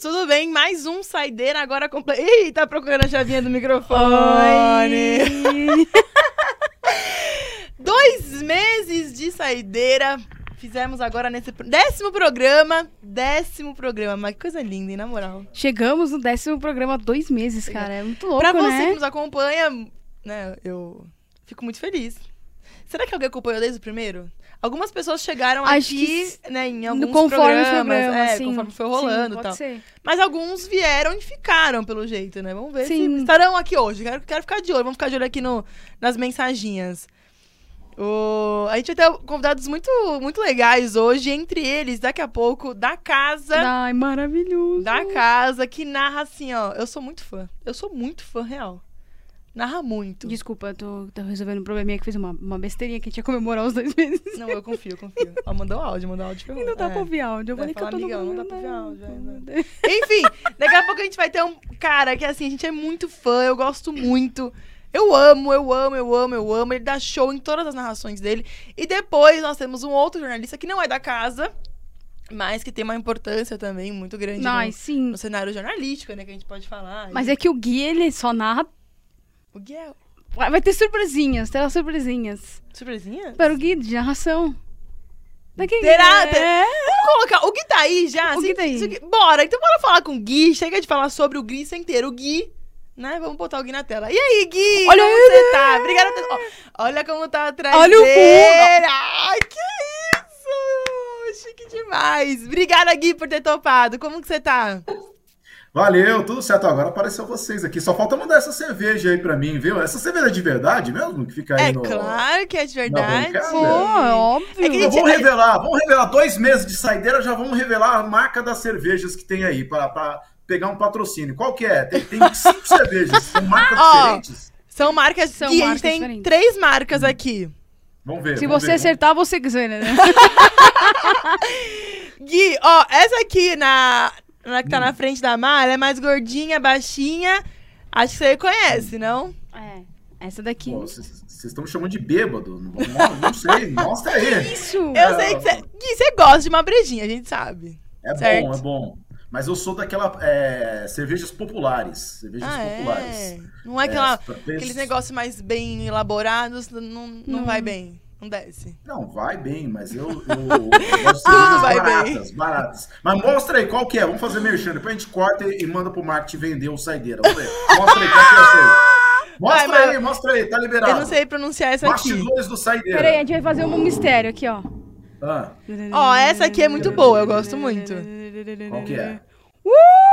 tudo bem? Mais um saideira agora completo. Ih, tá procurando a chavinha do microfone. Dois meses de saideira. Fizemos agora nesse décimo programa. Décimo programa. Mas que coisa linda, hein, na moral. Chegamos no décimo programa há dois meses, cara. É muito louco, pra você né? que nos acompanha, né, eu fico muito feliz. Será que alguém acompanhou desde o primeiro? Algumas pessoas chegaram Acho aqui, que né, em alguns conforme programas, programas, é, sim. conforme foi Sim, rolando pode tal. ser. Mas alguns vieram e ficaram, pelo jeito, né? Vamos ver Sim. se estarão aqui hoje. Quero, quero ficar de olho. Vamos ficar de olho aqui no, nas mensaginhas. O- A gente vai ter convidados muito, muito legais hoje. Entre eles, daqui a pouco, da casa. Ai, maravilhoso. Da casa, que narra assim, ó. Eu sou muito fã. Eu sou muito fã real. Narra muito. Desculpa, eu tô, tô resolvendo um probleminha que fiz uma, uma besteirinha que tinha comemorar os dois meses. Não, eu confio, eu confio. Ó, mandou áudio, mandou áudio. E não dá É. pra ouvir áudio. Eu falei que eu falar, amigão, não dá pra ouvir áudio, é, Enfim, daqui a pouco a gente vai ter um cara que assim, a gente é muito fã, eu gosto muito. Eu amo, eu amo, eu amo, eu amo. Ele dá show em todas as narrações dele. E depois nós temos um outro jornalista que não é da casa, mas que tem uma importância também muito grande Ai, no, sim. no cenário jornalístico, né? Que a gente pode falar. Mas é que o Gui, ele só narra. O Gui é Vai ter surpresinhas, terá surpresinhas. surpresinha? Para o Gui de narração. Daqui Terá, é... terá. Vamos colocar. O Gui tá aí já? O Se- Gui tá aí. se Gui- Bora, então bora falar com o Gui. Chega de falar sobre o Gui sem ter o Gui. Né? Vamos botar o Gui na tela. E aí, Gui? Olha como ele! você tá? Obrigada. ó, Olha como tá atrás Olha o dele. Ai, que isso! Chique demais. Obrigada, Gui, por ter topado. Como que você tá? Valeu, tudo certo. Agora apareceu vocês aqui. Só falta mandar essa cerveja aí pra mim, viu? Essa cerveja é de verdade mesmo? Que fica aí É no. claro que é de verdade. Pô, é óbvio. É que Então, vamos revelar, vamos revelar. Dois meses de saideira, já vamos revelar a marca das cervejas que tem aí pra, pra pegar um patrocínio. Qual que é? Tem, tem cinco cervejas, são marcas Ó, diferentes. São marcas. São a marcas gente tem diferentes. três marcas aqui. Vamos ver. Se vamos você ver. acertar, você ganha, né? Gui, ó, essa aqui na, na que tá na frente da Mar, ela é mais gordinha, baixinha. Acho que você conhece, não? É. Essa daqui. Vocês estão me chamando de bêbado. Não, não sei, mostra aí. Isso. Eu sei que você. Gosta de uma brejinha, a gente sabe. É Certo. bom, é bom. Mas eu sou daquela é, cervejas populares. Cervejas Ah, populares. é. Não é aquela, pra preços- aqueles negócios mais bem elaborados, não, não Não. vai bem. Não desce. Não, vai bem, mas eu, eu, eu gosto de vai baratas, baratas. Mas mostra aí qual que é. Vamos fazer merchan. Depois a gente corta e, e manda pro marketing vender o saideira. Vamos ver. Mostra aí qual que é essa aí. Mostra Vai, aí, mostra aí. Tá liberado. Eu não sei pronunciar essa aqui. Bastidores do saideira. Peraí, a gente vai fazer um mistério aqui, ó. Ah, Ó, essa aqui é muito boa, eu gosto muito. qual que é? Uh!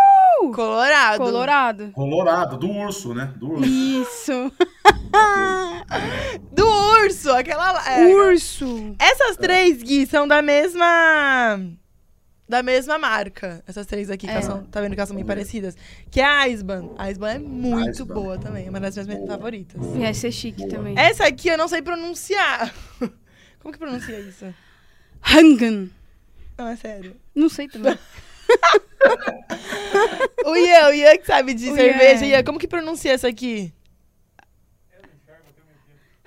Colorado. Colorado. Colorado, do urso, né? Do urso. Isso. Do urso, aquela lá. é. Urso. Essas três, Gui, são da mesma. Da mesma marca. Essas três aqui, que É. elas são, tá vendo que elas são bem parecidas? Que é a Aisban. A Aisban é muito Aisban. boa também. É uma das minhas Boa. favoritas. E essa é chique Boa. também. Essa aqui eu não sei pronunciar. Como que pronuncia isso? Hangan. Não, é sério. Não sei também. O Ian, o Ian que sabe de O cerveja. Ian. Ian, como que pronuncia essa aqui?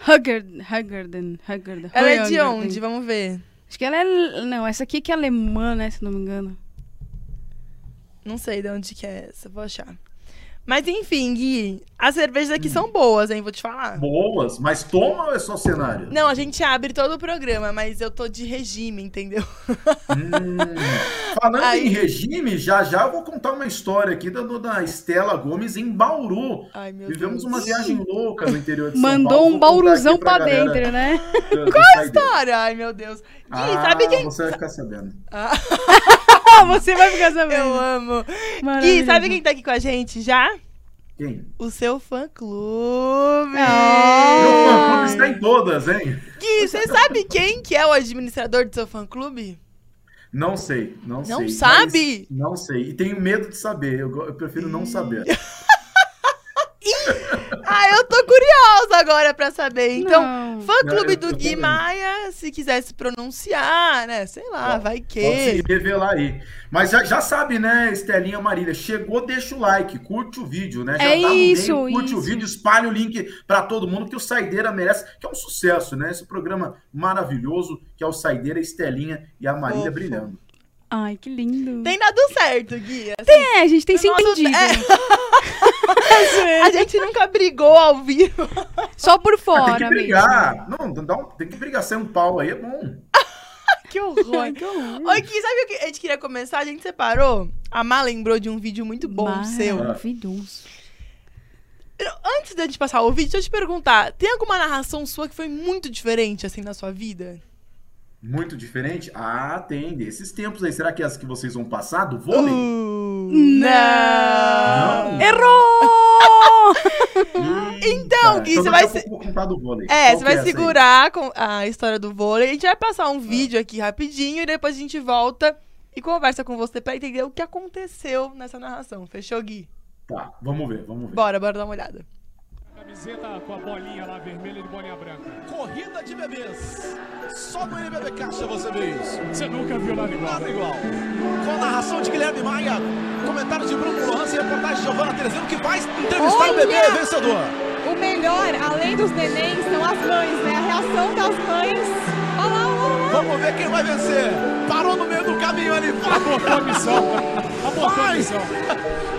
Huggerden. Huggerden. Huggerden. Ela é de onde? Vamos ver. Acho que ela é... Não, essa aqui que é alemã, né? Se não me engano. Não sei de onde que é essa, vou achar. Mas enfim, Gui, as cervejas aqui são boas, hein? Vou te falar. Boas, mas toma ou é só cenário? Não, a gente abre todo o programa, mas eu tô de regime, entendeu? Hum, falando Aí- em regime, já já eu vou contar uma história aqui da dona Estela Gomes em Bauru. Ai, meu Vivemos Deus. uma viagem louca no interior de São Mandou Paulo. um Vou contar bauruzão pra galera dentro, né? do saideira. História, ai meu Deus. Gui, Ah, sabe quem. Você vai ficar sabendo. Ah, você vai ficar sabendo. eu amo. Gui, sabe quem tá aqui com a gente já? Quem? O seu fã clube. Ah. Meu fã-clube está em todas, hein? Gui, você sabe quem que é o administrador do seu fã clube? Não sei, não, sei. mas- sabe? Não sei. E tenho medo de saber. Eu, eu prefiro não saber. Ah, eu tô curiosa agora pra saber. Então, Não. fã Não, clube eu- do Gui também. Maia, se quiser se pronunciar, né? Sei lá, vai Pode se que. revelar aí. Mas já, já sabe, né, Estelinha Marília? Chegou, deixa o like, curte o vídeo, né? Já É tá no isso, meio, curte o isso. vídeo, espalha o link pra todo mundo que o Saideira merece, que é um sucesso, né? Esse programa maravilhoso, que é o Saideira, Estelinha e a Marília brilhando. Ai, que lindo. Tem dado certo, Gui. assim. É, a gente tem se Nossa, entendido. A gente nunca brigou ao vivo. Só por Ah, tem fora que mesmo. brigar. Não, dá um- tem que brigar. Sem um pau aí é bom. Que horror. que horror. Oi, Gui, sabe o que a gente queria começar? A gente separou. A Má lembrou de um vídeo muito bom seu. Maravilhoso. Antes da gente passar o vídeo, deixa eu te perguntar. Tem alguma narração sua que foi muito diferente, assim, na sua vida? Muito diferente? Ah, tem. Desses tempos aí. Será que é as que vocês vão passar do vôlei? Uh, Não. não. Errou! Então, Gui, então você vai se-. É, Qual você vai aí? segurar com a história do vôlei. A gente vai passar um vídeo aqui rapidinho e depois a gente volta e conversa com você pra entender o que aconteceu nessa narração. Fechou, Gui? Tá, vamos ver, vamos ver. Bora, bora dar uma olhada. Camiseta com a bolinha lá vermelha de bolinha branca. Corrida de bebês. Só no NBB Caixa você vê isso. Você nunca viu nada igual. Nada igual. Com a narração de Guilherme Maia, comentário de Bruno Lohans e reportagem de Giovanna Teresino que vai entrevistar o Olha! bebê vencedor. O melhor, além dos nenéns, são as mães, né? A reação das mães. Vamos ver quem vai vencer. Parou no meio do caminho ali. Vai. Abortou a missão. Abortou a missão.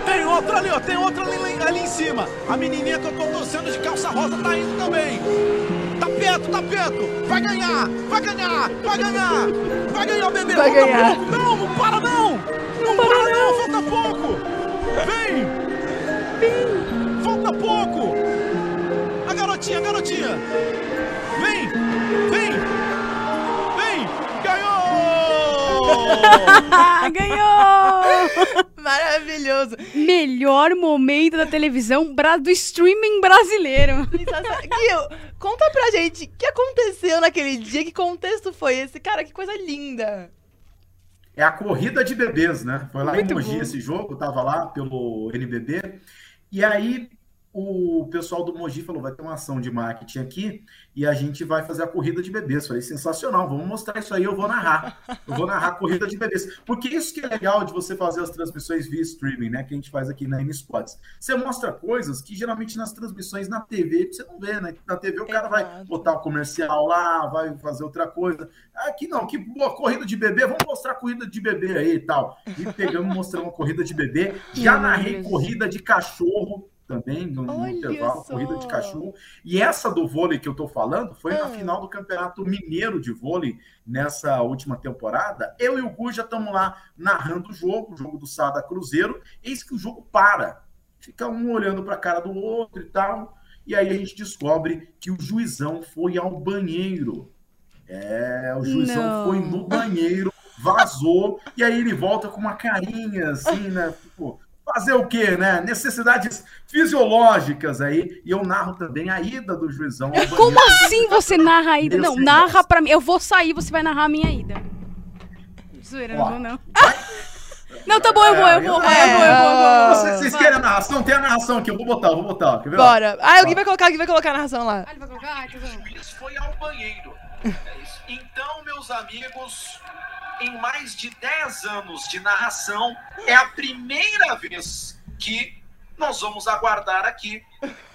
Tem outra ali, ó. Tem outra ali, ali em cima. A menininha que eu tô torcendo de calça rosa tá indo também. Tá perto, tá perto. Vai ganhar, vai ganhar, vai ganhar. Vai ganhar o bebê. Vai Falta ganhar. pouco. Não, não para não. Não para não, falta pouco. Vem. Vem. Falta pouco. A garotinha, a garotinha. Vem. Vem. Ganhou. Maravilhoso. Melhor momento da televisão do streaming brasileiro. Gui, conta pra gente o que aconteceu naquele dia, que contexto foi esse? Cara, que coisa linda. É a corrida de bebês, né? Foi lá Muito em Mogi bom. esse jogo, tava lá pelo NBB. E aí o pessoal do Mogi falou: vai ter uma ação de marketing aqui e a gente vai fazer a corrida de bebês. Falei, sensacional, vamos mostrar isso aí, eu vou narrar. Eu vou narrar a corrida de bebês. Porque isso que é legal de você fazer as transmissões via streaming, né? Que a gente faz aqui na N-Sports. Você mostra coisas que geralmente nas transmissões na TV você não vê, né? Na TV o cara vai botar o comercial lá, vai fazer outra coisa. Aqui não, que boa corrida de bebê, vamos mostrar a corrida de bebê aí e tal. E pegamos, mostramos a corrida de bebê. Já narrei corrida de cachorro também, no, intervalo, só. corrida de cachorro. E essa do vôlei que eu tô falando foi na Ah. final do Campeonato Mineiro de Vôlei nessa última temporada. Eu e o Gu já estamos lá narrando o jogo, o jogo do Sada Cruzeiro. Eis que o jogo para. Fica um olhando para a cara do outro e tal. E aí a gente descobre que o juizão foi ao banheiro. É, o juizão Não. foi no banheiro, vazou, e aí ele volta com uma carinha assim, né? Tipo, fazer o quê, né? Necessidades fisiológicas aí. E eu narro também a ida do juizão ao banheiro. Como assim você narra a ida? Não, narra pra mim. Eu vou sair, você vai narrar a minha ida. Zoeira, não vou não. Não, tá bom, eu vou, eu vou, eu vou, eu vou, eu É, vou. Vocês, vocês querem a narração? Tem a narração aqui, eu vou botar, eu vou botar. Quer ver? Bora. Ah, alguém vai colocar, alguém vai colocar a narração lá. Ah, ele vai colocar? Ah, tá bom. juiz foi ao banheiro. Então, meus amigos, em mais de 10 anos de narração, é a primeira vez que nós vamos aguardar aqui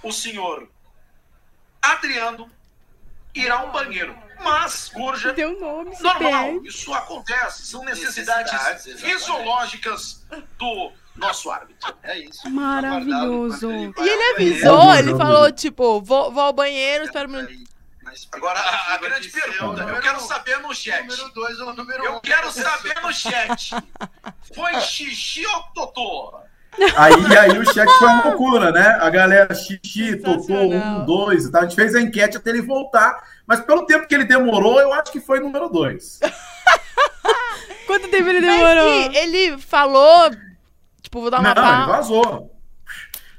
o senhor Adriano ir ao banheiro. Mas, Gurja, Deu nome, se normal, isso acontece, são necessidades, Necessidades, fisiológicas do nosso árbitro. É isso. Maravilhoso. E ele avisou, ele falou, tipo, vou, vou ao banheiro, espera um minuto. Agora, a, a grande pergunta, eu quero saber no chat. Número 2 ou número 1? Eu quero saber no chat. Foi xixi ou totô? Aí, aí o cheque foi uma loucura, né? A galera xixi, tocou Sensacional. um, dois e tal. A gente fez a enquete até ele voltar. Mas pelo tempo que ele demorou, eu acho que foi número dois. Quanto tempo ele Mas demorou? que ele falou, tipo, vou dar uma Não, ele vazou.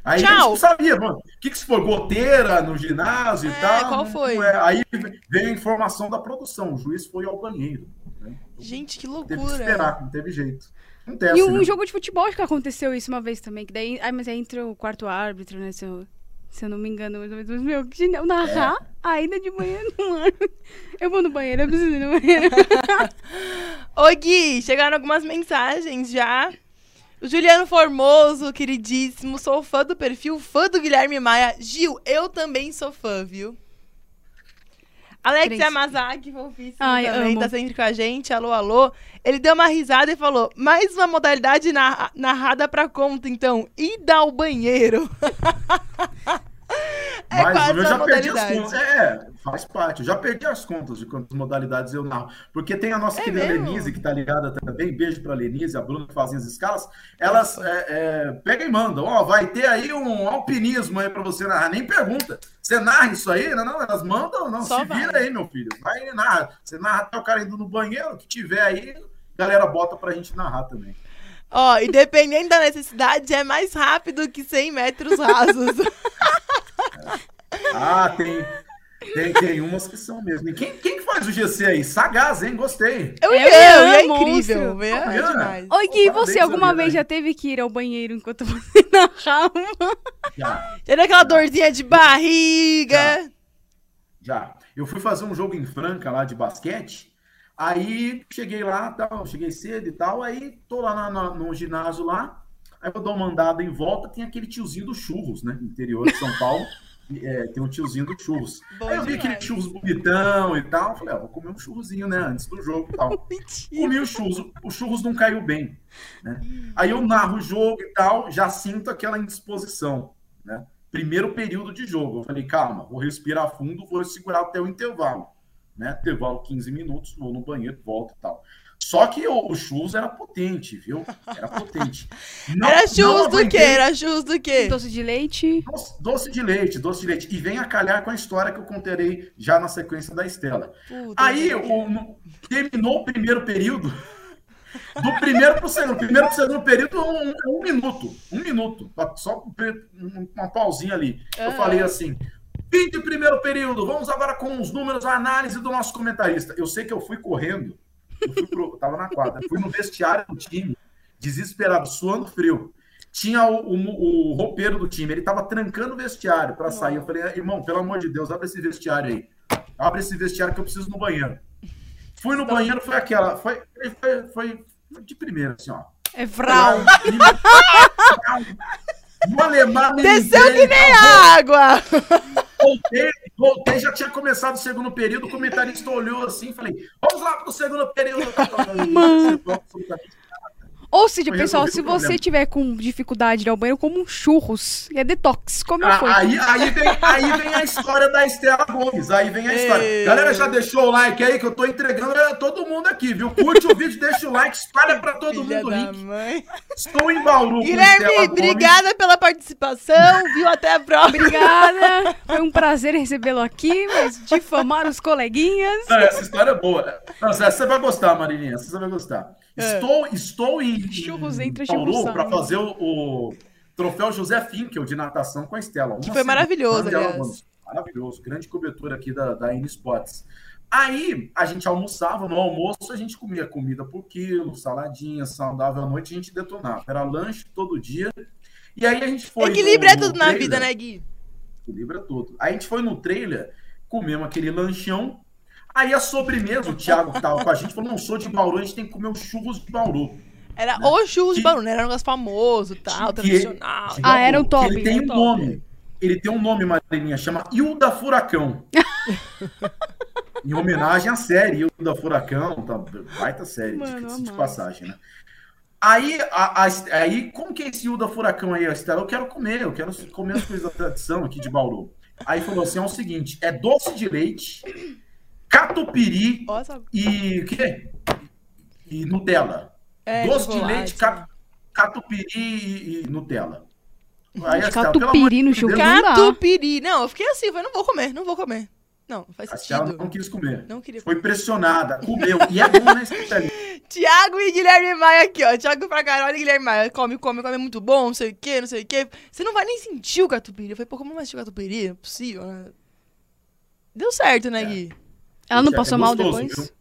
Aí a gente Tchau. não sabia, mano. O que, que se foi? Goteira no ginásio É, e tal? qual foi? é. Aí veio a informação da produção. O juiz foi ao banheiro. né? Gente, que Teve que loucura. esperar, não teve jeito. Acontece, E um né? jogo de futebol acho que aconteceu isso uma vez também. Que daí, mas aí entra o quarto árbitro, né? Se eu, se eu não me engano. Mas, mas, meu, que genial. Narrar a ida de banheiro no ar. Eu vou no banheiro, eu preciso ir no banheiro. Oi, Gui, chegaram algumas mensagens já. O Juliano Formoso, queridíssimo, sou fã do perfil, fã do Guilherme Maia. Gil, eu também sou fã, viu? Alex Três. Yamazaki, fofíssimo Ai, também, amo. tá sempre com a gente. Alô, alô. Ele deu uma risada e falou: mais uma modalidade narra- narrada pra conta, então. Ida ao banheiro. é Mas eu já perdi as contas. É, faz parte. Eu já perdi as contas de quantas modalidades eu narro. Porque tem a nossa É querida mesmo? Lenise, que tá ligada também. Beijo pra Lenise, a Bruna que fazem as escalas. Elas é, é, pegam e mandam. Ó, vai ter aí um alpinismo aí pra você narrar. Nem pergunta. Você narra isso aí? Não, não, elas mandam. Não, Só se vai. vira aí, meu filho. Vai e narra. Você narra até o cara indo no banheiro. O que tiver aí, a galera bota pra gente narrar também. Ó, e dependendo da necessidade, é mais rápido que 100 metros rasos. Ah, tem. Tem, tem umas que são mesmo. E quem, quem que faz o GC aí? Sagaz, hein? Gostei. Eu Eu eu, é amo, incrível. monstro. É, é demais. Oi, Gui, você alguma vez já teve que ir ao banheiro enquanto você narrava? Já. Já deu aquela dorzinha de barriga. Já. Eu fui fazer um jogo em Franca lá de basquete. Aí cheguei lá, tal, cheguei cedo e tal. Aí tô lá na- na- no ginásio lá. Aí eu dou uma andada em volta, tem aquele tiozinho dos churros, né? Interior de São Paulo. É, tem um tiozinho dos churros. Bom aí eu vi demais. aquele churros bonitão e tal. Falei, ah, vou comer um churrozinho, né? Antes do jogo e tal. Mentira. Comi o churros, o churros não caiu bem. Né? Aí eu narro o jogo e tal, já sinto aquela indisposição. Né? Primeiro período de jogo. Eu falei, calma, vou respirar fundo, vou segurar até o intervalo. Né? Intervalo 15 minutos, vou no banheiro, volto e tal. Só que o, o churros era potente, viu? Era potente. Não- Era churros do quê? Era churros do quê? Doce de leite. Doce, doce de leite, doce de leite. E vem a calhar com a história que eu contarei já na sequência da Estela. Puta, Aí o- no- terminou o primeiro período. Do primeiro para o segundo. Primeiro para o segundo período, um, um minuto. Um minuto. Só um um- uma pausinha ali. Eu Aham. falei assim: fim de primeiro período. Vamos agora com os números, a análise do nosso comentarista. Eu sei que eu fui correndo. Eu fui pro, tava na quadra. Fui no vestiário do time, desesperado, suando frio. Tinha o, o, o roupeiro do time, ele tava trancando o vestiário para sair. Eu falei, irmão, pelo amor de Deus, abre esse vestiário aí. Abre esse vestiário que eu preciso no banheiro. Fui no banheiro, foi aquela. Foi, foi, foi, foi de primeira, assim, ó. É vral. O alemão. Desceu que nem água! Voltei, voltei, já tinha começado o segundo período. O comentarista olhou assim e falei: Vamos lá pro segundo período. Mano. Ou seja, Eu pessoal, se você problema. tiver com dificuldade de ir ao banheiro, como um churros. É detox. Como Ah, foi? aí, aí, vem, aí vem a história da Estela Gomes. Aí vem a história. Ei. Galera, já deixou o like aí que eu tô entregando a todo mundo aqui, viu? Curte o vídeo, deixa o like, espalha pra todo Filha mundo o link. mãe. Estou em Bauru. Guilherme, obrigada pela participação, viu? Até a próxima. Obrigada. Foi um prazer recebê-lo aqui, mas difamar os coleguinhas. Não, essa história é boa. Nossa, essa você vai gostar, Marilinha. Essa você vai gostar. É. Estou, estou em, Churros em Bauru churros para fazer o, o troféu José Finkel de natação com a Estela. Uma Que foi maravilhoso, aliás. Maravilhoso. Grande cobertura aqui da, da N Sports. Aí a gente almoçava, no almoço a gente comia comida por quilo, saladinha, saudável à noite, a gente detonava. Era lanche todo dia. E aí a gente foi. Equilíbrio é no- no tudo na trailer. vida, né, Gui? Equilíbrio é tudo. Aí a gente foi no trailer, comemos aquele lanchão. Aí a sobremesa, o Thiago que tava com a gente falou: não sou de Bauru, a gente tem que comer os churros de Bauru. Era o churros de Bauru, né? Era um negócio famoso, tal, tradicional. de Ah, era um que top, Ele tem um top. nome. Ele tem um nome, Marilinha, chama Hilda Furacão. em homenagem à série Hilda Furacão, tá, baita série, Mano, de, de passagem, né? Aí, a, a- aí, como que é esse Hilda Furacão aí, a Estela? Eu quero comer, eu quero comer as coisas da tradição aqui de Bauru. Aí falou assim: é o seguinte: é doce de leite, catupiry Nossa, e o quê? E Nutella. é, doce de leite, ca- catupiry e, e Nutella. Aí, Estela, pelo Catupiry no dá. Catupiry. Não, eu fiquei assim, eu falei, não vou comer, não vou comer. Não, não faz A Estela sentido. não quis comer. Não queria Foi pressionada, comeu. E é bom, né, Estela? Tiago e Guilherme Maia aqui, ó. Tiago pra caralho e Guilherme Maia. Come, come, come, é muito bom, não sei o que, não sei o que. Você não vai nem sentir o catupiry. Eu falei, pô, como não vai sentir o catupiry? Não é possível, né? Deu certo, né, É. Gui? Ela não É passou mal gostoso, depois? viu?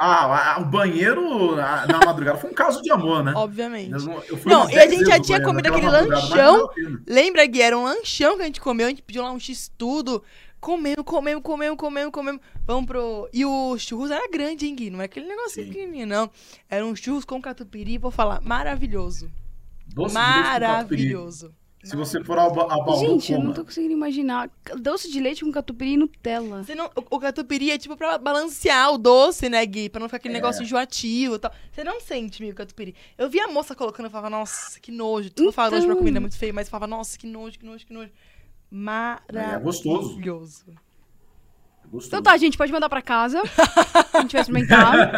Ah, o banheiro na madrugada foi um caso de amor, né? Obviamente. Eu não, e a 10 gente já tinha banheiro comido aquele lanchão. Lembra, Gui? Era um lanchão que a gente comeu, a gente pediu lá um X tudo. Comemos, comemos, comemos, comemos, comemos. Vamos pro. E o churros era grande, hein, Gui? Não é aquele negocinho Sim. pequenininho, não. Era um churros com catupiry, vou falar, maravilhoso. Doce. Maravilhoso. Se você for ao, ba- a Bauru, Gente, eu não tô conseguindo imaginar. Doce de leite com catupiry e Nutella. Você não, o, o catupiry é tipo pra balancear o doce, né, Gui? Pra não ficar aquele É. negócio enjoativo e tal. Você não sente meio catupiry. Eu vi a moça colocando e falava, nossa, que nojo. Tu não fala nojo pra Então. comida, é muito feio, mas falava, nossa, que nojo, que nojo, que nojo. Maravilhoso. É gostoso. Gostoso. Então tá, gente, pode mandar pra casa. A gente vai experimentar.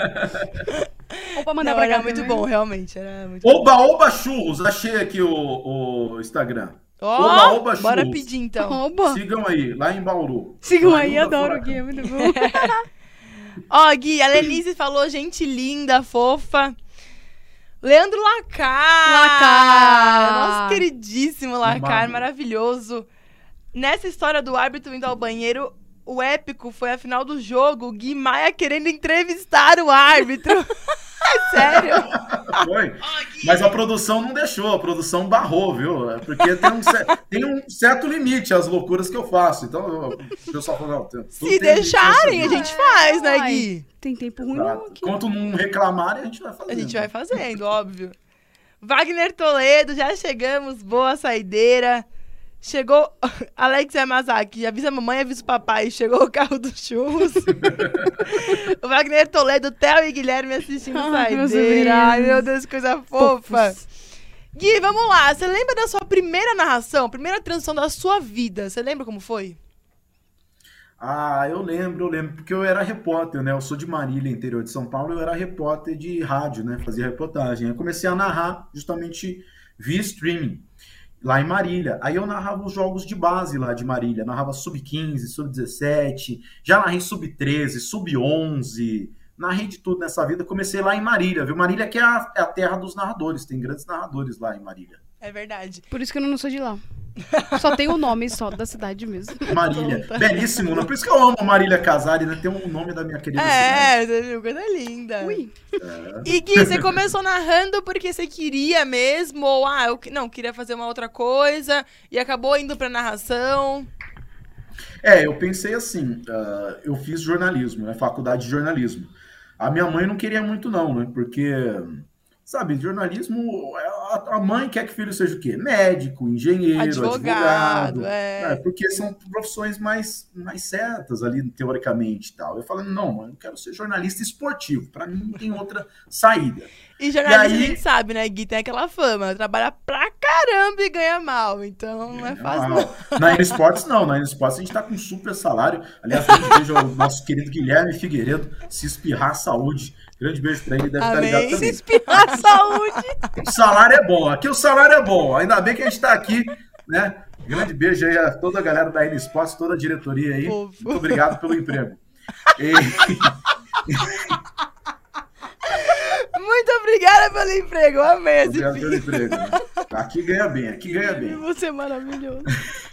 Ou pra mandar Não, pra era cá muito também. bom, realmente. Era muito Oba Oba Churros, achei aqui o, o Instagram. Ó, Oba, oba, bora churros. pedir então. Oba! Sigam aí, lá em Bauru. Sigam Lá aí, adoro o. Gui, é muito bom. Ó, Gui, a Lenise falou gente linda, fofa. Leandro Lacar. Lacar. Nosso queridíssimo Lacar, maravilhoso. Nessa história do árbitro indo ao banheiro, o épico foi a final do jogo, o Gui Maia querendo entrevistar o árbitro. é sério? Foi. Mas a produção não deixou, a produção barrou, viu? É Porque tem um, cer- tem um certo limite às loucuras que eu faço. Então, eu- o pessoal falou, não, Se deixarem, a nessa gente faz, né, Gui? Tem tempo ruim aqui. Enquanto não reclamarem, a gente vai fazer. A gente vai fazendo, óbvio. Wagner Toledo, já chegamos, boa saideira. Chegou Alex Yamazaki, avisa a mamãe, avisa o papai. Chegou o carro dos churros. o Wagner Toledo, Theo e Guilherme assistindo Ai, saideira. Ai, meu Deus, que coisa fofa. Fofos. Gui, vamos lá. Você lembra da sua primeira narração, primeira transição da sua vida? Você lembra como foi? Ah, eu lembro, eu lembro, porque eu era repórter, né? Eu sou de Marília, interior de São Paulo, eu era repórter de rádio, né? Fazia reportagem. Eu comecei a narrar justamente via streaming, lá em Marília. Aí eu narrava os jogos de base lá de Marília, narrava sub-15, sub-17, já narrei sub-13, sub-11, narrei de tudo nessa vida. Comecei lá em Marília, viu? Marília que é a, é a terra dos narradores, tem grandes narradores lá em Marília. É verdade. Por isso que eu não sou de lá. Só tem o nome só da cidade mesmo. Marília, Tonta. belíssimo, né? Por isso que eu amo Marília Casari, né? Tem o nome da minha querida cidade. É, você viu? Coisa linda. Ui. E Gui, você começou narrando porque você queria mesmo? Ou, ah, eu não, queria fazer uma outra coisa e acabou indo pra narração? É, eu pensei assim, ah, eu fiz jornalismo, né, faculdade de jornalismo. A minha mãe não queria muito não, né, porque, sabe, jornalismo, a, a mãe quer que o filho seja o quê? Médico, engenheiro, Advogado, advogado, é. porque são profissões mais, mais certas ali, teoricamente e tal. Eu falei, não, mãe, eu quero ser jornalista esportivo, para mim não tem outra saída. E jornalista E aí- a gente sabe, né, Gui? Tem aquela fama. Trabalha pra caramba e ganha mal. Então não é fácil, não. Ah, na N Sports, não. Na N Sports a gente tá com super salário. Aliás, grande beijo ao nosso querido Guilherme Figueiredo, se espirrar saúde. Grande beijo pra ele, deve estar ligado Amém. Se também. inspirar saúde. O salário é bom, aqui o salário é bom. Ainda bem que a gente tá aqui, né? Grande beijo aí a toda a galera da N Sports, toda a diretoria aí. Muito obrigado pelo emprego. E- Muito obrigada pelo emprego. Amei esse obrigado pelo emprego. Aqui ganha bem, aqui ganha bem. Você é maravilhoso.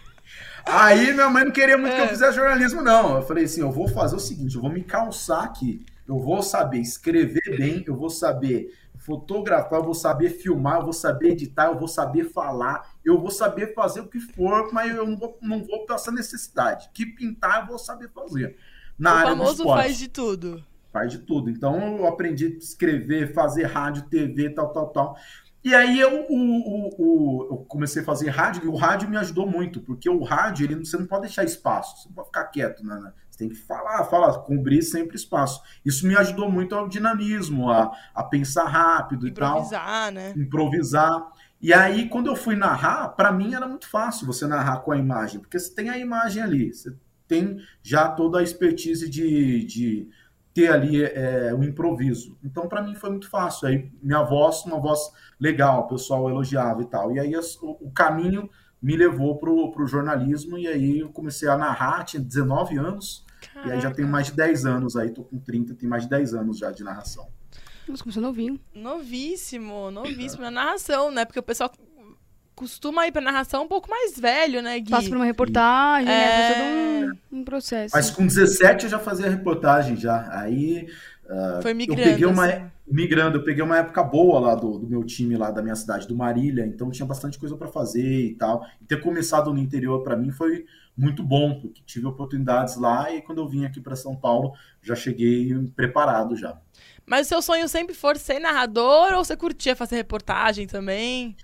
Aí minha mãe não queria muito que eu É. fizesse jornalismo, não. Eu falei assim: eu vou fazer o seguinte, eu vou me calçar aqui. Eu vou saber escrever bem, eu vou saber fotografar, eu vou saber filmar, eu vou saber editar, eu vou saber falar, eu vou saber fazer o que for, mas eu não vou, não vou passar necessidade. Que pintar eu vou saber fazer. Na o área do famoso esporte. faz de tudo. Faz de tudo. Então eu aprendi a escrever, fazer rádio, TV, tal, tal, tal. E aí eu, o, o, eu comecei a fazer rádio, e o rádio me ajudou muito, porque o rádio, ele, você não pode deixar espaço, você não pode ficar quieto, né? né? Você tem que falar, falar, cobrir sempre espaço. Isso me ajudou muito ao dinamismo, a, a pensar rápido e tal Improvisar, né? improvisar. E aí, quando eu fui narrar, para mim era muito fácil você narrar com a imagem, porque você tem a imagem ali, você tem já toda a expertise de, de ter ali é, o improviso. Então, para mim foi muito fácil. Aí, minha voz, uma voz legal, o pessoal elogiava e tal. E aí, as- o, o caminho me levou pro, pro jornalismo, e aí eu comecei a narrar, tinha 19 anos, e aí já tenho mais de 10 anos aí, tô com 30, tem mais de 10 anos já de narração. Nossa, começou novinho. Novíssimo, novíssimo na narração, né? Porque o pessoal costuma ir pra narração um pouco mais velho, né, Gui? Passa por uma reportagem, né? Faz É. todo um, um processo. Mas com 17 eu já fazia reportagem já. Aí Foi eu migrando. peguei uma assim. migrando, eu peguei uma época boa lá do, do meu time lá da minha cidade, do Marília, então tinha bastante coisa para fazer e tal. E ter começado no interior para mim foi muito bom, porque tive oportunidades lá e quando eu vim aqui para São Paulo, já cheguei preparado já. Mas o seu sonho sempre foi ser narrador ou você curtia fazer reportagem também?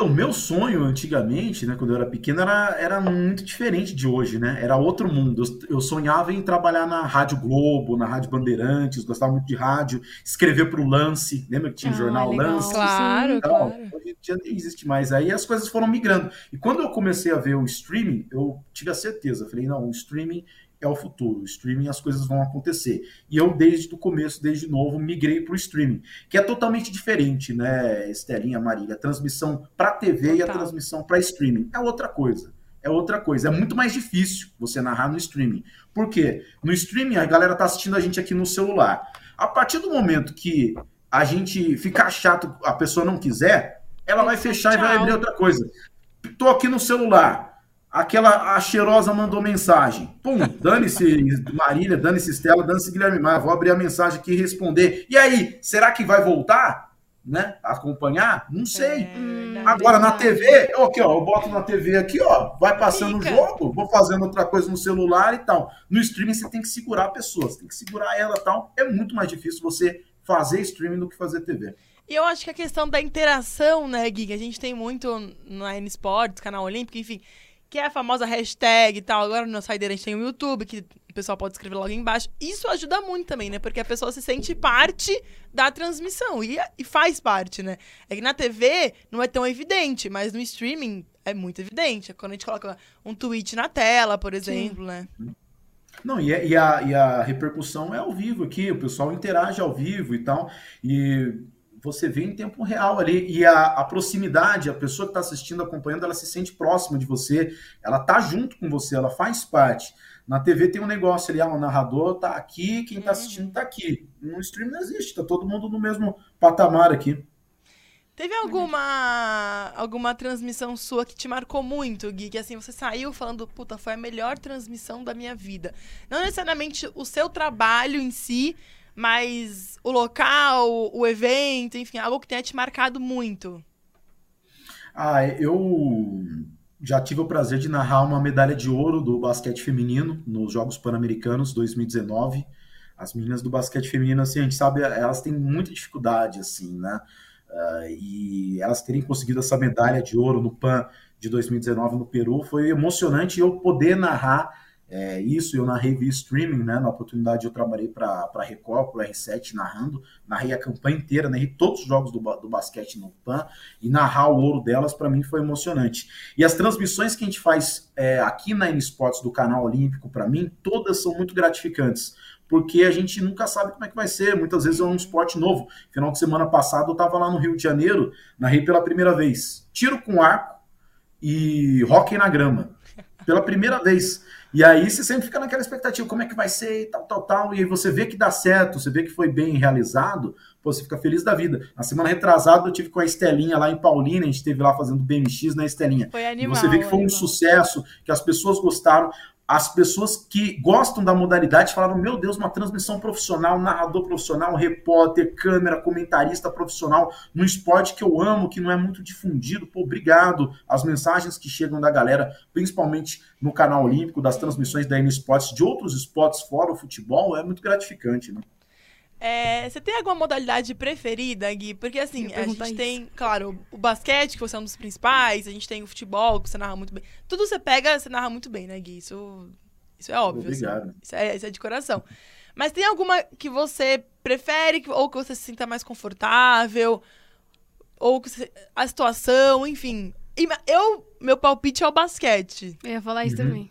Então, meu sonho antigamente, né, quando eu era pequeno, era, era muito diferente de hoje, né? Era outro mundo. Eu, eu sonhava em trabalhar na Rádio Globo, na Rádio Bandeirantes, gostava muito de rádio, escrever para o Lance. Lembra que tinha o Ah, jornal legal. Lance? Claro, Então, claro. Hoje em dia nem existe mais. Aí as coisas foram migrando. E quando eu comecei a ver o streaming, eu tive a certeza. Falei, não, o streaming é o futuro. O streaming as coisas vão acontecer. E eu, desde o começo, desde novo, migrei para o streaming, que é totalmente diferente, né, Estelinha, Marília? A transmissão para TV e a transmissão para streaming é outra coisa. É outra coisa. É muito mais difícil você narrar no streaming. Por quê? No streaming, a galera tá assistindo a gente aqui no celular. A partir do momento que a gente ficar chato, a pessoa não quiser, ela vai fechar e vai Tchau. abrir outra coisa. Tô aqui no celular. Aquela a cheirosa mandou mensagem. Pum, dane-se Marília, dane-se Estela, dane-se Guilherme Maia. Vou abrir a mensagem aqui e responder. E aí, será que vai voltar? Né? Acompanhar? Não sei. É, Agora na. TV, eu, aqui, ó, eu boto na TV aqui, ó, vai passando o jogo, vou fazendo outra coisa no celular e tal. No streaming você tem que segurar a pessoa, você tem que segurar ela e tal. É muito mais difícil você fazer streaming do que fazer TV. E eu acho que a questão da interação, né, Gui, que a gente tem muito na N Sports, canal Olímpico, enfim, que é a famosa hashtag e tal. Agora no Saideira a gente tem o YouTube, que o pessoal pode escrever logo embaixo. Isso ajuda muito também, né? Porque a pessoa se sente parte da transmissão e, e faz parte, né? É que na TV não é tão evidente, mas no streaming é muito evidente. Quando a gente coloca um tweet na tela, por exemplo, né? Não, e, é- e a, e a repercussão é ao vivo aqui, o pessoal interage ao vivo e tal, e você vê em tempo real ali, e a, a proximidade, a pessoa que está assistindo, acompanhando, ela se sente próxima de você, ela tá junto com você, ela faz parte. Na TV tem um negócio ali, ah, o narrador tá aqui, quem tá assistindo tá aqui. No stream não existe, tá todo mundo no mesmo patamar aqui. Teve alguma alguma transmissão sua que te marcou muito, Gui? Que assim, você saiu falando, puta, foi a melhor transmissão da minha vida. Não necessariamente o seu trabalho em si, mas o local, o evento, enfim, algo que tenha te marcado muito. Ah, eu já tive o prazer de narrar uma medalha de ouro do basquete feminino nos Jogos Pan-Americanos 2019. As meninas do basquete feminino, assim, a gente sabe, elas têm muita dificuldade, assim, né? Ah, e elas terem conseguido essa medalha de ouro no PAN de 2019 no Peru foi emocionante eu poder narrar é, isso. Eu narrei via streaming, né? Na oportunidade eu trabalhei para a Record, para o R7, narrando. Narrei a campanha inteira, narrei todos os jogos do, do basquete no PAN e narrar o ouro delas para mim foi emocionante. E as transmissões que a gente faz é, aqui na N Sports do canal Olímpico, para mim, todas são muito gratificantes. Porque a gente nunca sabe como é que vai ser. Muitas vezes é um esporte novo. Final de semana passado eu estava lá no Rio de Janeiro, narrei pela primeira vez tiro com arco e hóquei na grama. Pela primeira vez. E aí você sempre fica naquela expectativa, como é que vai ser e tal, tal, tal. E aí você vê que dá certo, você vê que foi bem realizado, pô, você fica feliz da vida. Na semana retrasada eu tive com a Estelinha lá em Paulínia, a gente esteve lá fazendo BMX na Estelinha. Foi E animal. você vê que foi um animal. sucesso, que as pessoas gostaram. As pessoas que gostam da modalidade falaram: Meu Deus, uma transmissão profissional, narrador profissional, repórter, câmera, comentarista profissional, num esporte que eu amo, que não é muito difundido. Pô, obrigado. As mensagens que chegam da galera, principalmente no canal Olímpico, das transmissões da N Sports, de outros esportes fora o futebol, é muito gratificante, né? É, você tem alguma modalidade preferida, Gui? Porque assim, a gente isso. tem, claro, o basquete, que você é um dos principais, a gente tem o futebol, que você narra muito bem. Tudo você pega, você narra muito bem, né, Gui? Isso, isso é óbvio. assim. Obrigado. Isso é, isso é de coração. Mas tem alguma que você prefere, ou que você se sinta mais confortável, ou que você- a situação, enfim. E Eu, meu palpite é o basquete. Eu ia falar isso Uhum. também.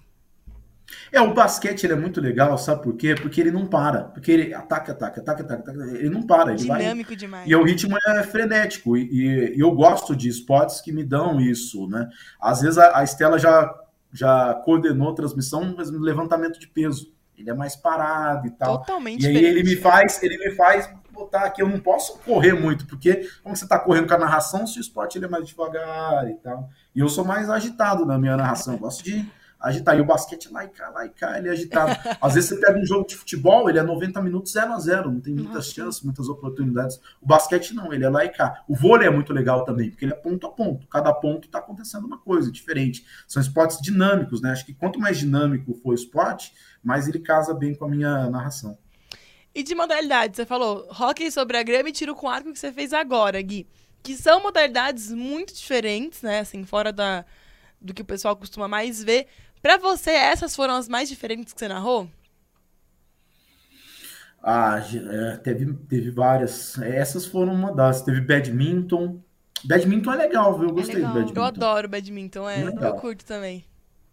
É, o basquete ele é muito legal, sabe por quê? Porque ele não para. Porque ele ataca, ataca, ataca, ataca, ataca ele não para. Ele vai Dinâmico demais. E o ritmo é frenético. E, e eu gosto de esportes que me dão isso, né? Às vezes a, a Estela já, já coordenou transmissão, mas no levantamento de peso. Ele é mais parado e tal. Totalmente E aí ele me faz, ele me faz botar aqui. Eu não posso correr muito, porque como você está correndo com a narração, se o esporte ele é mais devagar e tal. E eu sou mais agitado na minha narração. Eu gosto de agitar. E o basquete lá e cá, lá e cá, ele é agitado. Às vezes você pega um jogo de futebol, ele é 90 minutos 0 a 0 não tem muitas chances, muitas oportunidades. O basquete não, ele é lá e cá. O vôlei é muito legal também, porque ele é ponto a ponto. Cada ponto está acontecendo uma coisa diferente. São esportes dinâmicos, né? Acho que quanto mais dinâmico for o esporte, mais ele casa bem com a minha narração. E de modalidade, você falou hockey sobre a grama e tiro com arco que você fez agora, Gui. Que são modalidades muito diferentes, né? Assim, fora da, do que o pessoal costuma mais ver. Pra você, essas foram as mais diferentes que você narrou? Ah, é, teve, teve várias. Essas foram uma das. Teve badminton. Badminton é legal, viu? Eu gostei legal. do badminton. Eu adoro badminton, é. Legal. Eu curto também.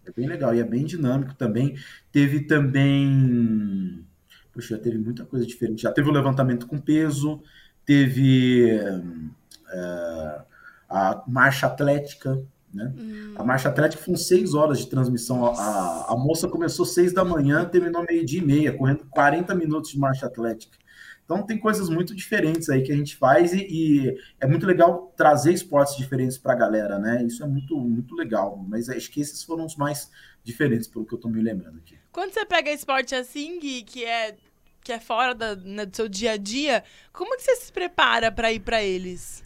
É bem legal e é bem dinâmico também. Teve também. Puxa, teve muita coisa diferente. Já teve o levantamento com peso, teve é, a marcha atlética, né? Hum. A marcha atlética foram seis horas de transmissão. A, a- moça começou seis da manhã, terminou meio-dia e meia, correndo 40 minutos de marcha atlética. Então tem coisas muito diferentes aí que a gente faz e, e é muito legal trazer esportes diferentes para a galera, né? Isso é muito, muito legal. Mas acho que esses foram os mais diferentes, pelo que eu tô me lembrando aqui. Quando você pega esporte assim, Gui, que é, que é fora da- né, do seu dia a dia, como que você se prepara pra ir pra eles?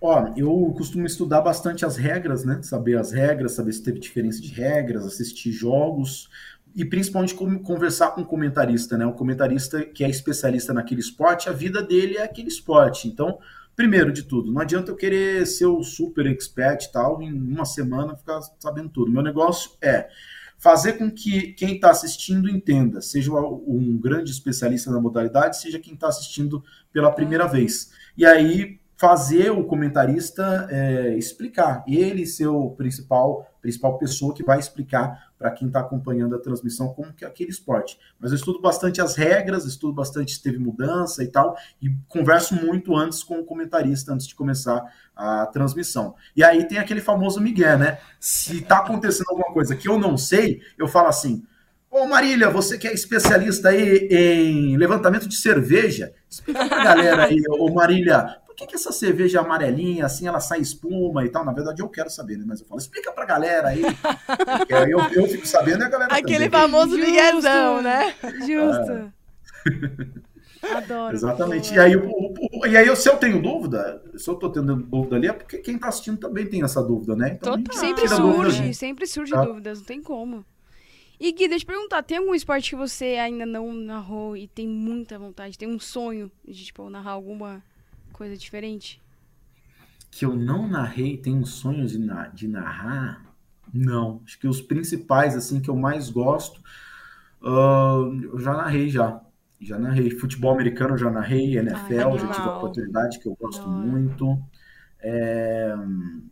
Ó, eu costumo estudar bastante as regras, né? Saber as regras, saber se teve diferença de regras, assistir jogos e principalmente conversar com o comentarista, né? O comentarista que é especialista naquele esporte, a vida dele é aquele esporte. Então, primeiro de tudo, não adianta eu querer ser o super expert e tal, em uma semana ficar sabendo tudo. Meu negócio é fazer com que quem está assistindo entenda, seja um grande especialista na modalidade, seja quem está assistindo pela primeira vez. E aí fazer o comentarista é, explicar, ele ser o principal, principal pessoa que vai explicar para quem está acompanhando a transmissão como que é aquele esporte. Mas eu estudo bastante as regras, estudo bastante se teve mudança e tal, e converso muito antes com o comentarista, antes de começar a transmissão. E aí tem aquele famoso Miguel, né? Se tá acontecendo alguma coisa que eu não sei, eu falo assim, Ô Marília, você que é especialista aí em levantamento de cerveja, explica pra galera aí, ô Marília, que, que essa cerveja amarelinha, assim, ela sai espuma e tal? Na verdade, eu quero saber, né? Mas eu falo, explica pra galera aí. Porque aí eu, eu fico sabendo e a galera Aquele também. famoso Justo. miguezão, né? Justo. Adoro. Exatamente. E aí, o- o- o- e aí, eu- se eu tenho dúvida, se eu tô tendo dúvida ali, é porque quem tá assistindo também tem essa dúvida, né? Então. Sempre surge, né? sempre surge Tá. dúvidas, não tem como. E Gui, deixa eu te perguntar, tem algum esporte que você ainda não narrou e tem muita vontade, tem um sonho de, tipo, narrar alguma coisa diferente? que eu não narrei, tenho sonhos de, na- de narrar? Não. Acho que os principais, assim, que eu mais gosto, ah, eu já narrei já. Já narrei. Futebol americano eu já narrei, NFL, já tive a oportunidade que eu gosto muito. É,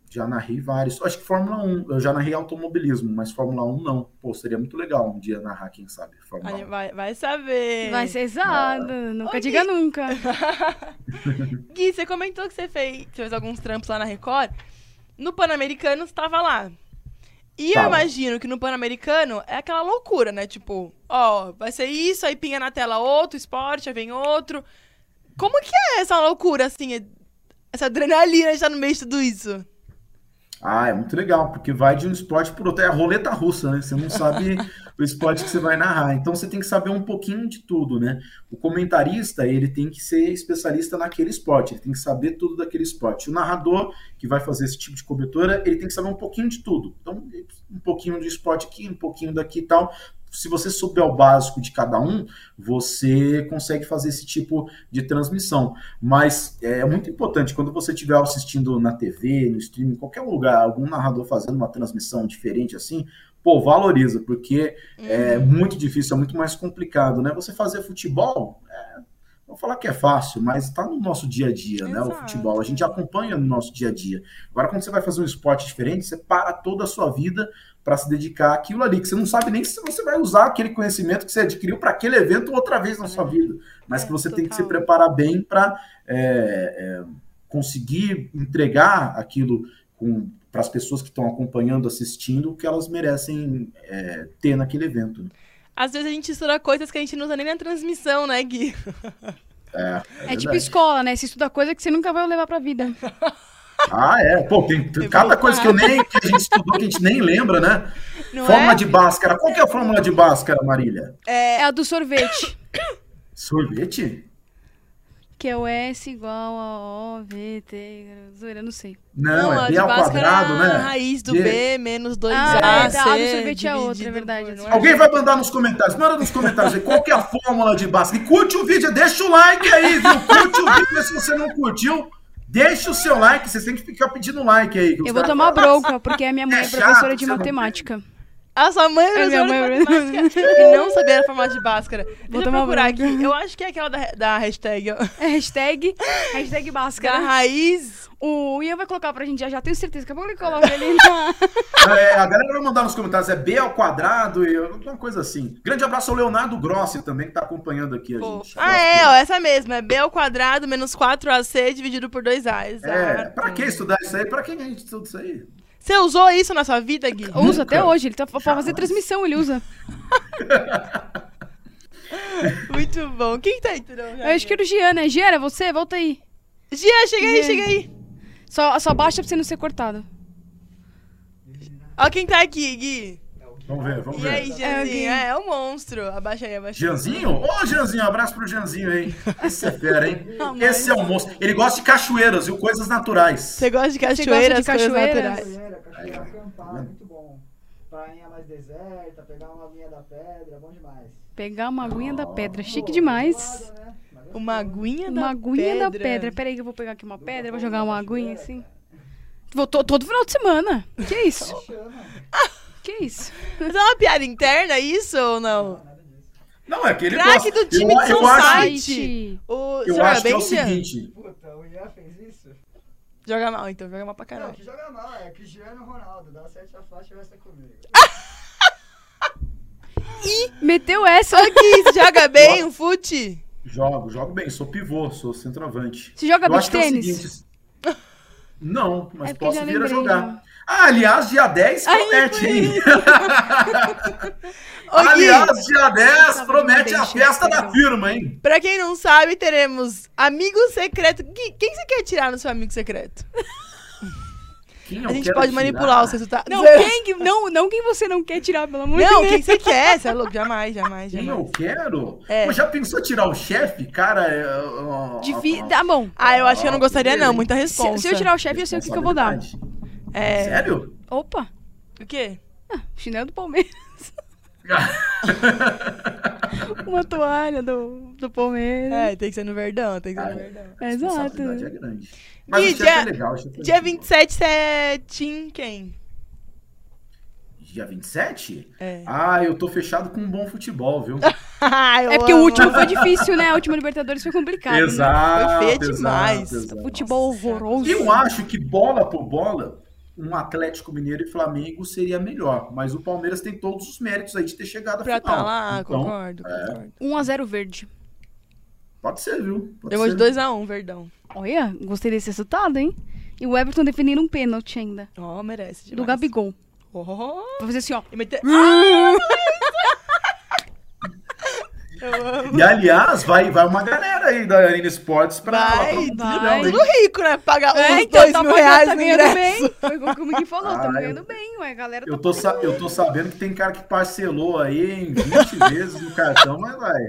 já narrei vários. Acho que Fórmula 1, eu já narrei automobilismo, mas Fórmula 1 não. Pô, seria muito legal um dia narrar, quem sabe, Fórmula 1. Vai, vai saber. Vai ser exato, nunca Ô, diga Gui. nunca. Gui, você comentou que você fez, fez alguns trampos lá na Record. No Pan-Americano, você tava lá. E eu Tava. imagino que no Pan-Americano é aquela loucura, né? Tipo, ó, vai ser isso, aí pinga na tela outro esporte, aí vem outro. Como que é essa loucura, assim? Essa adrenalina de estar no meio de tudo isso? Ah, é muito legal, porque vai de um esporte para outro. É a roleta russa, né? Você não sabe o esporte que você vai narrar. Então você tem que saber um pouquinho de tudo, né? O comentarista, ele tem que ser especialista naquele esporte, ele tem que saber tudo daquele esporte. O narrador, que vai fazer esse tipo de cobertura, ele tem que saber um pouquinho de tudo. Então, um pouquinho de esporte aqui, um pouquinho daqui e tal. Se você souber o básico de cada um, você consegue fazer esse tipo de transmissão. Mas é muito importante, quando você estiver assistindo na TV, no streaming, em qualquer lugar, algum narrador fazendo uma transmissão diferente assim, pô, valoriza, porque é muito difícil, é muito mais complicado, né? Você fazer futebol, é, vou falar que é fácil, mas está no nosso dia a dia, né? O Exato. futebol, a gente acompanha no nosso dia a dia. Agora, quando você vai fazer um esporte diferente, você para toda a sua vida para se dedicar àquilo ali, que você não sabe nem se você vai usar aquele conhecimento que você adquiriu para aquele evento outra vez na sua vida, mas É, que você tem que se total. preparar bem para conseguir entregar aquilo para as pessoas que estão acompanhando, assistindo, o que elas merecem é, ter naquele evento. né? Às vezes a gente estuda coisas que a gente não usa nem na transmissão, né, Gui? É, É tipo escola, né? Você estuda coisa que você nunca vai levar pra vida. Ah, é. Pô, tem, tem cada coisa que eu nem que a gente estudou que a gente nem lembra, né? Não fórmula é? de Bhaskara. Qual que é a fórmula de Bhaskara, Marília? É a do sorvete. Sorvete? Que é o S igual a O, V, T. Zoeira, não sei. Não, a é B de ao quadrado, é a né? raiz do B. B menos 2A. Ah, é, tá, a do C, sorvete é outra, é verdade. por- não é? Alguém vai mandar nos comentários. Manda nos comentários aí qual que é a fórmula de Bhaskara. E curte o vídeo, deixa o like aí, viu? Curte o vídeo se você não curtiu. Deixa o seu like, vocês têm que ficar pedindo like aí. Eu vou tomar falam, bronca, porque a minha mãe É é chato, professora de não matemática. A sua mãe É, minha mãe- de matemática e não sabia a formato de Bhaskara. Deixa eu tomar procurar aqui. Eu acho que é aquela da, da hashtag, ó. É hashtag, hashtag Da Bhaskara. raiz. O Ian vai colocar pra gente já, já tenho certeza. Daqui a pouco ele coloca ele na... É, a galera vai mandar nos comentários, é B ao quadrado, e uma coisa assim. Grande abraço ao Leonardo Grossi também, que tá acompanhando aqui a Pô. gente. Ah, é, ó, essa mesma. É B ao quadrado menos 4AC dividido por 2A. Exato. É, pra que estudar isso aí? Pra quem a gente estuda isso aí? Você usou isso na sua vida, Gui? Usa até hoje, ele tá pra fazer transmissão, ele usa. Muito bom. Quem tá entrando? Eu acho que era o Gian, né? Gian, é você? Volta aí. Gia, chega aí, chega aí. Só, só baixa pra você não ser cortado. Ó quem tá aqui, Gui. Vamos ver, vamos E ver. aí, É, Gianzinho? Gui. É, é um monstro. Abaixa aí, abaixa aí. Janzinho? Ô, Janzinho, abraço pro Janzinho aí. Esse é fera, hein? Não, Esse é um monstro. Ele gosta de cachoeiras, viu? Coisas naturais. Você gosta de gosta de cachoeiras, coisas cachoeiras? naturais? Cachoeira, cachoeira, acampar, muito bom. Prainha mais deserta, pegar uma aguinha da pedra, bom demais. Pegar uma aguinha da pedra. Chique demais. Gelado, né? Mas é Uma aguinha da Uma aguinha da pedra. pedra. Pera aí que eu vou pegar aqui uma pedra, vou jogar uma aguinha assim. Vou to- todo final de semana. Que isso? Que isso? Mas é uma piada interna isso ou não? Não, é que ele Craque do time eu, de eu Site. O eu acho que é bem, o seguinte. Puta, o Ian fez isso? Joga mal, então. Joga mal pra Não, caralho. que joga mal, é Cristiano Ronaldo, dá sete a faixa e vai estar comigo. Meteu essa. Você joga bem o fute? Jogo, jogo bem, sou pivô, sou centroavante. Você joga que é o tênis? seguinte. Não, mas É posso vir a jogar. Ah, aliás, dia 10 Ai, promete, hein? Ô, Gui, aliás, dia 10 Tava promete a festa da firma, hein? pra quem não sabe, teremos amigo secreto. Gui, quem você quer tirar no seu amigo secreto? Quem eu A gente pode tirar? manipular o seu resultado. Não, quem, que- não, não quem você não quer tirar, pelo amor de Não, Deus. quem você quer? Você é louco? Jamais, jamais, Quem jamais. eu quero? É. Pô, já pensou tirar o chefe? Cara, ó, Difí- ó, Tá bom. Ah, eu acho que eu não gostaria, não. Muita Se, resposta. se eu tirar o chefe, eu sei o que, que eu vou dar. É. Sério? Opa, O quê? chinelo do Palmeiras. Uma toalha do, do Palmeiras. É, tem que ser no Verdão, tem que ser Ah, no Verdão. A Exato. é grande. Mas o chefe dia- é legal. o é Dia legal. 27, você é Team quem? Dia 27? É. Ah, eu tô fechado com um bom futebol, viu? Ah, É porque o último foi difícil, né? A última Libertadores foi complicado. né? exato. Foi feia exato, demais. exato. Futebol horroroso. Eu acho que bola por bola, um Atlético Mineiro e Flamengo seria melhor. Mas o Palmeiras tem todos os méritos aí de ter chegado à Pra final. tá lá, Então, concordo, concordo. 1x0 verde. Pode ser, viu? Pode Eu vou de ser. 2x1, Verdão. Olha, gostei desse resultado, hein? E o Everton defendendo um pênalti ainda. Ó, merece demais. Do Gabigol. Oh, Vou fazer assim, ó. e meter... Eu amo. E aliás, vai, vai uma galera aí da Arena Esportes pra. Vai, pra- vai. não, Tudo rico, né? Pagar É, uns então 2 tá, mil pagando, reais tá no ingresso. bem. Foi como o Miki falou, Ah, tá eu- ganhando bem, ué. Galera tá Eu tô, sa- eu tô sabendo que tem cara que parcelou aí em 20 vezes no cartão, mas vai.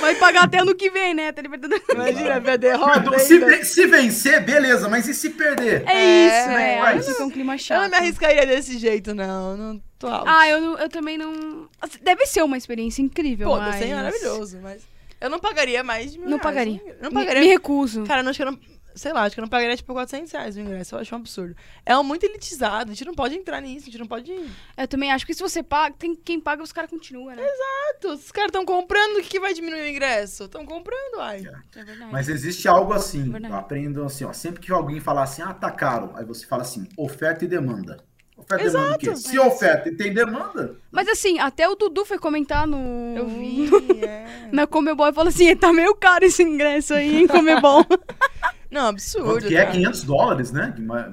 Vai pagar até ano que vem, né? Até Libertadores. Imagina, a derrota se, ainda. se vencer, beleza, mas e se perder? É É, isso, né? Aí mas- fica um clima Eu chato. não me arriscaria desse jeito, não. Não tô alto. Ah, eu, não- eu também não. assim, Deve ser uma experiência incrível, Pô, mas... deve ser maravilhoso, mas... Eu não pagaria mais de mil Não reais. pagaria. Não Me- pagaria. Me, recuso. Cara, não acho que eu não... Sei lá, acho que eu não pagaria, tipo, 400 reais o ingresso. Eu acho um absurdo. É um muito elitizado. A gente não pode entrar nisso. A gente não pode... Eu também acho que se você paga, tem quem paga, os caras continuam, né? Exato. Os caras estão comprando. O que, que vai diminuir o ingresso? Estão comprando, ai. É verdade. Mas existe algo assim, Verdade. aprendam assim, ó, sempre que alguém falar assim, ah, tá caro, aí você fala assim, oferta e demanda. Oferta e demanda o quê? Exato, Se oferta e tem demanda, Mas assim, até o Dudu foi comentar no. Eu vi, é. Na Comebol e falou assim: tá meio caro esse ingresso aí, em Comebol. Não, absurdo. quanto que é cara. 500 dólares, né? Que mais-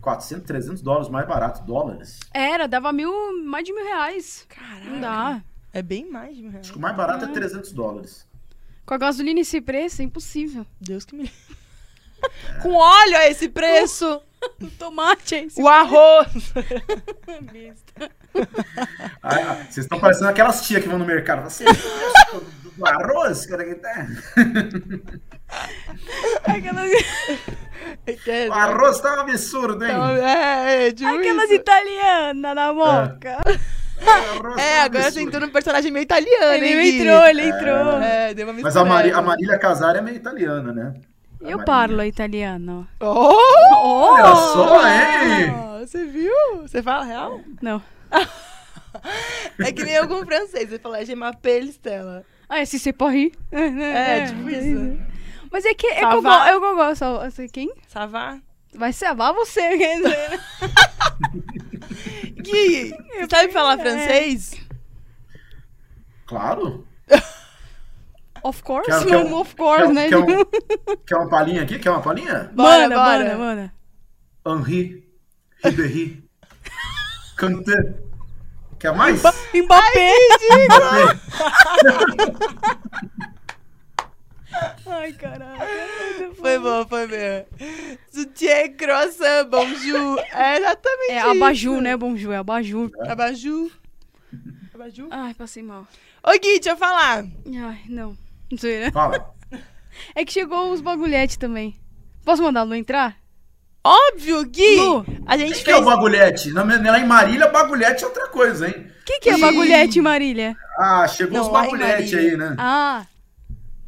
400, 300 dólares mais barato, dólares. Era, dava mil, mais de mil reais. Caraca. Não dá. É bem mais de mil reais. Acho que o mais barato é 300 dólares. Com a gasolina esse preço, é impossível. Deus que me... Com óleo a esse preço. O tomate é esse o arroz. besta. Ah, ah, vocês estão parecendo aquelas tias que vão no mercado. Você do, arroz, cara, que tá? Aquelas, O arroz tá um absurdo, hein? É, é, tipo aquelas isso. italianas na boca. Tá É, um agora absurdo. tentou um personagem meio italiano, hein, Ele entrou, ele entrou. É, deu uma Mas a, Mari, mistureba. a Marília Casari é meio italiana, né? a Eu parlo italiano. Oh! Olha só, hein? Você viu? Você fala real? Não. É que nem eu com o francês. Você fala, je m'appelle Stella. Ah, esse c'est pas rir. É, tipo isso. Mas é que, é que eu, va? go- eu go- gosto. sei Quem? Ça va? Vai salvar você, quer dizer. né? Gui, você sabe falar francês? Claro. Of course, Quer- quer um- of course, quer, né? Quer, um- quer uma palhinha aqui? Quer uma palhinha? Bora, bora. manda, manda. Henri, Ribéry, Kanté. Quer mais? Mbappé! Mbappé. Ai, caralho. Foi bom, foi bom. Soutien, croissant, bonjour. É exatamente É isso. abajur, né, bonjour? É abajur. Abajur. Abajur. Ai, passei mal. Ô, Gui, deixa eu falar. Ai, não. Não sei, né? Fala. É que chegou os bagulhetes também. Posso mandar a Lu entrar? Óbvio, Gui. Lu. A O gente que, que é o fez... bagulhete? Na, lá em Marília, bagulhete é outra coisa, hein? O que, que é Ih. bagulhete, Marília? Ah, chegou Não, os em bagulhete aí, né? Ah,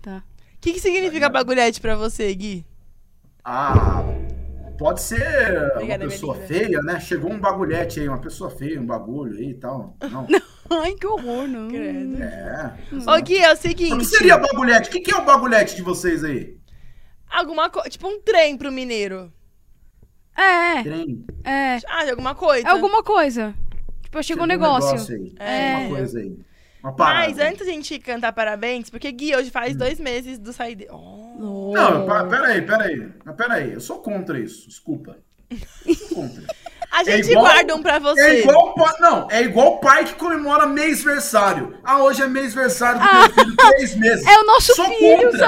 tá. O que, que significa bagulhete pra você, Gui? Ah, pode ser Obrigada, uma pessoa feia, né? Chegou um bagulhete aí, uma pessoa feia, um bagulho aí e tal. Não. Ai, que horror, não. Credo. É. Ô, Gui, é o O que seguinte. seria bagulhete? O que, que é o bagulhete de vocês aí? Alguma coisa. Tipo um trem pro mineiro. É, Trem. é. Ah, de alguma coisa. É alguma coisa. Tipo, chegou um negócio. aí. É. Uma coisa aí. Uma parada. Mas antes da gente cantar parabéns, porque Gui hoje faz dois meses do saída. Oh. Não, peraí, peraí. Mas Peraí, eu sou contra isso. Desculpa. Sou contra. A gente igual- guarda um pra você. É igual, não, é igual o pai que comemora mêsversário. Ah, hoje é mêsversário do meu filho, três meses. É o nosso Sou filho, contra.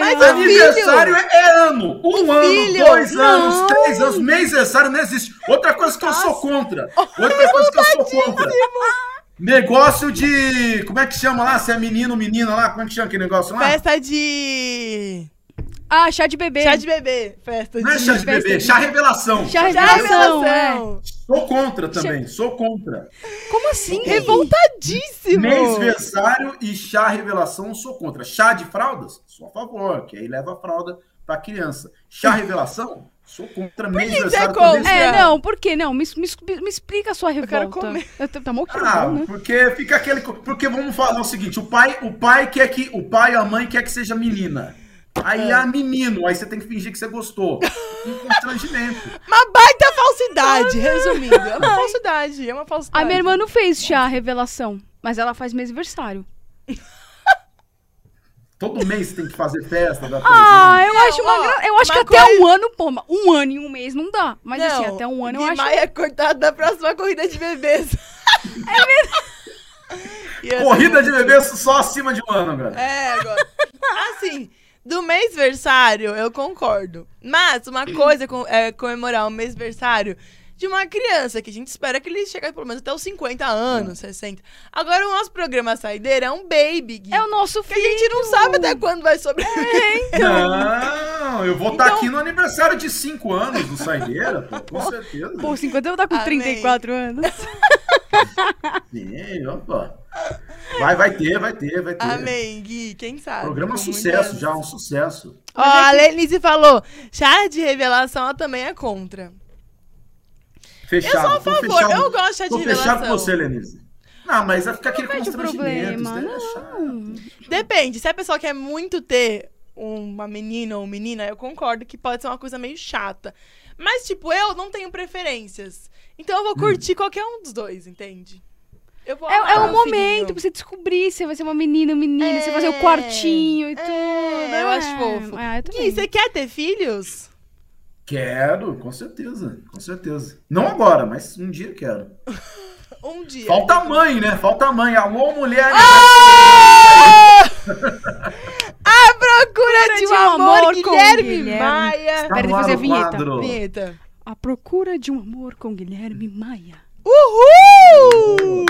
Mas Aniversário é, é ano. Um ano, filho, dois não. anos, três anos. Mêsversário não existe. Outra coisa que eu sou contra. Outra coisa que eu sou contra. Negócio de. Como é que chama lá? Se é menino, menina lá? Como é que chama aquele negócio lá? Festa de. Ah, chá de bebê. Chá de bebê. Festa de. Não é chá de bebê, de- chá revelação. Chá Chá revelação, é. Sou contra também, sou contra. Como assim? Revoltadíssimo. Mêsversário e chá revelação, sou contra. Chá de fraldas, sou a favor, que aí leva a fralda pra criança. Chá revelação, sou contra. que Mêsversário você é também. contra? É, não, por que não? Me, me, me explica a sua quero revolta. comer. Eu tô- tá muito Ah, bom, né? porque fica aquele. Porque vamos falar o seguinte: o pai, o pai quer que. O pai e a mãe quer que seja menina. Aí é menino, aí você tem que fingir que você gostou. Um constrangimento. Uma baita falsidade, resumindo. É uma falsidade, é uma falsidade. A minha irmã não fez chá revelação, mas ela faz mês aniversário. Todo mês tem que fazer festa da Ah, eu acho uma ó, gra- Eu acho que até coisa- um ano, pô, um ano e um mês não dá. Mas assim, Não, até um ano eu acho. Maia é cortado da próxima corrida de bebês. É Corrida de bebê só acima de um ano, velho. É, agora. Assim, do mêsversário, eu concordo. Mas uma coisa com- é comemorar o mêsversário de uma criança, que a gente espera que ele chegue pelo menos até os 50 anos, 60. Agora, o nosso programa Saideira é um baby, Gui. É o nosso que filho. a gente não sabe até quando vai sobreviver. Não, eu vou estar Então- aqui no aniversário de 5 anos do Saideira, pô, com certeza. Pô, 50 eu vou estar com Amém. 34 anos. Sim, opa. Vai, vai ter, vai ter, vai ter. Amém, Gui, quem sabe? Programa Com sucesso, já um sucesso. Ó, a Lenise falou, chá de revelação ela também é contra. Fechado. Eu sou a favor, fechado, eu gosto de Tô fechado revelação. com você, Lenise. Não, mas vai ficar aquele vejo constrangimento. problema, é não. Depende, se a pessoa quer muito ter uma menina ou menina, eu concordo que pode ser uma coisa meio chata. Mas, tipo, eu não tenho preferências. Então eu vou curtir qualquer um dos dois, entende? Eu vou É, é um momento pra você descobrir se vai ser uma menina ou um menino, você fazer o É, quartinho e é, tudo. eu acho fofo. Ah, eu Gui, você quer ter filhos? Quero, com certeza, com certeza. Não agora, mas um dia quero. Um dia. Falta a mãe, né? Falta a mãe. Alô, mulher. Ah! A procura de um amor, amor com Guilherme, Guilherme. Maia. Pera, no ar fazer a vinheta. quadro. Vinheta. A procura de um amor com Guilherme Maia. Uhul!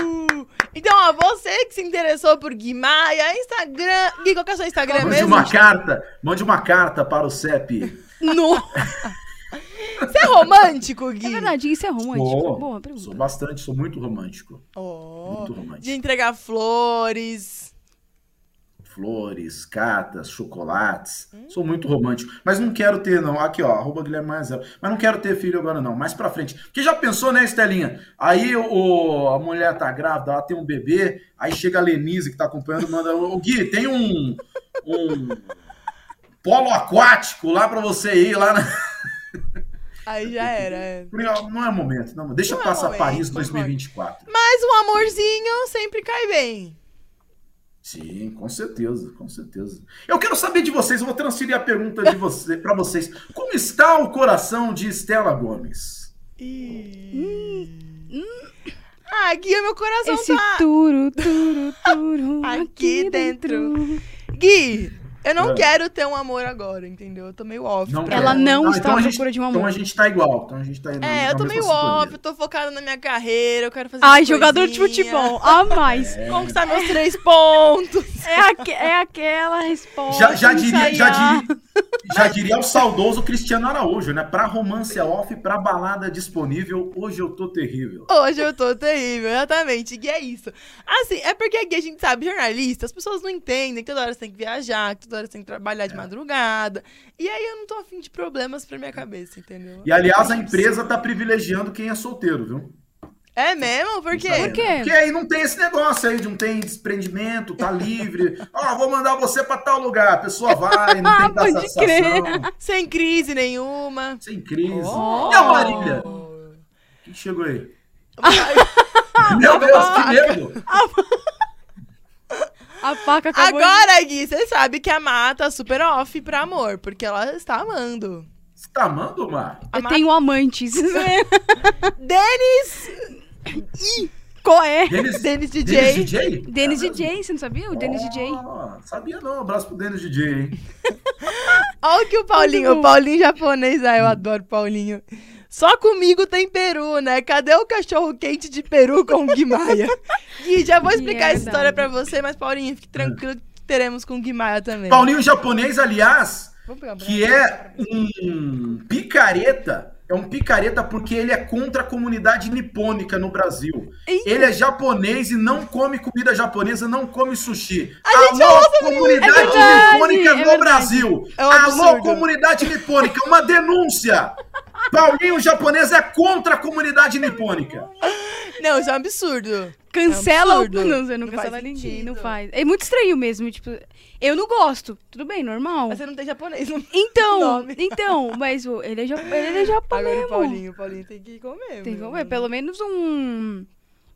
Então, ó, você que se interessou por Gui Maia, Instagram. Gui, qual que é o seu Instagram Mande mesmo? uma carta. Mande uma carta para o CEP. No... Você é romântico, Gui? É verdade, isso é romântico. Sou, Boa sou pergunta. bastante, sou muito romântico. Oh, Muito romântico. de entregar flores. flores, cartas, chocolates. Sou muito romântico. Mas não quero ter, não. Aqui, ó, arroba Guilherme Mazel. Mas não quero ter filho agora, não. Mais pra frente. Porque já pensou, né, Estelinha? Aí o, a mulher tá grávida, ela tem um bebê, aí chega a Lenise que tá acompanhando, manda. Ô, Gui, tem um. um polo aquático lá pra você ir lá na. Aí já era. é. Não é momento, não. Deixa Não é passar momento, Paris concordo. 2024. Mas um amorzinho sempre cai bem. Sim, com certeza, com certeza. Eu quero saber de vocês, eu vou transferir a pergunta de você para vocês. Como está o coração de Estela Gomes? Ah, Gui, meu coração Esse tá turo, turo, turo. aqui dentro. Gui, eu não É. quero ter um amor agora, entendeu? Eu tô meio off. Não Ela não Ah, está então à a gente- procura de um Então amor. a gente tá igual. Então a gente tá É, eu tô meio off, eu tô focada na minha carreira, eu quero fazer Ai, jogador de futebol. A mais. Conquistar meus três pontos. É, aque- é aquela resposta. Já, já, diria, já, diria, já diria o saudoso Cristiano Araújo, né? Pra romance é off, pra balada disponível, hoje eu tô terrível. Hoje eu tô terrível, exatamente. Gui é isso. Assim, é porque aqui a gente sabe, jornalista, as pessoas não entendem que toda hora você tem que viajar, que toda hora você tem que trabalhar É. de madrugada. E aí eu não tô afim de problemas pra minha cabeça, entendeu? E aliás, a empresa tá privilegiando quem é solteiro, viu? É mesmo? Por quê? Por quê? Porque aí não tem esse negócio aí de não tem desprendimento, tá livre. Ó, vou mandar você pra tal lugar. A pessoa vai, não tem Pode taxação. Sem crise nenhuma. Sem crise. Oh. E a Marília? O que que chegou aí? Meu Deus, que medo! A faca acabou Agora, Gui, você sabe que a Má tá super off pra amor, porque ela está amando. Você tá amando, Mar? Eu tenho amantes. Denis! Qual é? Denis, Denis DJ. Denis DJ? Denis DJ, você não sabia? O Denis DJ. Ah, sabia não. Abraço pro Denis DJ, hein? Olha o que o Paulinho, o Paulinho japonês, ah, eu adoro o Paulinho. Só comigo tem peru, né? Cadê o cachorro quente de peru com o Gui Maia? Gui, já vou explicar essa Verdade. história pra você, mas Paulinho, fique tranquilo que teremos com o Gui Maia também. Paulinho japonês, aliás, Vamos pegar um que é um picareta. É um picareta porque ele é contra a comunidade nipônica no Brasil. Eita. Ele é japonês e não come comida japonesa, não come sushi. A Alô, sobre comunidade. É verdade, nipônica é no verdade. Brasil. É um Alô, comunidade nipônica. Uma denúncia. Paulinho japonês é contra a comunidade nipônica. Não, isso é um absurdo. Cancela É um. Não, você não, Não cancela faz ninguém, sentido. não faz. É muito estranho mesmo, tipo, eu não gosto. Tudo bem, normal. Mas você não tem japonês no Então, nome. então, mas o- ele é, ja- ele é japonês. Agora o. Paulinho, o Paulinho tem que comer. Tem que comer pelo menos um.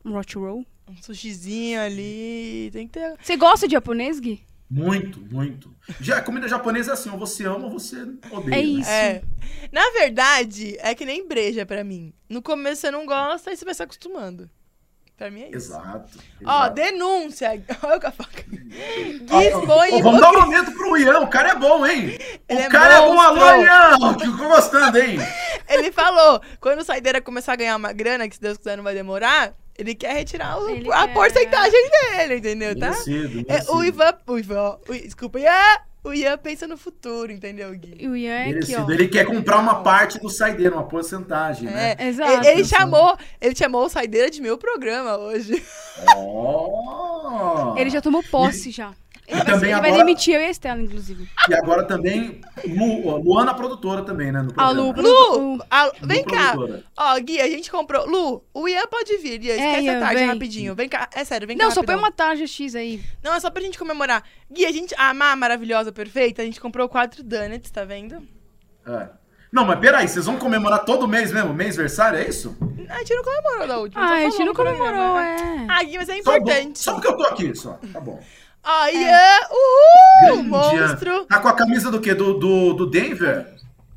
Um hot roll. Um sushizinho ali, tem que ter... Você gosta de japonês, Gui? Muito, muito. Já, comida japonesa é assim, ou você ama ou você odeia. É né? isso. É. Na verdade, é que nem breja pra mim. No começo você não gosta, aí você vai se acostumando. Pra mim é isso. Exato. Ó, exato. denúncia. Olha com a faca. Ó, Gui ó, expõe ó, Vamos dar um momento pro Ian, o cara é bom, hein? Ele o é cara é bom, monstro. alô, Ian! Que eu tô gostando, hein? Ele falou, quando o Saideira começar a ganhar uma grana, que se Deus quiser não vai demorar, ele quer retirar o- Ele a quer. porcentagem dele, entendeu? Tá? Merecido, É, o merecido. Ivan, o Ivan, ó, o- desculpa, Ian, o Ian pensa no futuro, entendeu, Gui? O Ian é aqui, ó. Ele quer comprar uma parte do saideiro, uma porcentagem, né? É, Exato. ele, ele chamou, ele chamou o Saideira de meu programa hoje. Ó! Ele já tomou posse já. Ele, E vai, também ele vai agora- demitir eu e a Estela, inclusive. E agora também, Lu, ó, Luana produtora também, né? No A Lu, programa. Lu, a- Lu vem cá. Ó, Gui, a gente comprou. Lu, o Ian pode vir, Ian. Esquece Ian, a tarde vem. rapidinho. Vem cá, é sério, vem Não, cá. só põe uma tarja X aí. Não, é só pra gente comemorar. Gui, a gente. A Má maravilhosa, perfeita, a gente comprou quatro donuts, tá vendo? É. Não, mas peraí, vocês vão comemorar todo mês mesmo? Mêsversário, é isso? A gente não comemorou da última. Ah, só a gente não programa. comemorou, é. Ah, Gui, mas é Só, do- importante. só porque eu tô aqui, só. Tá bom. Ó, Ian, uhul! Grande monstro! Tá com a camisa do quê? Do, do, do Denver?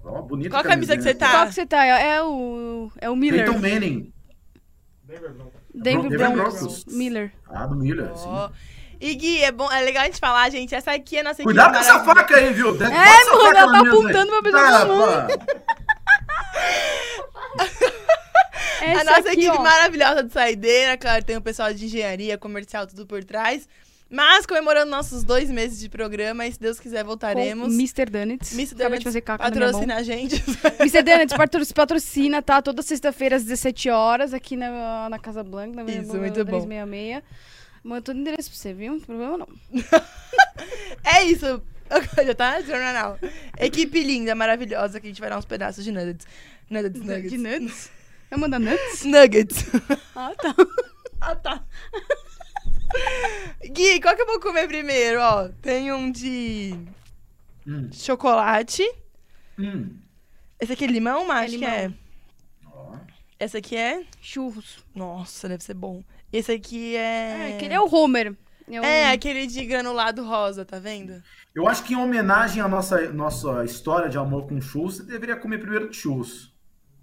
Ó, bonita Qual a camisa que você tá? Qual que você tá? É o. É o Miller. Peyton Manning. Denver Denver Broncos. Broncos. Miller. Ah, do Miller, sim. Ó. E Gui, é, bom, é legal a gente falar, gente. Essa aqui é a nossa Cuidado com essa faca aí, viu? Bota É, mano, ela tá aí. apontando pra pessoa Ah, a nossa aqui, equipe ó. maravilhosa de saideira, claro, tem o pessoal de engenharia, comercial, tudo por trás. Mas comemorando nossos dois meses de programa, e se Deus quiser, voltaremos. Com Mr. Donuts. Miss Acabei de fazer caca patrocina a gente. Mr. Donuts patro- patrocina, tá? Toda sexta-feira às 17 horas aqui na, na Casa Blanca, na Isso, na- muito bom. 366. Manda todo o endereço pra você, viu? Não tem problema não. É isso. Já tá jornal. Equipe linda, maravilhosa, que a gente vai dar uns pedaços de nuggets. Nuggets, nuggets. De nuts? Vai mandar nuts? Nuggets. Ah, tá. ah, tá. Gui, qual que eu vou comer primeiro? Ó, tem um de Hum, chocolate. hum. Esse aqui é limão, mas limão. é. Ó. Esse aqui é. Churros. Nossa, deve ser bom. Esse aqui é. É, aquele é o Homer. É, o... É, aquele de granulado rosa, tá vendo? Eu acho que em homenagem à nossa, nossa história de amor com churros, você deveria comer primeiro de churros.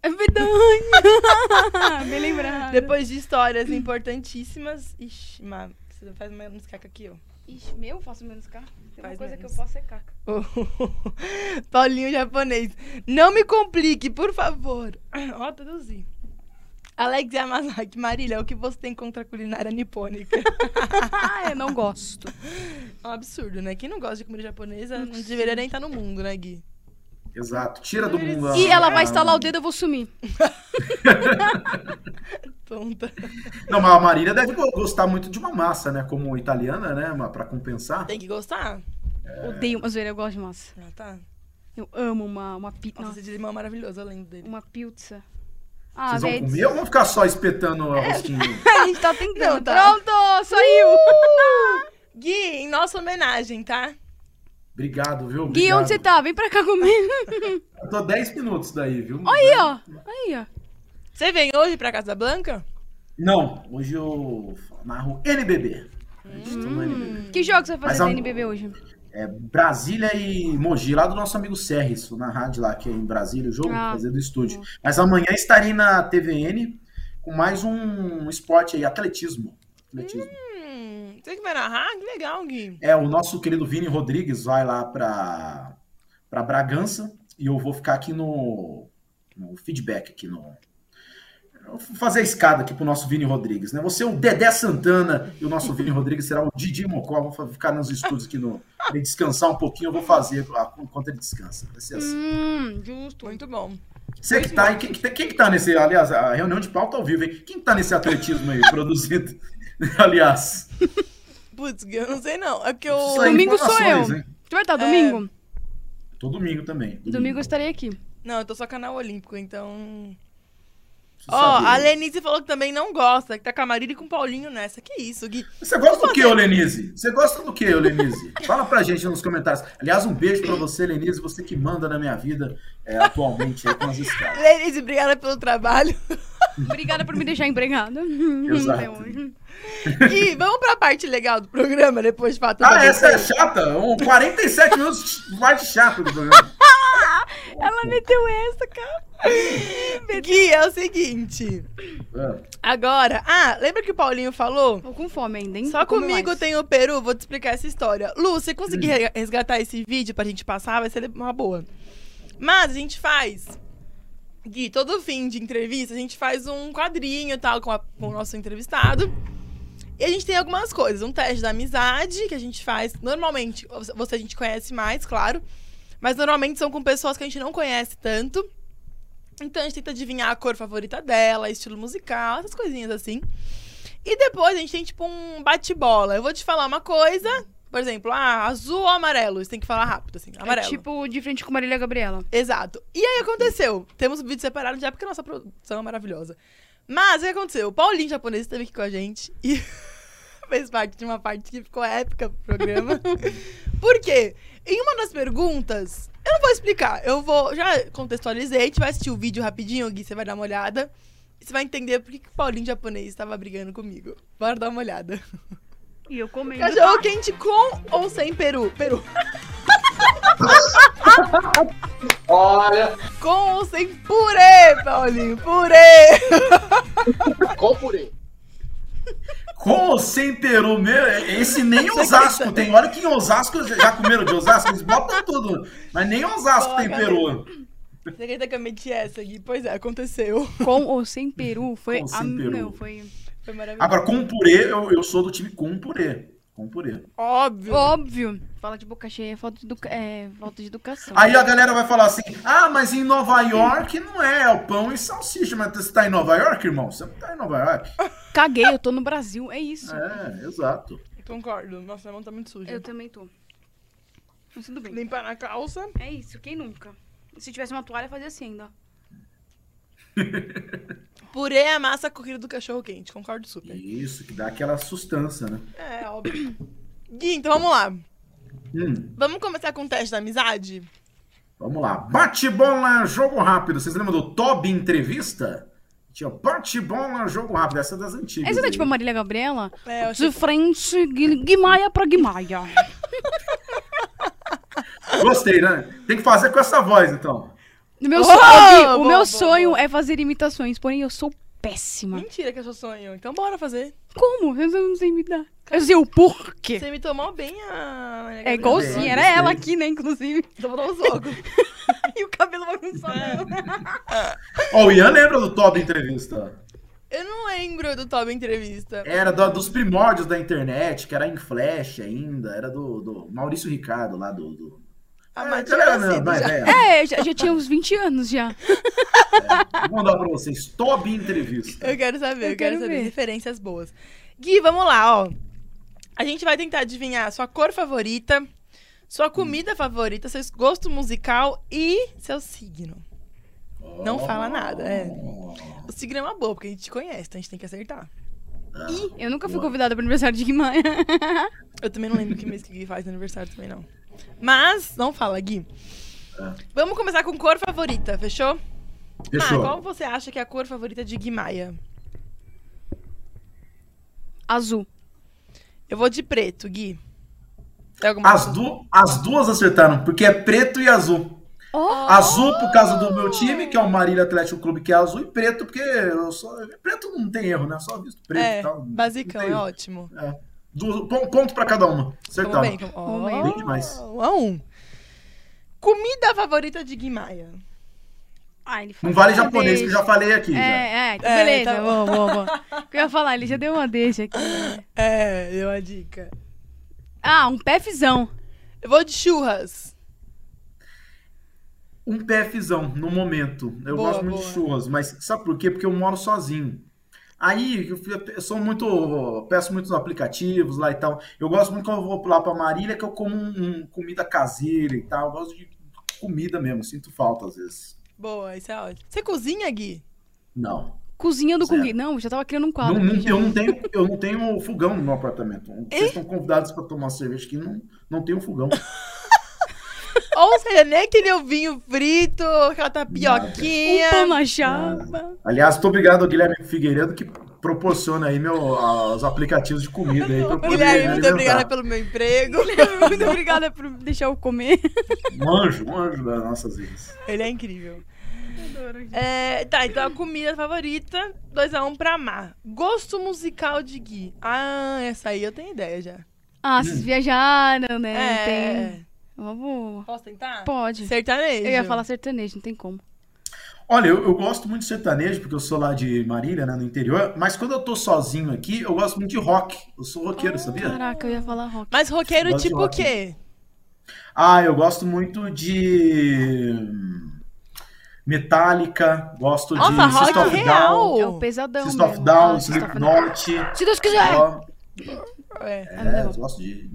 É verdade. Bem lembrado. Depois de histórias importantíssimas. Ixi, mas você faz menos caca aqui, ó. Ixi, meu, faço menos caca. Tem uma Faz coisa menos. que eu faço é caca. Paulinho japonês. Não me complique, por favor. Ó, traduzir. Alex Yamazaki, Marília, o que você tem contra a culinária nipônica? Eu não gosto. É um absurdo, né? Quem não gosta de comida japonesa não deveria nem estar no mundo, né, Gui? Exato. Tira do mundo. E ela vai a- estalar o dedo, eu vou sumir. Tonta. Não, mas a Marília deve go- gostar muito de uma massa, né? Como italiana, né? Mas Pra compensar. Tem que gostar. Odeio uma zoeira, eu gosto de massa. Ah, tá. Eu amo uma, uma pizza. Nossa, esse de limão é maravilhoso, eu lembro dele. Uma pizza. Ah, Vocês vão comer ou vão ficar só espetando a rosquinha? A gente tá tentando. Não, tá. Pronto, saiu. Gui, em nossa homenagem, tá? Obrigado, viu? Gui, Obrigado. onde você tá? Vem pra cá comigo. Eu tô 10 minutos daí, viu? Aí, ó. Aí, ó. Você vem hoje pra Casa Blanca? Não, hoje eu narro NBB. No NBB. Que jogo você vai Mas fazer da NBB hoje? É Brasília e Mogi, lá do nosso amigo Serres, na rádio lá, que é em Brasília, o jogo, Ah. fazer do estúdio. Mas amanhã estarei na TVN com mais um esporte aí, atletismo. Atletismo. Hum, você que vai narrar? Que legal, Gui. É, o nosso querido Vini Rodrigues vai lá para para Bragança e eu vou ficar aqui no, no feedback aqui no vou fazer a escada aqui pro nosso Vini Rodrigues, né? Você é o Dedé Santana e o nosso Vini Rodrigues será o Didi Mocó. Vou ficar nos estúdios aqui no ele descansar um pouquinho, eu vou fazer enquanto ele descansa. Vai ser assim. Hum, justo. Muito bom. Você que tá quem, que quem que tá nesse, aliás, a reunião de pauta ao vivo, hein? Quem que tá nesse atletismo aí produzido? aliás, Putz, eu não sei não. É porque eu... Domingo sou eu. hein? Você vai estar domingo? tô domingo também. Domingo eu estarei aqui. Não, eu tô só canal olímpico, então... Ó, sabia. a Lenice falou que também não gosta, que tá com a Marília e com o Paulinho nessa. Que isso, Gui? Você gosta do que, ô Lenise? Você gosta do que, ô Lenise? Fala pra gente nos comentários. Aliás, um beijo pra você, Lenise, você que manda na minha vida é, atualmente aí com as escadas. Lenice, obrigada pelo trabalho. Obrigada por me deixar empregada. Exato. Gui, vamos pra parte legal do programa, depois de fato. Ah, essa é chata? Um 47 minutos mais chato do programa. Ela meteu essa, cara. Gui, é o seguinte. É. Agora, ah, lembra que o Paulinho falou? Tô com fome ainda, hein? Só comigo mais. tem o Peru, vou te explicar essa história. Lu, você conseguir re- resgatar esse vídeo pra gente passar, vai ser uma boa. Mas a gente faz. Gui, todo fim de entrevista, a gente faz um quadrinho e tal com, a- com o nosso entrevistado. E a gente tem algumas coisas. Um teste da amizade que a gente faz. Normalmente, você a gente conhece mais, claro. Mas normalmente são com pessoas que a gente não conhece tanto. Então a gente tenta adivinhar a cor favorita dela, estilo musical, essas coisinhas assim. E depois a gente tem, tipo, um bate-bola. Eu vou te falar uma coisa, por exemplo, ah, azul ou amarelo. Você tem que falar rápido, assim, amarelo. É tipo de frente com Marília Gabriela. Exato. E aí aconteceu. Temos um vídeo separado já porque a nossa produção é maravilhosa. Mas o que aconteceu? O Paulinho japonês esteve aqui com a gente e fez parte de uma parte que ficou épica pro programa. Por quê? Em uma das perguntas, eu não vou explicar, eu vou. Já contextualizei, a gente vai assistir o vídeo rapidinho, Gui, você vai dar uma olhada. E você vai entender por que, que o Paulinho japonês estava brigando comigo. Bora dar uma olhada. E eu comendo. Cachorro quente com ou sem peru? Peru. Olha, Com ou sem purê, Paulinho? Purê! com purê. Com ou sem peru mesmo? Esse nem Osasco tem. Olha que em Osasco, já comeram de Osasco? Eles botam tudo. Mas nem Osasco tem cadê? peru. Você acredita que eu meti essa aqui? Pois é, aconteceu. Com ou sem peru. Foi. Com ou ah, sem peru. Não, foi. Foi maravilhoso. Agora, com purê, eu, eu sou do time com purê. Com purê. Óbvio. Óbvio. Fala de boca cheia, falta de, educa... é, falta de educação. Aí a galera vai falar assim: ah, mas em Nova York não é, é o pão e salsicha. Mas você tá em Nova York, irmão? Você não tá em Nova York. Caguei, eu tô no Brasil, é isso. É, exato. Concordo. Nossa, minha mão tá muito suja. Eu também tô. Mas tudo bem. Limpar na calça. É isso, quem nunca? Se tivesse uma toalha, fazia assim ainda. Purê é a massa corrida do cachorro quente. Concordo super. Isso, que dá aquela sustância, né? É, óbvio. Gui, então vamos lá. Hum, Vamos começar com o teste da amizade? vamos lá. Bate-bola, jogo rápido. Vocês lembram do Toby Entrevista? Tinha bate-bola, jogo rápido. Essa é das antigas. Essa é tipo a Marília Gabriela? É, De frente, Gui- Guimaia pra Guimaia. Gostei, né? Tem que fazer com essa voz, então. O meu, Oh, so- boa, o boa, meu sonho boa. é fazer imitações, porém eu sou péssima. Mentira que é seu sonho. Então bora fazer. Como? Eu não sei imitar. Eu sei o porquê. Você me tomou bem a... É igualzinho, era ela aqui, né, inclusive. Então vou dar um soco. E o cabelo bagunçado. Ó, o Ian lembra do Toby Entrevista? Eu não lembro do Toby Entrevista. Era do- dos primórdios da internet, que era em Flash ainda. Era do, do Maurício Ricardo lá do. do... Ah, É, mas tinha né, sido mais já. É, já, já tinha uns 20 anos já. Vou mandar pra vocês. Toby Entrevista. Eu quero saber, eu, Eu quero, quero saber. Referências boas. Gui, vamos lá, ó. A gente vai tentar adivinhar sua cor favorita, sua comida favorita, seu gosto musical e seu signo. Não fala nada, é. O signo é uma boa, porque a gente te conhece, então a gente tem que acertar. Ih, eu nunca fui convidada pro aniversário de Guimaia. Eu também não lembro que mês que Gui faz aniversário também, não. Mas, não fala, Gui. Vamos começar com cor favorita, fechou? Fechou. Ah, qual você acha que é a cor favorita de Gui Maia? Azul. Eu vou de preto, Gui. Tem alguma As, du as duas acertaram, porque é preto e azul. Azul por causa do meu time, que é o Marília Atlético Clube, que é azul, e preto, porque eu só. Preto não tem erro, né? Só visto preto É, e tal. basicão, é tem- ótimo. É. Du- pon- ponto pra cada uma. Acertaram. bem, Vamos ó, bem demais. um a um. Comida favorita de Gui Maia? Ah, ele Não vale uma japonês, que eu já falei aqui. já. É, é, então É, beleza, tá boa, boa, boa. O que eu ia falar, ele já deu uma deixa aqui. É, deu a dica. Ah, um PFzão. Eu vou de churras. Um PFzão no momento. Eu Boa, gosto muito de boa. churras, mas sabe por quê? Porque eu moro sozinho. Aí eu, eu sou muito. Peço muitos aplicativos lá e tal. Eu gosto muito quando eu vou lá pra Marília, que eu como um, um comida caseira e tal. Eu gosto de comida mesmo, sinto falta às vezes. Boa, isso é ótimo. Você cozinha, Gui? Não. Cozinhando com. Gui. Não, já tava criando um quadro. Não, aqui eu, não tenho, eu não tenho fogão no meu apartamento. Vocês estão convidados para tomar cerveja aqui, não, não tenho fogão. Ou seja, nem aquele ovinho frito, aquela tapioquinha. Um pão na chapa. Aliás, muito obrigado ao Guilherme Figueiredo que proporciona aí meu, os aplicativos de comida aí pra Guilherme, muito obrigada pelo meu emprego. Muito obrigada por deixar eu comer. Um anjo, um anjo das nossas vidas. Ele é incrível. É, tá, então a comida favorita, 2x1 um pra Mar. Gosto musical de Gui. Ah, essa aí eu tenho ideia já. Ah, vocês viajaram, né? É. Tem... Vamos... Posso tentar? Pode. Sertanejo. Eu ia falar sertanejo, não tem como. Olha, eu, eu gosto muito de sertanejo, porque eu sou lá de Marília, né, no interior, mas quando eu tô sozinho aqui, eu gosto muito de rock. Eu sou roqueiro, sabia? Caraca, eu ia falar rock. Mas roqueiro tipo o quê? Ah, eu gosto muito de Metallica, gosto de Nossa, rock System of real. Down, É o pesadão System of. Down, Ah, of Slipknot. Se Deus quiser! ó, É. É, eu gosto de,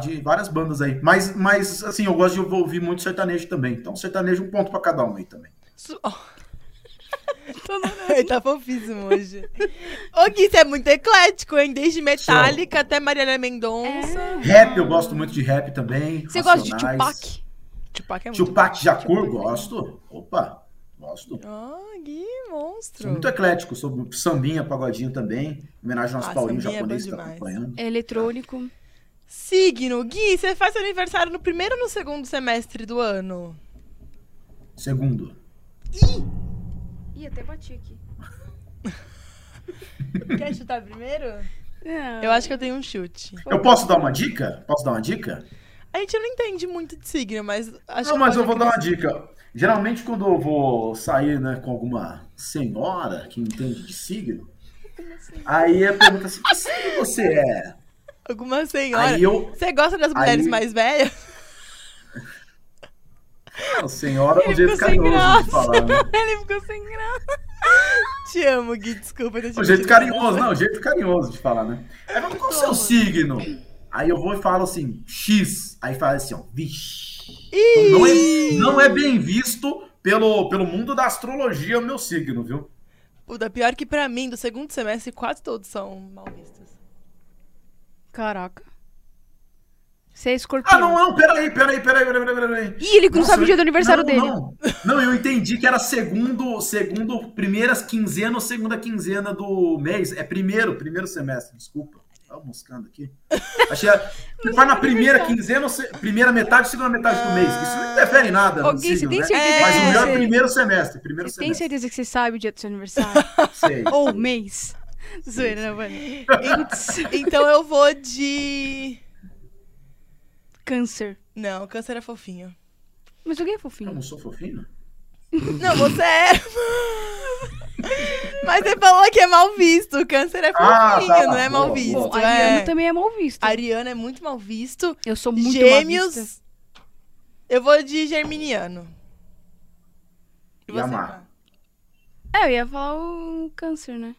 de várias bandas aí. Mas, mas, assim, eu gosto de ouvir muito sertanejo também. Então, sertanejo, um ponto pra cada um aí também. Su- ó. Ele tá fofíssimo hoje. Ô, Gui, você é muito eclético, hein? Desde Metallica até Mariana Mendonça. Rap, eu gosto muito de rap também. Você gosta de. Tupac? Tupac é muito Tupac Jakur, gosto. Opa, gosto. Ah, Gui, monstro. Sou muito eclético, sou sambinha, pagodinho também. Homenagem ao nosso Ah, Paulinho é japonês bom que tá acompanhando. É eletrônico. Signo. Gui, você faz seu aniversário no primeiro ou no segundo semestre do ano? Segundo. Ih, até bati aqui. Quer chutar primeiro? É. Eu acho que eu tenho um chute. Eu posso dar uma dica? Posso dar uma dica? A gente não entende muito de signo, mas acho Não, que mas eu vou dar uma dica. Geralmente, quando eu vou sair né, com alguma senhora que entende de signo, aí a pergunta assim: que signo você é? Alguma senhora. Eu. Você gosta das mulheres Aí- mais velhas? A senhora é um jeito carinhoso de falar, né? Ele ficou sem graça. Te amo, Gui, desculpa. te O jeito carinhoso, não, o jeito carinhoso de falar, né? Aí vamos com o seu signo. Aí eu vou e falo assim, X. Aí fala assim, ó, vixe. Então não, é, não é bem visto pelo, pelo mundo da astrologia o meu signo, viu? Puta, pior que pra mim, do segundo semestre, quase todos são mal vistos. Caraca. Você é escorpião. Ah, não, não, peraí, peraí, peraí, peraí, peraí, peraí. Ih, ele não Nossa, sabe o dia do aniversário não, dele. Não. não, eu entendi que era segundo, segundo, primeiras quinzena ou segunda quinzena do mês. É primeiro, primeiro semestre, desculpa. Tava moscando aqui. Achei que foi na primeira quinzena, ou se- primeira metade, segunda metade do mês. Isso não interfere em nada Gui, você tem né? certeza Mas que o meu é primeiro semestre, primeiro Você tem semestre. certeza que você sabe o dia do seu aniversário? Sei. Ou mês? Zoeira, né, mano? Então eu vou de. Câncer. Não, câncer é fofinho. Mas alguém é Eu fofinho. não sou fofinho? Não, você é. Mas você falou que é mal visto. Câncer é fofinho, Ah, tá, não é mal boa, visto. boa. Bom, Ariano é. também é mal visto. Ariano é muito mal visto. Eu sou muito mal Gêmeos. vista. Eu vou de Germiniano. E você? É, eu ia falar o câncer, né?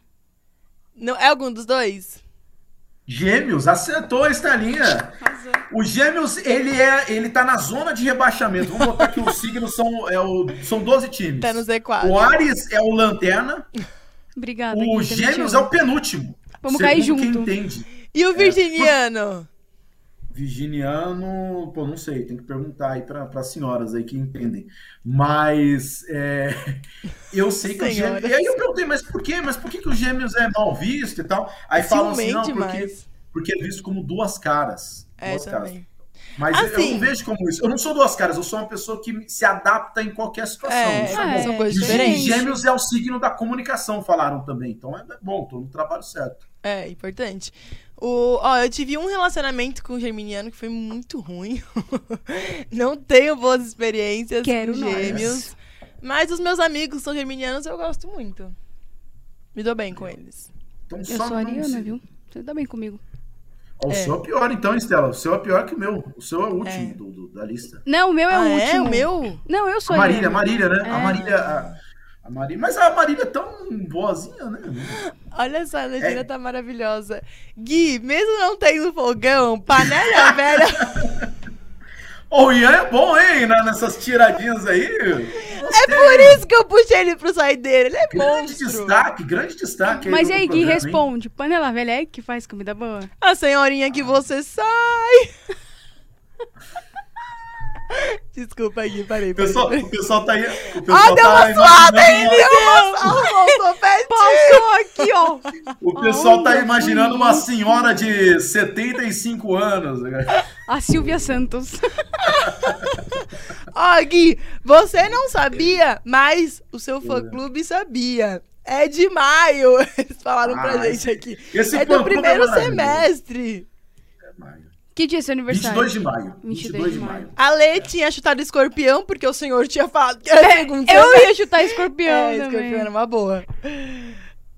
Não, é algum dos dois? Gêmeos, acertou a estalinha. O Gêmeos, ele é, ele tá na zona de rebaixamento. Vamos botar que os signos são, é o, são 12 times. Tá no Z4. O Ares é o Lanterna, Obrigada. o Gêmeos é o penúltimo. Vamos cair junto. Quem entende. E o Virginiano? Virginiano, pô, não sei, tem que perguntar aí para as senhoras aí que entendem. Mas é, eu sei que o Gêmeos. Senhoras. E aí eu perguntei, mas por quê? Mas por que, que o Gêmeos é mal visto e tal? Aí falam assim, não, porque, demais. porque é visto como duas caras. É, duas caras. também. Mas eu Assim- não vejo como isso. Eu não sou duas caras, eu sou uma pessoa que se adapta em qualquer situação. É, Isso bom. são é. coisas E diferentes. Gêmeos é o signo da comunicação, falaram também. Então é bom, tô no trabalho certo. É, importante. O, ó, eu tive um relacionamento com o Germiniano que foi muito ruim. Não tenho boas experiências Quero com nós. gêmeos. Mas os meus amigos são germinianos eu gosto muito. Me dou bem com eles. Então, Eu sou ariana, se- viu? Você tá bem comigo. O É. seu é pior, então, Estela. O seu é pior que o meu. O seu é o último É. do- do- da lista. Não, o meu é ah, o é? último. O meu? Não, eu sou A Marília, a ariana. Marília, né? A É. Marília. A, a Marília. Mas a Marília é tão boazinha, né? Olha só, a legenda É. tá maravilhosa. Gui, mesmo não tendo fogão, panela velha. O Ian é bom, hein? Nessas tiradinhas aí. é por isso que eu puxei ele pro saideiro. Ele é Grande monstro. destaque, grande destaque. Mas do aí, Gui, programa, hein? responde. Panela velha é que faz comida boa? A senhorinha que você sai. Desculpa, Gui, parei. Pessoal, parei. o pessoal tá aí. O pessoal Ah, deu tá uma suada, hein? imaginando- Deu uma suada. Passou aqui, ó. O pessoal tá imaginando uma senhora de 75 anos. A Silvia Santos. Ó, Gui, você não sabia, mas o seu fã-clube sabia. É de maio. Eles falaram pra Ah, gente aqui. Esse É do fã-clube primeiro semestre. Que dia é seu aniversário? 22 de maio. 22 de maio. A Lê tinha chutado escorpião, porque o senhor tinha falado que era segundo Eu ia chutar escorpião É, também. escorpião era uma boa.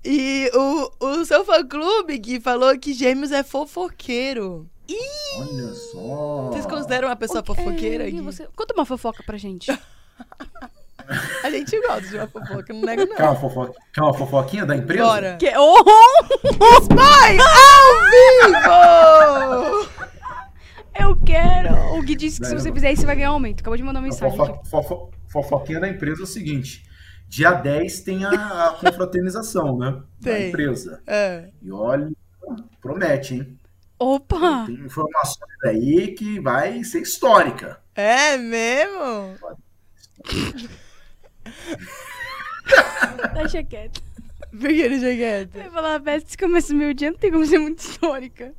E o, o seu fã-clube, Gui, falou que gêmeos é fofoqueiro. Olha só. Vocês consideram uma pessoa fofoqueira, É, Gui? você... Conta uma fofoca pra gente. A gente gosta de uma fofoca, não nego não. Quer uma, fofo... Quer uma fofoquinha da empresa? Bora. que... Oh! Spy ao vivo! Eu quero! O Gui disse que se você fizer isso, você vai ganhar aumento. Acabou de mandar uma mensagem. fofo- aqui. fofo- Fofoquinha da empresa é o seguinte: dia 10 tem a, a confraternização, né? Da Tem. empresa. É. E olha, promete, hein? Opa! Tem informações aí que vai ser histórica. É mesmo? Deixa quieto. Por que ele já quieto? Eu ia falar, Beth, se começa o meu dia, não tem como ser muito histórica.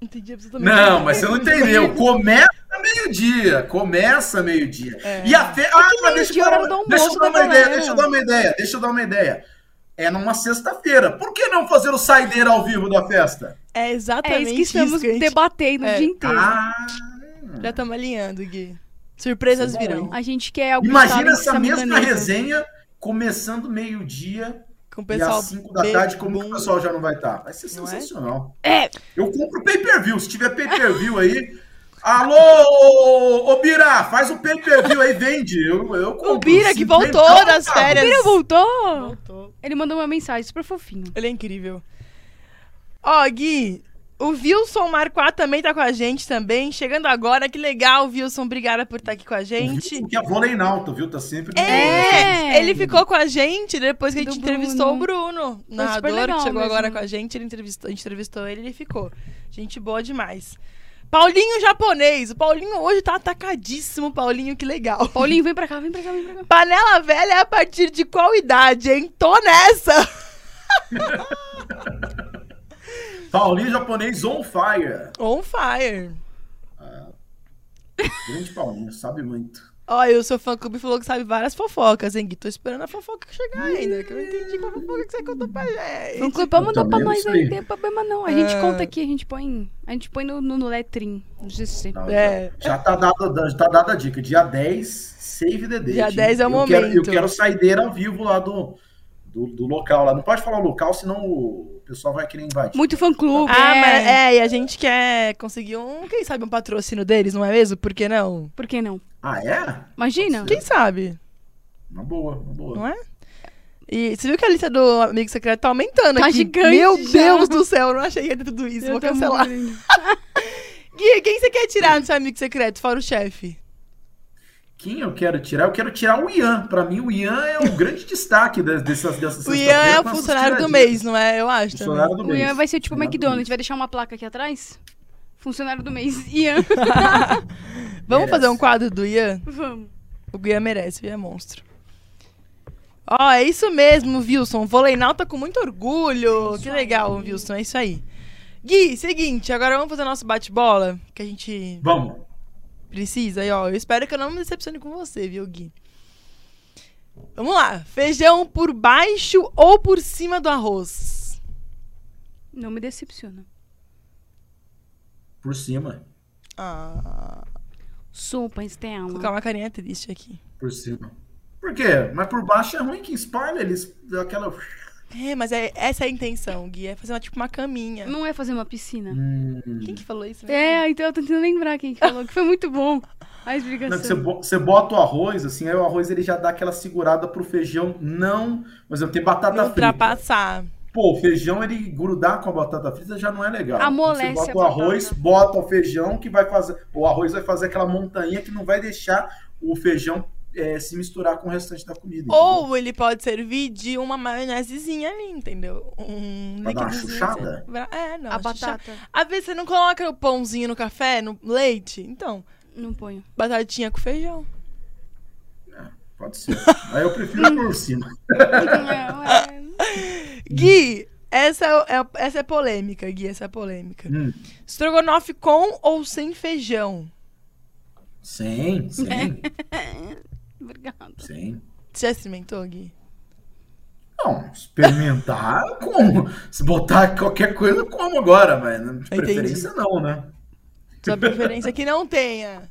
Entendi absolutamente Não, mas você não entendeu. Começa meio-dia. Começa meio-dia. É. E a fe... Ah, mas deixa, eu é dar uma- deixa eu dar da uma ideia, galera. deixa eu dar uma ideia, deixa eu dar uma ideia. É numa sexta-feira. Por que não fazer o saideira ao vivo da festa? É É exatamente isso que estamos a gente debatendo É. o dia inteiro. Ah, já estamos alinhando, Gui. Surpresas Isso é virão. A gente quer algo imagina essa mesma resenha começando meio-dia Com o E pessoal. às 5 da tarde, como que o pessoal já não vai estar? Vai ser Não é? sensacional. É, Eu compro pay-per-view. Se tiver pay-per-view aí. Alô, ô Bira, faz o pay-per-view aí, vende. Eu, eu compro. O Bira que 50 voltou das tá, férias. Pira voltou? Voltou. Ele mandou uma mensagem super fofinho. Ele é incrível. Ó, Gui, o Wilson Marquá também tá com a gente também. Chegando agora, que legal, Wilson. Obrigada por estar aqui com a gente. Que é vôlei na alta, viu? Tá sempre É, É. ele ficou com a gente depois que a gente entrevistou o Bruno. Narrador, legal que chegou mesmo. agora com a gente. Ele entrevistou, a gente entrevistou ele e ele ficou. Gente boa demais. Paulinho japonês. O Paulinho hoje tá atacadíssimo, Paulinho, que legal. Paulinho, vem pra cá, vem pra cá, vem pra cá. Panela velha é a partir de qual idade, hein? Tô nessa! Paulinho japonês on fire. On fire. Grande Paulinho, sabe muito. E o seu fã clube falou que sabe várias fofocas, hein, Gui? Tô esperando a fofoca chegar ainda, que eu não entendi qual fofoca que você contou pra gente. Vamos clipar, mandar pra nós aí, não tem problema não. A gente Ah. conta aqui, a gente põe. A gente põe no, no, no letrim, no GC. Não, É. Já, já tá dada, já tá dada a dica. Dia 10, save the date. Dia 10 é o eu Quero, eu momento. quero saideira ao vivo lá do, do, do local lá. Não pode falar o local, senão o pessoal vai querer invadir. Muito fã clube. Ah, é. mas é, e a gente quer conseguir um, quem sabe, um patrocínio deles, não é mesmo? Por que não? Por que não? Ah, é? Imagina. Quem sabe, Uma boa, uma boa. não é? E você viu que a lista do amigo secreto tá aumentando Tá aqui? gigante Meu já. Deus do céu, eu não achei que ia ter tudo isso. Eu Vou cancelar. Gui, quem você quer tirar no seu amigo secreto, fora o chefe? Quem eu quero tirar? Eu quero tirar o Ian. Pra mim, o Ian é o grande destaque de- dessas, dessas O Ian é o funcionário do mês, não é? Eu acho também. Funcionário do O mês. Ian vai ser tipo o McDonald's, vai deixar uma placa aqui atrás? Funcionário do mês. Ian. Vamos Merece. fazer um quadro do Ian? Vamos. O Ian merece, o Ian é monstro. Ó, é isso mesmo, Wilson. Voleynal tá com muito orgulho. que legal, Wilson. É isso aí. Gui, seguinte, agora vamos fazer nosso bate-bola, que a gente Vamos. Precisa. E, ó, eu espero que eu não me decepcione com você, viu, Gui? Vamos lá. Feijão por baixo ou por cima do arroz? Não me decepciona. Por cima. Ah, Sopa, vou Estela. colocar uma carinha triste aqui. Por cima. Por quê? Mas por baixo é ruim que espalha, eles dão aquela. É, mas é, essa é a intenção, Gui. É fazer uma, tipo uma caminha. Não é fazer uma piscina. Hum. Quem que falou isso? É, então eu tô tentando lembrar quem que falou, que foi muito bom. A Não, explicação. bo- você bota o arroz, assim, aí o arroz ele já dá aquela segurada pro feijão não. Por exemplo, tem batata Não frita. ultrapassar. Pô, o feijão ele grudar com a batata frita já não é legal. Amolece Você bota a o arroz, batata. bota o feijão que vai fazer. O arroz vai fazer aquela montanha que não vai deixar o feijão é, se misturar com o restante da comida. entendeu? Ou ele pode servir de uma maionesezinha ali, entendeu? Um Pra dar uma chuchada? Pra- É, não. A chuchada. batata. Às vezes você não coloca o pãozinho no café, no leite. Então, Não ponho. batatinha com feijão. Pode ser. Aí eu prefiro por cima. Gui, essa é, é- essa é polêmica, Gui, essa é polêmica. Hum, Estrogonofe com ou sem feijão? sem, sem, Obrigada. sem. Você já experimentou, Gui? Não, experimentar como? Se botar qualquer coisa, eu como agora, mas de Entendi. preferência não, né? Sua preferência é que não tenha.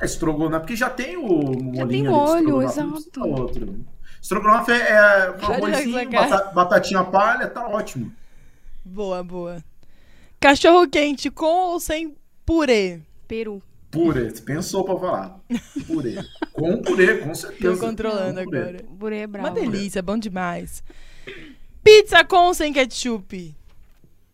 É estrogonofe, porque já tem o molhinho tem ali de molho, exato. outro. Estrogonofe é, é com Olha arrozinho, batatinha palha, tá ótimo. Boa, boa. Cachorro quente com ou sem purê? Peru. Purê, você pensou pra falar. Purê. Com purê, com certeza. Tô controlando purê. agora. Purê é bravo. Uma delícia, bom demais. Pizza com ou sem ketchup?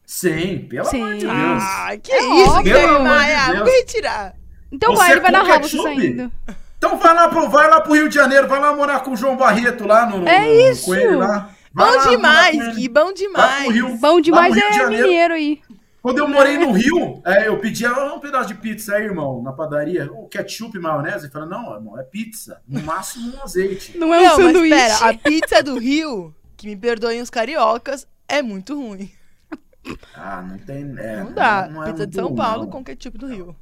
Sim, pelo Sim. amor de Deus. Ah, que É isso, Pelo amor de Maia? Deus. Vou retirar. Então Você vai, ele vai você ketchup? saindo. Então vai lá, pro, vai lá pro Rio de Janeiro, vai lá morar com o João Barreto lá no. É no- isso. Com ele lá. Vai Bom lá, demais, Gui, bom demais. Rio. Bom demais de é Janeiro. mineiro aí. Quando eu morei no Rio, é, eu pedi ah, um pedaço de pizza aí, irmão, na padaria. O ketchup e maionese. Falou, não, irmão, é pizza. No máximo um azeite. Não é um Não, mas sanduíche. espera, a pizza do Rio, que me perdoem os cariocas, é muito ruim. Ah, não tem. é, Não dá. não é pizza de São bom, Paulo não. com ketchup do Rio.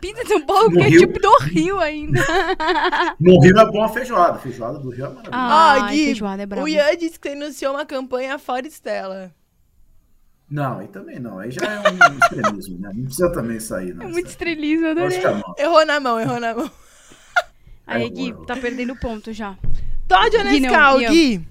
Pizza de São Paulo, que é Rio? tipo do Rio ainda. No Rio é bom a feijoada. A feijoada do Rio é maravilhosa. Ah, Gui, feijoada é o Ian disse que você iniciou uma campanha fora Estela. Não, aí também não. Aí já é um extremismo, né? Não precisa também sair, não. É muito estrelismo, eu Pode adorei. Errou na mão, errou na mão. Aí, É, Gui, tá perdendo ponto já. Todd ou Gui, não, Nescau. Gui?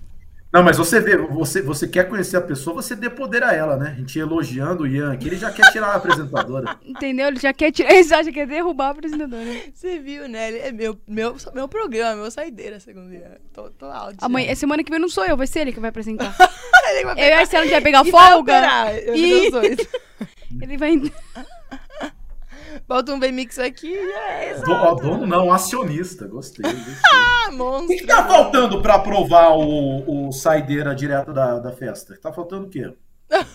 Não, mas você vê, você, você quer conhecer a pessoa, você dê poder a ela, né? A gente elogiando o Ian aqui, ele já quer tirar a apresentadora. Entendeu? Ele já quer tirar. Exato, já quer derrubar a apresentadora. Você viu, né? Ele é meu, meu, meu programa, meu saideira, segundo dia. Tô, tô já. Amanhã, semana que vem não sou eu, vai ser ele que vai apresentar. Ele vai Eu e a Marcelo a gente vai pegar E vai folga. operar, eu E-. Ele vai. Bota um B-Mix aqui é isso. Do, ó, dono não, acionista. Gostei. gostei. Ah, O monstro. que, que tá faltando pra aprovar o, o saideira direto da, da festa? Tá faltando o quê?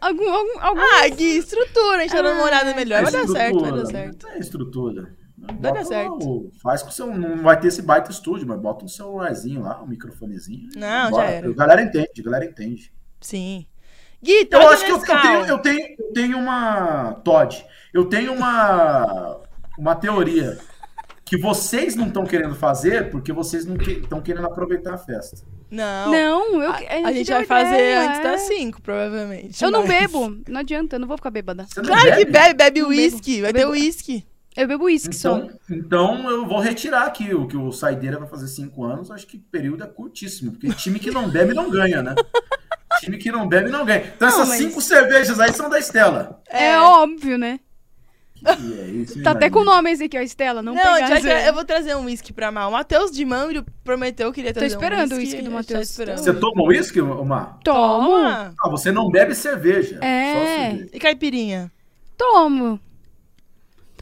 Algum, algum, algum... Ah, Gui, estrutura, a gente tá dando uma olhada melhor. Vai dar certo, vai dar certo. É estrutura. Vai dar certo. o- faz com o seu. Não vai ter esse baita estúdio, mas bota um celularzinho lá, um microfonezinho. Não, Bora. já era. A galera entende, a galera entende. Sim. Gui, Eu acho que eu, eu tenho, eu, tenho, eu tenho uma. Todd, eu tenho uma. Uma teoria. Que vocês não estão querendo fazer porque vocês não estão querendo aproveitar a festa. Não. Não, eu, A, a gente deu vai fazer ideia, antes é. das 5, provavelmente. Eu não mas- bebo, não adianta, eu não vou ficar bêbada. Não Claro que bebe, bebe Não uísque. Vai ter uísque. Eu bebo uísque só. Então, então eu vou retirar aqui o que o Saideira vai fazer cinco anos. Acho que o período é curtíssimo, porque time que não bebe não ganha, né? Time que não bebe não ganha. Então Não, essas mas- cinco cervejas aí são da Estela. É, óbvio, né? É isso, Tá até com o nome esse aqui, ó, Estela. Não, Não, tra- eu vou trazer um uísque pra Mal. O Matheus de Mambro prometeu que Tô trazer esperando um o uísque. do Matheus. esperando. Você toma uísque? Tomo. Toma. Ah, você não bebe cerveja. É. Só cerveja. E caipirinha? Tomo.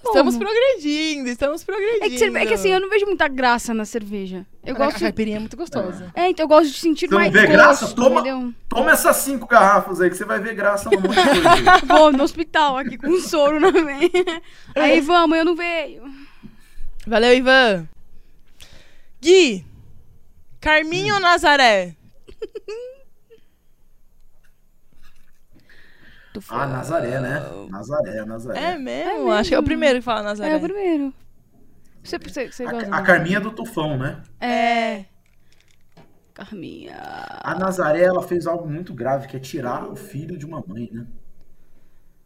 Estamos progredindo, estamos progredindo. É que, cerve- é que assim, eu não vejo muita graça na cerveja. Eu A gosto. caipirinha é muito gostosa. É, então eu gosto de sentir Você não mais vê gosto, graça? Toma, entendeu? toma essas cinco garrafas aí que você vai ver graça no monte de coisa. Vou no hospital aqui com um soro na veia. Aí vamos, eu não veio. Valeu, Ivan. Gui, Carminho ou Nazaré? Ah, Nazaré, né? Nazaré, Nazaré. É mesmo? É mesmo. Acho que é o primeiro que fala Nazaré. É o primeiro. Você, você, você gosta A, a Carminha é do Tufão, né? É. Carminha. A Nazaré, ela fez algo muito grave, que é tirar o filho de uma mãe, né?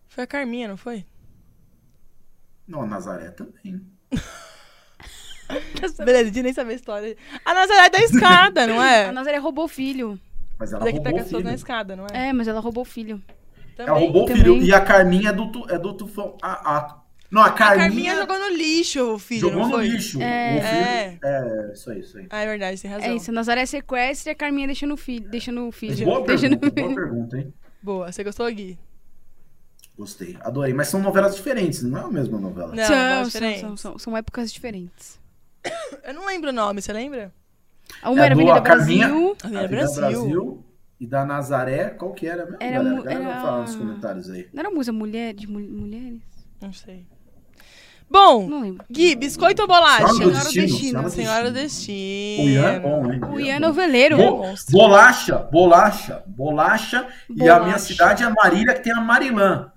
Foi a Carminha, não foi? Não, a Nazaré também. Beleza, a gente nem sabe a história. A Nazaré é da escada, não é? A Nazaré roubou o filho. Mas ela Daqui roubou pega o as pessoas filho. na escada, não é? É, mas ela roubou o filho. Também. Ela roubou o também. filho. E a Carminha é do, tu- é do Tufão. A, a- não, a A Carminha, Carminha jogou no lixo o filho, jogou no foi? lixo. É. O filho, é. isso aí, isso aí. Ah, é verdade, tem razão. É isso, a Nazaré sequestra e a Carminha deixa no filho. Deixa no filho. Boa deixa no pergunta, boa filho. pergunta, hein? Boa, você gostou, Gui? Gostei, adorei. Mas são novelas diferentes, não é a mesma novela. Não, São, são, são, são, são épocas diferentes. Eu não lembro o nome, você lembra? Uma É era Avenida A Carminha- Brasil. Avenida Avenida Brasil. E da Nazaré, qual que era mesmo? Era galera? era- Fala nos comentários aí. Não era musa mulher de mul- mulheres? Não sei. Bom, Não lembro. Gui, biscoito ou bolacha? Senhora do Destino. Destino. Senhora do Destino. Destino. O Ian é bom, hein? O Ian é é noveleiro. Bo- bolacha, bolacha, bolacha. E a minha cidade é Marília, que tem a Marilã.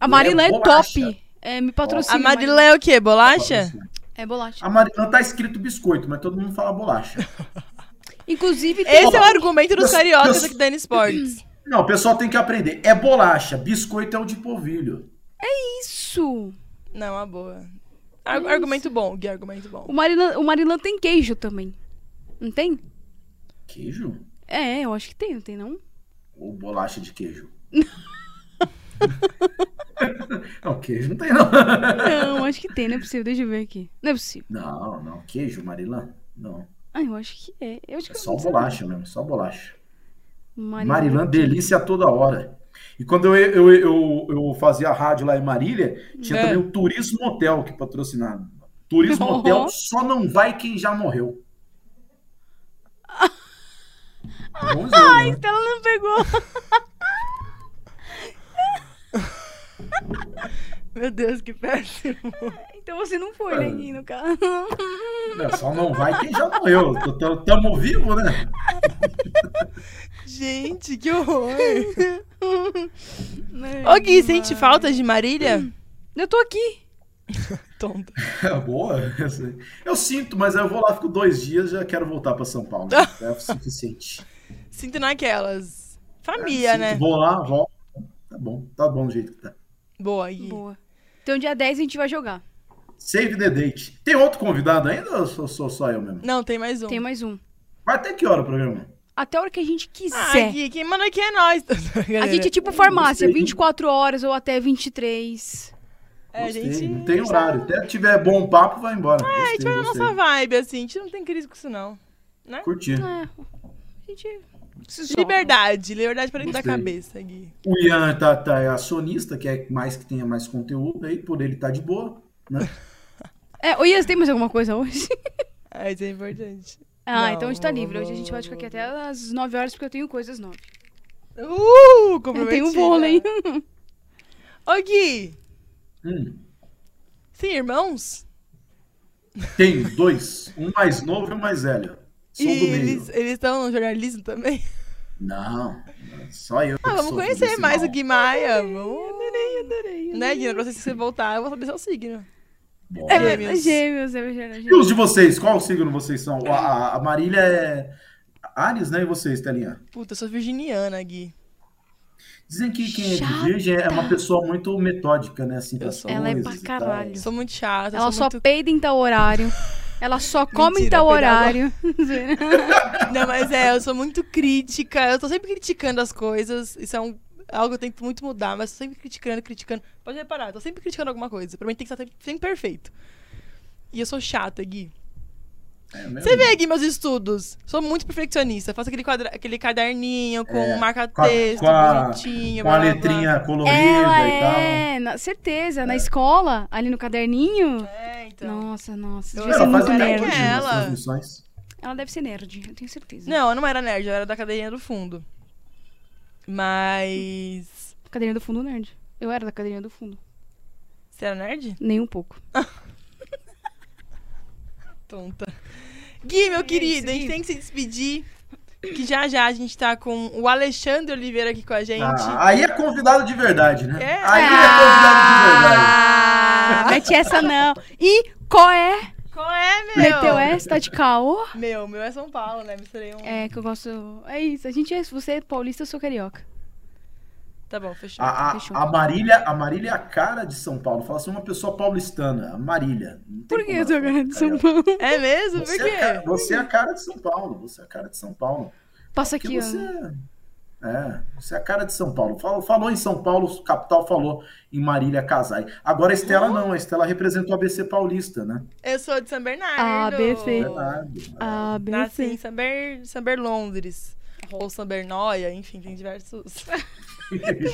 A Marilã é bolacha. top. É, me patrocina. A Marilã é o quê? Bolacha? É bolacha. A Marilã tá escrito biscoito, mas todo mundo fala bolacha. Inclusive, tem Esse é o argumento dos cariocas aqui da Sports. Não, o pessoal tem que aprender. É bolacha, biscoito é o de polvilho. isso. Não, uma boa. Ar- argumento bom, Gui, argumento bom. O Marilã, o Marilã tem queijo também. Não tem? Queijo? É, eu acho que tem, não tem não? Ou bolacha de queijo? não, queijo não tem, não. Não, acho que tem, não é possível. Deixa eu ver aqui. Não é possível. Não, não. Queijo, Marilã? Não. Ah, eu acho que é. Eu acho que É só bolacha mesmo, só bolacha. Marilã. Marilã, delícia a toda hora. E quando eu, eu, eu, eu fazia a rádio lá em Marília, tinha É. também o Turismo Hotel que patrocinava. Turismo Uhum. Hotel só não vai quem já morreu. Bom jogo, A né? Estela não pegou. Meu Deus, que péssimo. Então você não foi, né, Gui, no caso. Não, Só não vai quem já morreu. Tamo vivo, né? Gente, que horror. Ô, Gui, sente falta de Marília? Eu tô aqui. Tonta. É boa. eu sinto, mas eu vou lá, fico dois dias já quero voltar pra São Paulo. É o suficiente. Sinto naquelas. Família, Sinto, né? Vou lá, volto. Tá bom, tá bom do jeito que tá. Boa, Gui. Boa. Então dia 10 a gente vai jogar. Save the date. Tem outro convidado ainda ou sou, sou só eu mesmo? Não, tem mais um. Tem mais um. Vai até que hora o programa? até a hora que a gente Ah, quiser. Gui, quem manda aqui é nós. a gente é tipo farmácia, Gostei. 24 horas ou até 23. É, a Gostei, gente... Não tem horário. Até tiver bom papo, vai embora. É, a gente vai na Gostei, nossa vibe, assim. A gente não tem crise com isso, não. Curti. É, a gente solta. Liberdade. Liberdade pra dentro da Gostei. cabeça, Gui. O Ian tá, tá é acionista, quer mais que tenha mais conteúdo aí, por ele tá de boa, né? É, ô Ias, tem mais alguma coisa hoje? Ah, isso é importante. Ah, Não, então a gente tá livre. Hoje a gente vamos, pode ficar aqui até às 9 horas porque eu tenho coisas 9. Uh, Eu comprometida. tenho um vôlei. Ô, Gui, Hum. tem irmãos? Tenho dois, um mais novo e um mais velho. Sou e do meio. eles estão no jornalismo também? Não, só eu. Ah, vamos sou conhecer mais mal. o Gui Maia. Vamos... Adorei, adorei. Né, Gui? Pra você, se você voltar, eu vou saber seu signo. É, Gêmeos. gêmeos, é gêmeos. E os de vocês? Qual signo vocês são? A, a, Marília é Ares, né? E vocês, Telinha? Puta, eu sou virginiana, Gui. Dizem que quem é virgem é uma pessoa muito metódica, né? Assim, sou. Ela é pra tal. caralho. Sou muito chata. Ela só muito... peida em tal horário. Ela só come em Mentira, tal peidar horário. Não, mas é, eu sou muito crítica. Eu tô sempre criticando as coisas. Isso é um, algo que eu tento muito mudar, mas tô sempre criticando, criticando. Pode reparar, eu tô sempre criticando alguma coisa. Pra mim tem que estar sempre, perfeito. E eu sou chata, Gui. É? Você vê, Gui, meus estudos. Sou muito perfeccionista. Faço aquele, quadra... aquele caderninho com É, marca-texto, com a- bonitinho. Com a blá, blá, blá. letrinha colorida Ela e tal. é, na- certeza, na escola, ali no caderninho. É, então. Nossa, nossa, Eu- devia ser Ela faz nerd. hoje Ela. Ela deve ser nerd, eu tenho certeza. Não, eu não era nerd, eu era da cadeirinha do fundo. Mas. Cadeirinha do fundo, nerd. Eu era da cadeirinha do fundo. Você era nerd? Nem um pouco. Tonta. Gui, meu É querido, isso, a gente Gui. tem que se despedir. Que já já a gente tá com o Alexandre Oliveira aqui com a gente. Ah, aí é convidado de verdade, né? É? Aí é convidado de verdade. Ah, mete essa não. E qual é? Qual é, meu? Meteu essa, tá de caô? Meu, meu é São Paulo, né? Misturei um. É, que eu gosto. É isso, a gente é. Você é paulista, eu sou carioca. Tá bom, fechou. A, a, Fechou. a Marília, a Marília é a cara de São Paulo. Fala assim, uma pessoa paulistana. A Marília. Por que eu sou ela cara de São. Paulo? É mesmo? Por Você, é, a quê? cara- você é a cara de São Paulo. Você é a cara de São Paulo. Passa Porque aqui, você ó. É, você é a cara de São Paulo. Falou, falou em São Paulo, capital falou em Marília Casai. Agora a Estela não, a Estela representou a ABC Paulista, né? Eu sou de São Bernardo. ABC. Verdade. A, B, Nasci em. São, Ber... São Berlondres. Ou São Bernóia, enfim, tem diversos.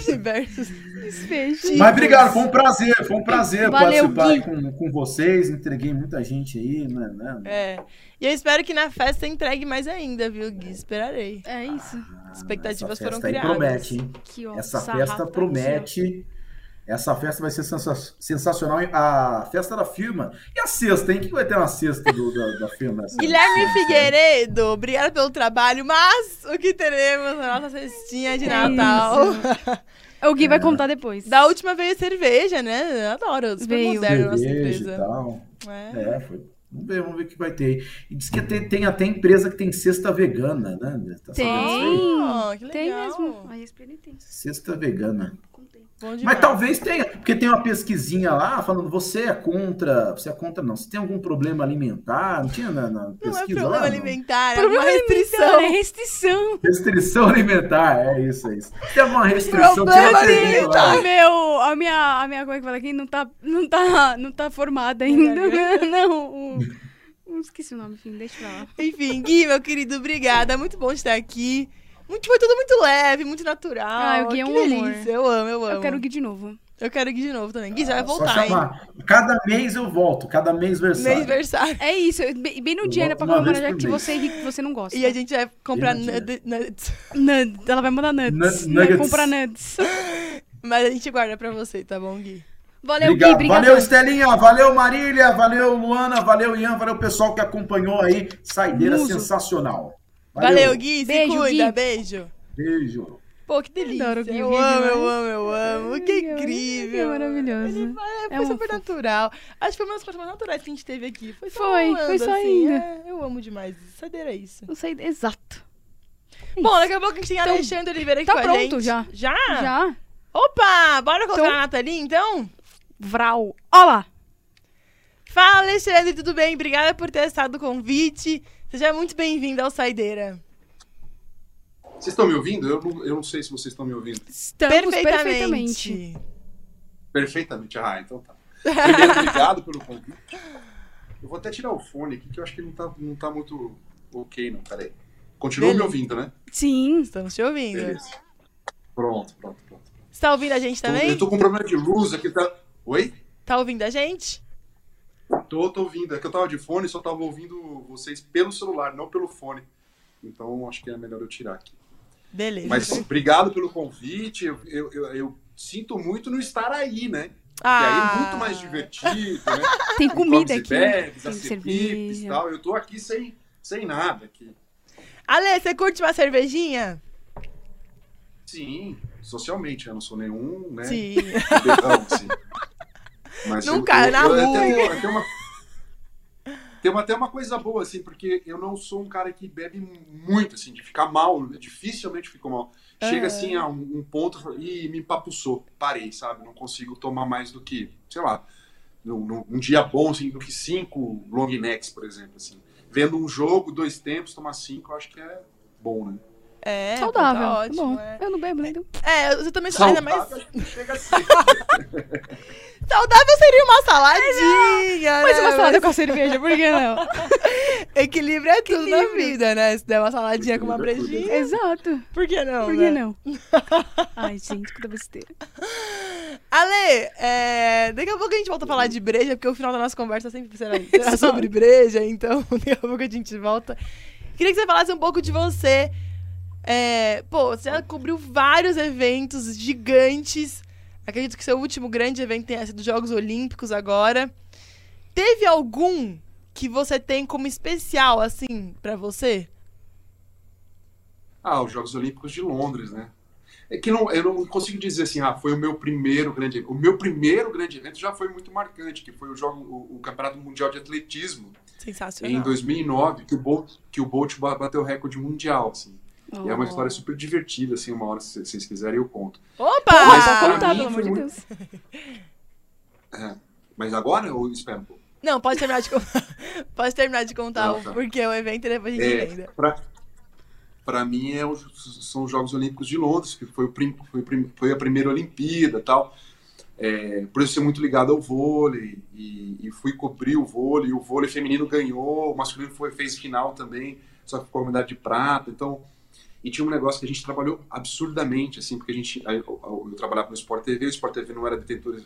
diversos. Desfecho. Mas obrigado, foi um prazer, foi um prazer Valeu, participar com, com vocês. Entreguei muita gente aí, né? né? É. E eu espero que na festa entregue mais ainda, viu, Gui? Esperarei. É isso. Expectativas Essa foram criadas. promete, hein? Ó. Essa festa promete. Essa festa vai ser sensa- sensacional. A festa da firma. E a sexta, hein? O que vai ter na sexta do, da, da firma? Guilherme Figueiredo, obrigada pelo trabalho, mas o que teremos na nossa cestinha de É Natal? O Gui vai contar depois. Da última veio cerveja, né? Eu adoro, super Veio. moderno a nossa Cerveja e empresa. tal. É. É, foi. Vamos ver, vamos ver o que vai ter aí. E diz que tem, tem até empresa que tem cesta vegana, né? Tá sabendo disso aí? Tem. Oh, que legal. Tem mesmo. Aí tem. Cesta vegana. Mas talvez tenha, porque tem uma pesquisinha lá falando você é contra, você é contra não, você tem algum problema alimentar? Não tinha na, na Não é pesquisa problema lá? não? alimentar, é Problema uma restrição. É restrição. Restrição alimentar, é isso, é isso. Se tem alguma restrição, Problema alimentar. lá. Meu, a minha, a minha, como é que fala aqui? Não tá, não tá, não tá formada ainda. Não, o, o- esqueci o nome, enfim, deixa pra lá. Enfim, Gui, meu querido, obrigada. Muito bom estar aqui. Muito, foi tudo muito leve, muito natural. Ah, o Gui é que um amor. delícia. Eu amo, eu amo. Eu quero o Gui de novo. Eu quero o Gui de novo também. Gui, já vai Só voltar, hein? chamar. Cada mês eu volto, cada mês versátil. Mês versário. É isso, bem bem no Eu dia era volto pra comemorar já que mês. você é rico, você não gosta. E a gente vai comprar Bem no nud- nuts. Nuts, ela vai mandar nuts. Nu- Vai nuggets. comprar nuts. Mas a gente guarda pra você, tá bom, Gui? Valeu, Gui, Obrigado. obrigado. Valeu, Estelinha. Valeu, Marília. Valeu, Luana. Valeu, Ian. Valeu, pessoal que acompanhou aí. Saideira Muso. sensacional. Valeu, Gui. Se Beijo, cuida. Gui. Beijo. Beijo. Pô, que delícia. Adoro o Gui, eu Gui é amo, eu amo, eu amo. Que Ai, que incrível. maravilhoso. Ele É foi um super fofo. natural. Acho que foi uma das coisas mais naturais que a gente teve aqui. Foi só Foi, rolando, foi só assim. indo. É, eu amo demais. Saideira é isso. Não sei, exato. Bom, daqui a pouco a gente tem Então, Alexandre Oliveira aqui tá com a pronto gente. já. Já? Já? Opa, bora colocar Então- a Nathalie, então? Vral. Olá. Fala, Alexandre, tudo bem? Obrigada por ter acessado o convite. Seja muito bem-vindo ao Saideira. Vocês estão me ouvindo? Eu não, eu não sei se vocês estão me ouvindo. Estamos Perfeitamente. perfeitamente. Perfeitamente. Ah, então tá. Primeiro, obrigado pelo convite. Eu vou até tirar o fone aqui, que eu acho que não tá, não tá muito ok, não. Peraí. Continua me Beleza. ouvindo, né? Sim. Estamos te ouvindo. Beleza. Pronto, pronto, pronto. Você tá ouvindo a gente também? Eu tô com um problema de luz aqui. Tá... Oi? Tá ouvindo a gente? Tô, tô ouvindo. É que eu tava de fone só tava ouvindo vocês pelo celular, não pelo fone. Então acho que é melhor eu tirar aqui. Beleza. Mas obrigado pelo convite. Eu, eu, eu, eu sinto muito não estar aí, né? Ah. E aí é muito mais divertido, né? Tem comida aqui. bebes, Tem equipes e cerveja. tal. Eu tô aqui sem, sem nada aqui. Ale, você curte uma cervejinha? Sim, socialmente, eu não sou nenhum, né? Sim. Bebão, assim. Mas Nunca, eu, na eu, eu, rua. eu tenho uma, tem até uma coisa boa, assim, porque eu não sou um cara que bebe muito, assim, de ficar mal, dificilmente fico mal. Chega, assim, a um, um ponto e me empapuçou, parei, sabe? Não consigo tomar mais do que, sei lá, num, um dia bom, assim, do que cinco long necks, por exemplo, assim. Vendo um jogo, dois tempos, tomar cinco, eu acho que é bom, né? É, Saudável. Tá tá ótimo, bom. é. Eu não bebo, né? Então. É, você também ainda mais. Saudável, acho que chega assim. Saudável seria uma saladinha, Mas né? uma salada com a cerveja, por que não? Equilíbrio é tudo na Equilíbrio. vida, né? Se der uma saladinha com uma é brejinha, Exato. por que não, Por né? que não? Ai, gente, que besteira. Ale, é, daqui a pouco a gente volta a falar de breja, porque o final da nossa conversa sempre será, será sobre breja, então daqui a pouco a gente volta. Queria que você falasse um pouco de você. É, pô, você já cobriu vários eventos gigantes. Acredito que seu último grande evento tenha sido os Jogos Olímpicos agora. Teve algum que você tem como especial, assim, pra você? Ah, os Jogos Olímpicos de Londres, né? É que não, eu não consigo dizer assim, ah, foi o meu primeiro grande evento. O meu primeiro grande evento já foi muito marcante, que foi o, jogo, o, o Campeonato Mundial de Atletismo, Sensacional. em 2009, que o Bolt, que o Bolt ba- bateu o recorde mundial, assim. E é uma Oh. história super divertida, assim, uma hora, se vocês quiserem, eu conto. Opa! Mas Pode pra contar, pelo amor de Deus. É. Mas agora ou espera um pouco? Não, pode terminar de, pode terminar de contar Ah, o tá. porquê o evento e depois a gente É, lembra. pra, pra mim é os- são os Jogos Olímpicos de Londres, que foi, o prim- foi, o foi a primeira Olimpíada e tal. É, por isso ser muito ligado ao vôlei e, e fui cobrir o vôlei. O vôlei feminino ganhou, o masculino foi, fez final também, só que ficou a medalha de prata. Então, e tinha um negócio que a gente trabalhou absurdamente, assim, porque a gente, eu, trabalhava no Sport TV, o Sport TV não era detentor,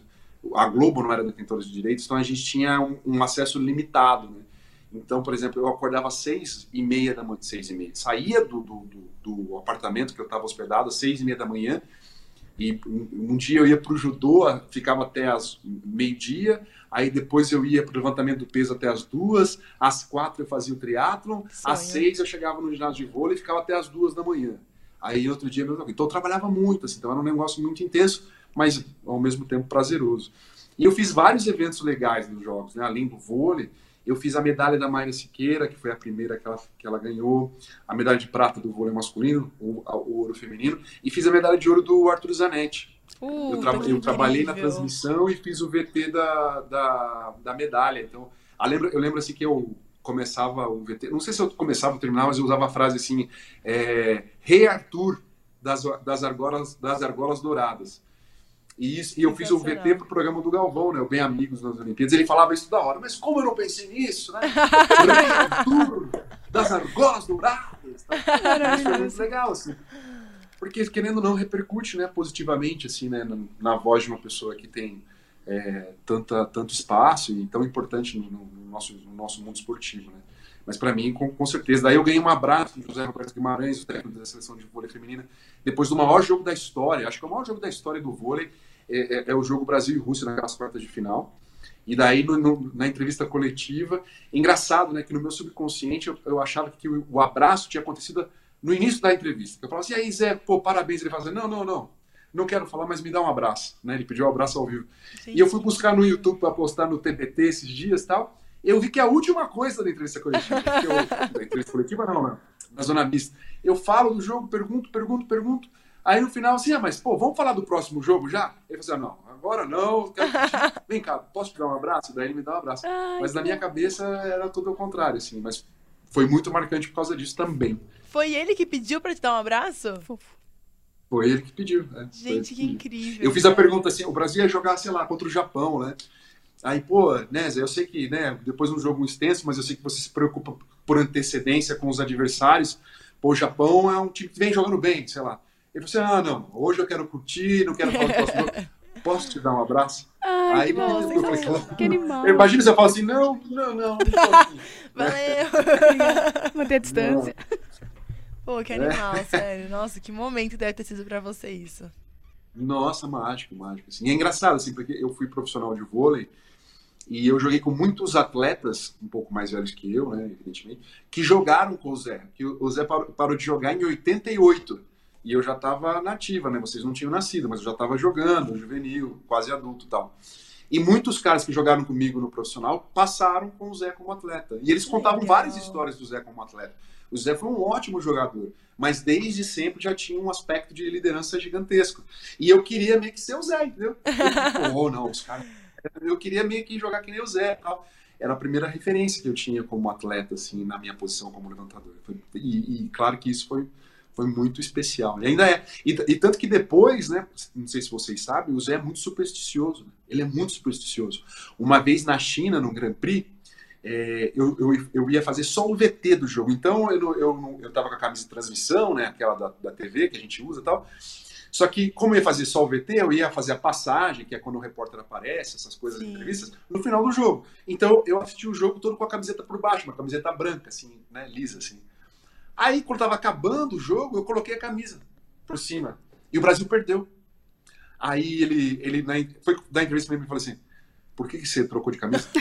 a Globo não era detentora de direitos, então a gente tinha um, um acesso limitado, né? Então, por exemplo, eu acordava às seis e meia da manhã, seis e meia, saía do, do, do, do apartamento que eu estava hospedado às seis e meia da manhã, e um, um dia eu ia para o judô, ficava até às meio-dia, aí depois eu ia para o levantamento do peso até às duas, às quatro eu fazia o triatlon, às seis eu chegava no ginásio de vôlei e ficava até às duas da manhã. Aí outro dia, então eu trabalhava muito, assim, então era um negócio muito intenso, mas ao mesmo tempo prazeroso. E eu fiz vários eventos legais nos jogos, né? além do vôlei, eu fiz a medalha da Mayra Siqueira, que foi a primeira que ela, que ela ganhou, a medalha de prata do vôlei masculino, o, o ouro feminino, e fiz a medalha de ouro do Arthur Zanetti. Eu, tra- eu trabalhei na transmissão e fiz o VT da, da, da medalha. Então, a lembra, eu lembro assim que eu começava o VT, não sei se eu começava ou terminava, mas eu usava a frase assim, é, Rei Arthur das, das, argolas, das argolas douradas. E, isso, e eu fiz o VT pro programa do Galvão, né? O Bem Amigos nas Olimpíadas. Ele falava isso toda hora, mas como eu não pensei nisso, né? Rei Arthur das argolas douradas. Tá? Isso foi muito legal, assim. Porque, querendo ou não, repercute né, positivamente assim, né, na, na voz de uma pessoa que tem é, tanta, tanto espaço e tão importante no, no nosso, no nosso mundo esportivo. Né? Mas para mim, com, com certeza. Daí eu ganhei um abraço do José Roberto Guimarães, o técnico da seleção de vôlei feminina, depois do maior jogo da história. Acho que é o maior jogo da história do vôlei é, é- é o jogo Brasil e Rússia naquelas quartas de final. E daí, no- no- na entrevista coletiva, engraçado, né, que no meu subconsciente eu, eu achava que o, o abraço tinha acontecido no início da entrevista. Eu falava assim, aí, Zé, pô, parabéns. Ele falava assim, não, não, não, não quero falar, mas me dá um abraço. Né? Ele pediu um abraço ao vivo. E eu fui buscar no YouTube para postar no TBT esses dias e tal. Eu vi que a última coisa da entrevista coletiva, que eu, da entrevista coletiva não, não, na zona mista, eu falo do jogo, pergunto, pergunto, pergunto. Aí no final, assim, ah, mas pô, vamos falar do próximo jogo já? Ele falou assim, ah, não, agora não, quero vem cá, posso te dar um abraço? Daí ele me dá um abraço. Ai, mas na minha cabeça era tudo ao contrário, assim, mas foi muito marcante por causa disso também. Foi ele que pediu pra te dar um abraço? Foi ele que pediu. né? Gente, que pediu. incrível. Eu fiz a pergunta assim, o Brasil ia jogar, sei lá, contra o Japão, né? Aí, pô, né, Zé, eu sei que, né, depois de um jogo extenso, mas eu sei que você se preocupa por antecedência com os adversários. Pô, o Japão é um time que vem jogando bem, sei lá. Ele falou assim, ah, não, hoje eu quero curtir, não quero falar do próximo jogo. Posso te dar um abraço? Ai, Aí que bom, eu falei. Que animal. Imagina se eu falo assim, não, não, não. não. Valeu! Manter a distância. Pô, que É. animal, sério. Nossa, que momento deve ter sido pra você isso. Nossa, mágico, mágico. Assim. E é engraçado, assim, porque eu fui profissional de vôlei e eu joguei com muitos atletas, um pouco mais velhos que eu, né, evidentemente, que jogaram com o Zé. Que o o Zé parou, parou de jogar em 88. E eu já estava nativa, né? Vocês não tinham nascido, mas eu já estava jogando, juvenil, quase adulto e tal. E muitos caras que jogaram comigo no profissional passaram com o Zé como atleta. E eles contavam legal. várias histórias do Zé como atleta. O Zé foi um ótimo jogador, mas desde sempre já tinha um aspecto de liderança gigantesco. E eu queria meio que ser o Zé, entendeu? Eu, Pô, não, os caras. Eu queria meio que jogar que nem o Zé e tal. Era a primeira referência que eu tinha como atleta, assim, na minha posição como levantador. E, e claro que isso foi, foi muito especial. E ainda é. E, e tanto que depois, né? Não sei se vocês sabem, o Zé é muito supersticioso. né? Ele é muito supersticioso. Uma vez na China, no Grand Prix, é, eu, eu, eu ia fazer só o VT do jogo. Então eu, eu, eu tava com a camisa de transmissão, né? Aquela da, da TV que a gente usa e tal. Só que, como eu ia fazer só o VT, eu ia fazer a passagem, que é quando o repórter aparece, essas coisas, Sim. entrevistas, no final do jogo. Então eu assisti o jogo todo com a camiseta por baixo, uma camiseta branca, assim, né? Lisa, assim. Aí, quando tava acabando o jogo, eu coloquei a camisa por cima. E o Brasil perdeu. Aí ele, ele na, foi dar entrevista pra mim e falou assim: por que, que você trocou de camisa?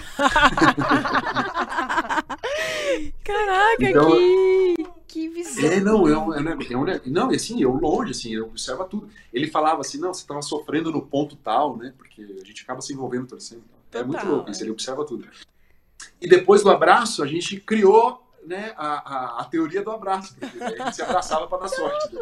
Caraca, Então- que, que visão. É, não, é um, é, um- é um, não, e assim, eu longe, assim, eu observo tudo. Ele falava assim, não, você estava sofrendo no ponto tal, né? Porque a gente acaba se envolvendo torcendo. É muito Total, louco isso, ele observa tudo. E depois do abraço, a gente criou né, a, a, a teoria do abraço, porque a gente se abraçava para dar sorte. né?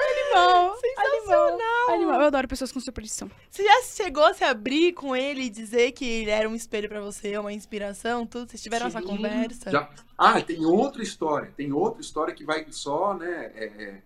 Animal. Sensacional. Animal. Eu adoro pessoas com superstição. Você já chegou a se abrir com ele e dizer que ele era um espelho pra você, uma inspiração, tudo? Vocês tiveram essa Sim, conversa? já- Ah, tem outra história. Tem outra história que vai só né, é, é,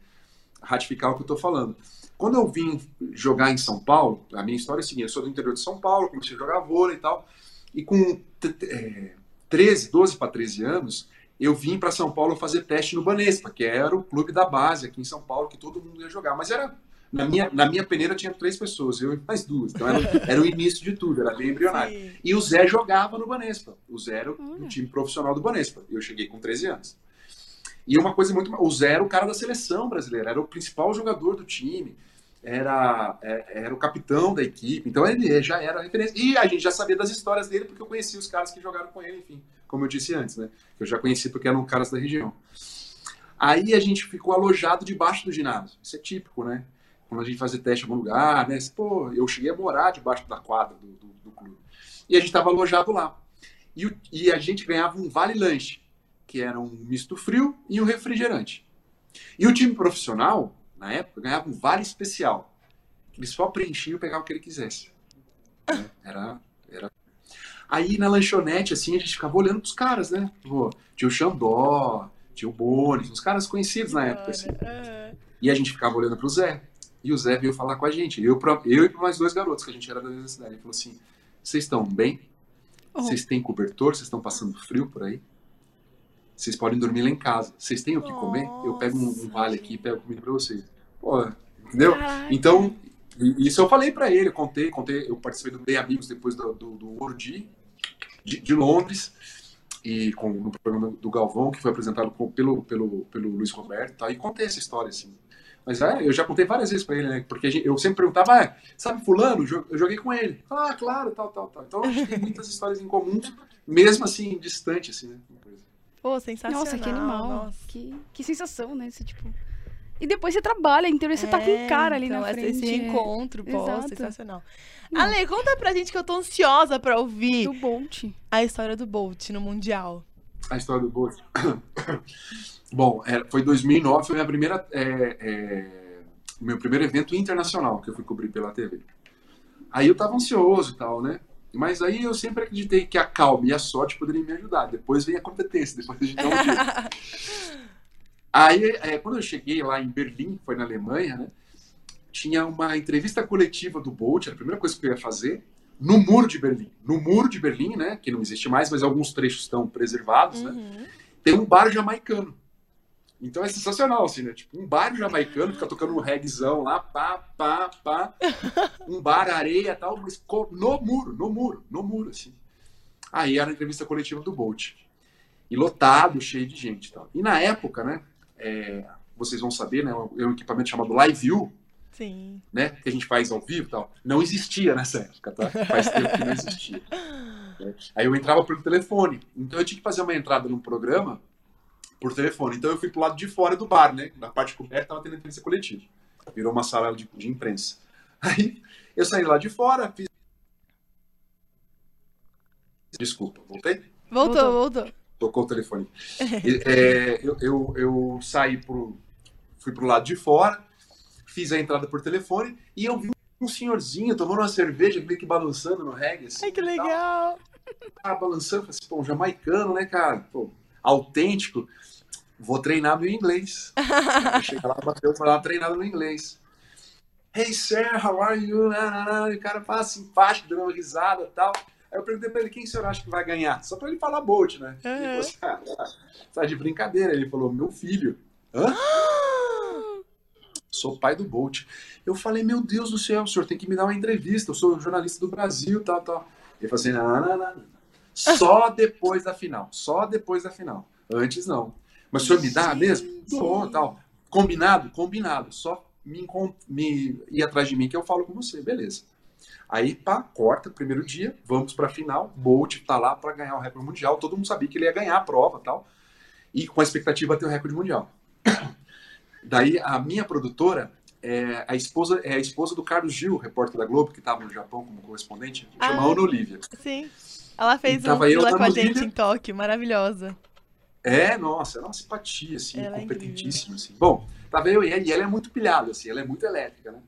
ratificar o que eu tô falando. Quando eu vim jogar em São Paulo, a minha história é a seguinte: eu sou do interior de São Paulo, comecei a jogar vôlei e tal. E com é, 13, 12 para 13 anos, eu vim para São Paulo fazer teste no Banespa, que era o clube da base aqui em São Paulo, que todo mundo ia jogar. Mas era. Na minha, na minha peneira tinha três pessoas, eu e mais duas. Então era, era o início de tudo, era bem embrionário. Sim. E o Zé jogava no Banespa. O Zé era o time profissional do Banespa. Eu cheguei com 13 anos. E uma coisa muito. O Zé era o cara da seleção brasileira, era o principal jogador do time, era, é- era o capitão da equipe. Então ele já era referência. E a gente já sabia das histórias dele porque eu conhecia os caras que jogaram com ele, enfim, como eu disse antes, né? Eu já conheci porque eram caras da região. Aí a gente ficou alojado debaixo do ginásio. Isso é típico, né? Quando a gente fazia teste em algum lugar, né? Pô, eu cheguei a morar debaixo da quadra do, do, do clube. E a gente estava alojado lá. E, e a gente ganhava um vale-lanche, que era um misto frio e um refrigerante. E o time profissional, na época, ganhava um vale especial. que Ele só preenchia e pegava o que ele quisesse. Né? Era, era... Aí na lanchonete, assim, a gente ficava olhando pros caras, né? Pô, tinha o Xandó, tinha o Bones, uns caras conhecidos na época, assim. Ah, E a gente ficava olhando pro Zé. E o Zé veio falar com a gente. Eu, pra- eu e pra mais dois garotos, que a gente era da mesma cidade. Ele falou assim: vocês estão bem? Oh. Vocês têm cobertor? Vocês estão passando frio por aí? Vocês podem dormir lá em casa. Vocês têm o que comer? Eu pego um, um vale aqui e pego comida pra vocês. Pô, entendeu? Caraca. Então, isso eu falei pra ele, eu contei, contei, eu participei do Bem Amigos depois do, do, do Ouro de, de, Londres, e com, no programa do Galvão, que foi apresentado com- pelo, pelo, pelo Luiz Roberto, tá? e contei essa história, assim. Mas é, eu já contei várias vezes pra ele, né? Porque gente- eu sempre perguntava, ah, sabe fulano? Eu joguei com ele. Ah, claro, tal, tal, tal. Então a gente tem muitas histórias em comum, mesmo assim, distante, assim, né? Pô, sensacional. Nossa, que animal. nossa. Que, que sensação, né? Esse, tipo... E depois você trabalha inteiro, você tá com um cara ali então, na esse- frente. Esse encontro, pô, Exato. sensacional. Não. Ale, conta pra gente que eu tô ansiosa pra ouvir Do Bolt. a história do Bolt no Mundial. A história do Bolt. Bom, é, foi 2009, foi minha primeira, é, é, o meu primeiro evento internacional que eu fui cobrir pela TV. Aí eu tava ansioso e tal, né? Mas aí eu sempre acreditei que a calma e a sorte poderiam me ajudar. Depois vem a competência, depois a gente dá um jeito. Aí, é, quando eu cheguei lá em Berlim, foi na Alemanha, né? Tinha uma entrevista coletiva do Bolt, era a primeira coisa que eu ia fazer, no muro de Berlim. No muro de Berlim, né? Que não existe mais, mas alguns trechos estão preservados, né? Uhum. Tem um bar jamaicano. Então é sensacional, assim, né? Tipo, um bar jamaicano, fica tocando um reggaezão lá, pá, pá, pá. Um bar, areia e tal, mas no muro, no muro, no muro, assim. Aí era a entrevista coletiva do Bolt. E lotado, cheio de gente e tal. E na época, né? É, vocês vão saber, né? É um equipamento chamado Live View, Sim. né? Que a gente faz ao vivo e tal. Não existia nessa época, tá? Faz tempo que não existia. Aí eu entrava pelo telefone. Então eu tinha que fazer uma entrada num programa por telefone. Então eu fui pro lado de fora do bar, né? Na parte coberta tava tendo entrevista coletiva. Virou uma sala de, de imprensa. Aí eu saí lá de fora, fiz. Desculpa, voltei? Voltou, voltou. Tocou o telefone. E, é, eu, eu, eu saí pro. Fui pro lado de fora, fiz a entrada por telefone e eu vi um senhorzinho tomando uma cerveja, meio que balançando no reggae. Assim, Ai, que legal. Ah, balançando, falei assim, pô, um jamaicano, né, cara? Pô, autêntico. Vou treinar meu inglês. Cheguei lá, bateu, foi lá treinado no inglês. Hey, sir, how are you? Na. E o cara fala simpático, dando uma risada e tal. Aí eu perguntei pra ele, quem o senhor acha que vai ganhar? Só pra ele falar Bolt, né? Ele falou assim, ah, tá de brincadeira. Ele falou, meu filho. Hã? Sou pai do Bolt. Eu falei, meu Deus do céu, o senhor tem que me dar uma entrevista. Eu sou jornalista do Brasil, tal, tal. Ele falou assim, não, não, não, não. Só depois da final. Só depois da final. Antes não. Mas o senhor me dá mesmo? Dou, tal. Combinado? Combinado. Só me, me ir atrás de mim que eu falo com você. Beleza. Aí, pá, corta, primeiro dia, vamos pra final. Bolt tá lá pra ganhar o recorde mundial. Todo mundo sabia que ele ia ganhar a prova tal. E com a expectativa de ter o recorde mundial. Daí, a minha produtora é a esposa, é a esposa do Carlos Gil, repórter da Globo, que estava no Japão como correspondente, chama Ah. Ana Olivia. Sim. Ela fez E tava um eu, com a gente em Tóquio, maravilhosa. É, nossa, ela é uma simpatia, assim, Ela é competentíssima, assim. Bom, tava eu e ela, e ela é muito pilhada, assim, ela é muito elétrica, né?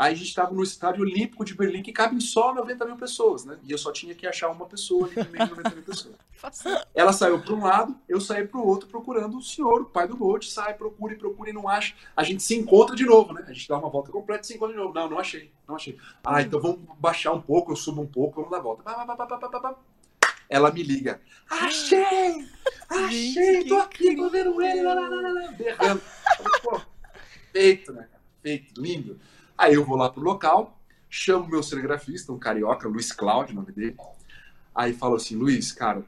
Aí a gente tava no estádio olímpico de Berlim, que cabem só 90 mil pessoas, né? E eu só tinha que achar uma pessoa ali no meio de 90 mil pessoas. Ela saiu para um lado, eu saí para o outro procurando o senhor, o pai do Bolt, sai, procura e procura e não acha. A gente se encontra de novo, né? A gente dá uma volta completa e se encontra de novo. Não, não achei, não achei. Ah, então vamos baixar um pouco, eu subo um pouco, vamos dar a volta. Ela me liga. Achei! Achei! Tô aqui, tô vendo ele, berrando. Feito, né, cara? Feito, lindo. Aí eu vou lá pro local, chamo meu cinegrafista, um carioca, Luiz Cláudio, o nome dele. Aí falo assim, Luiz, cara,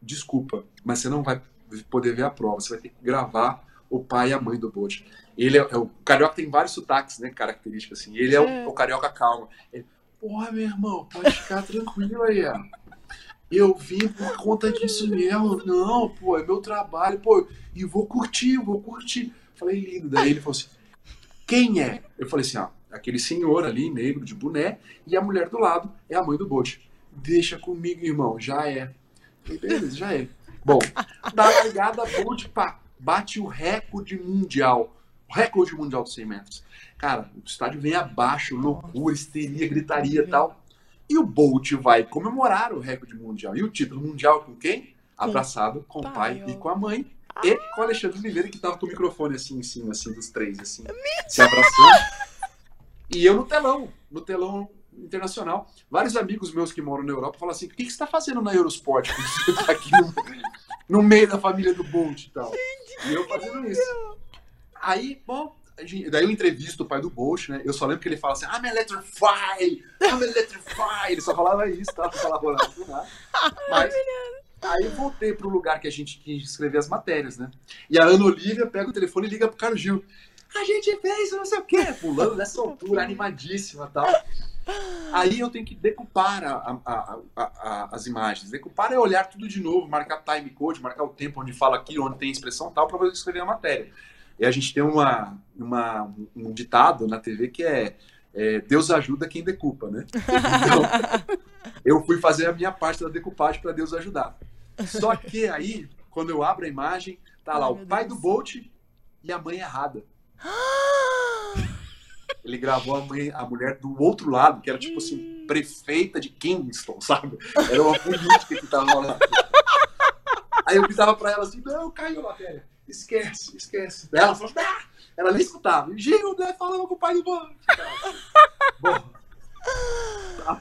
desculpa, mas você não vai poder ver a prova, você vai ter que gravar o pai e a mãe do Bolt. Ele é, é o o carioca tem vários sotaques, né, características assim. Ele é o, É. o carioca calmo. Ele, Porra, meu irmão, pode ficar tranquilo aí, ó. Eu vim por conta disso mesmo. Não, pô, é meu trabalho, pô, e vou curtir, vou curtir. Falei, lindo. Daí ele falou assim: quem é? Eu falei assim, ó, aquele senhor ali, negro, de boné, e a mulher do lado é a mãe do Bolt. Deixa comigo, irmão, já é. Falei, beleza, já é. Bom, da largada, Bolt, pá, bate o recorde mundial. O recorde mundial dos 100 metros. Cara, o estádio vem abaixo, loucura, histeria, gritaria e tal. E o Bolt vai comemorar o recorde mundial. E o título mundial com quem? Abraçado com o pai e com a mãe. E com o Alexandre Oliveira, que tava com o microfone assim em cima, assim, dos três, assim, se abraçando. E eu no telão, no telão internacional. Vários amigos meus que moram na Europa falam assim: o que, que você tá fazendo na Eurosport? Você tá aqui no, no meio da família do Bolt e tal. E eu fazendo isso. Aí, bom, daí eu entrevisto o pai do Bolt, né? Eu só lembro que ele fala assim: I'm electrify! I'm electrify! Ele só falava isso, tá? Não falava nada. Mas aí eu voltei pro lugar que a gente quis escrever as matérias, né? E a Ana Olivia pega o telefone e liga pro Carlos Gil. A gente fez não sei o quê, pulando nessa altura, animadíssima e tal. Aí eu tenho que decupar a- a- a- as imagens. Decupar é olhar tudo de novo, marcar time code, marcar o tempo onde fala aquilo, onde tem expressão tal, para poder escrever a matéria. E a gente tem uma, uma- um ditado na TV que é, é, Deus ajuda quem decupa, né? Então, eu fui fazer a minha parte da decupagem para Deus ajudar. Só que aí, quando eu abro a imagem, tá lá Ai, o pai Deus. do Bolt e a mãe errada. Ele gravou a, mãe, a mulher do outro lado, que era tipo assim, prefeita de Kingston, sabe? Era uma política que tava lá. Aí eu gritava pra ela assim: não, caiu a matéria. esquece, esquece. Daí ela falou, ah! ela nem escutava. Gilda falando com o pai do Bolt. Bom,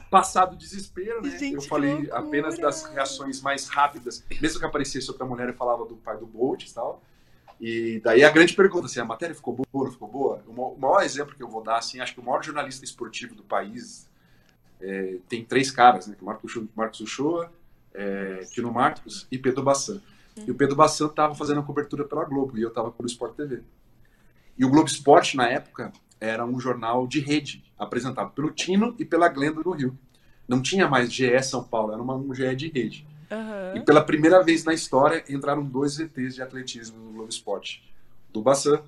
passado o desespero, né? Gente, eu falei apenas das reações mais rápidas. Mesmo que aparecesse outra mulher, eu falava do pai do Bolt e tal. E daí a grande pergunta, assim, a matéria ficou boa ou não ficou boa? O ma- o maior exemplo que eu vou dar, assim, acho que o maior jornalista esportivo do país é, tem três caras, né? é Marcos, Marcos Uchoa, é, Tino Marcos e Pedro Bassan. E o Pedro Bassan estava fazendo a cobertura pela Globo e eu estava pelo Sport TV. E o Globo Esporte, na época, era um jornal de rede, apresentado pelo Tino e pela Glenda no Rio. Não tinha mais GE São Paulo, era uma, um GE de rede. Aham. E pela primeira vez na história entraram dois VTs de atletismo no Globo Esporte. Do Bassan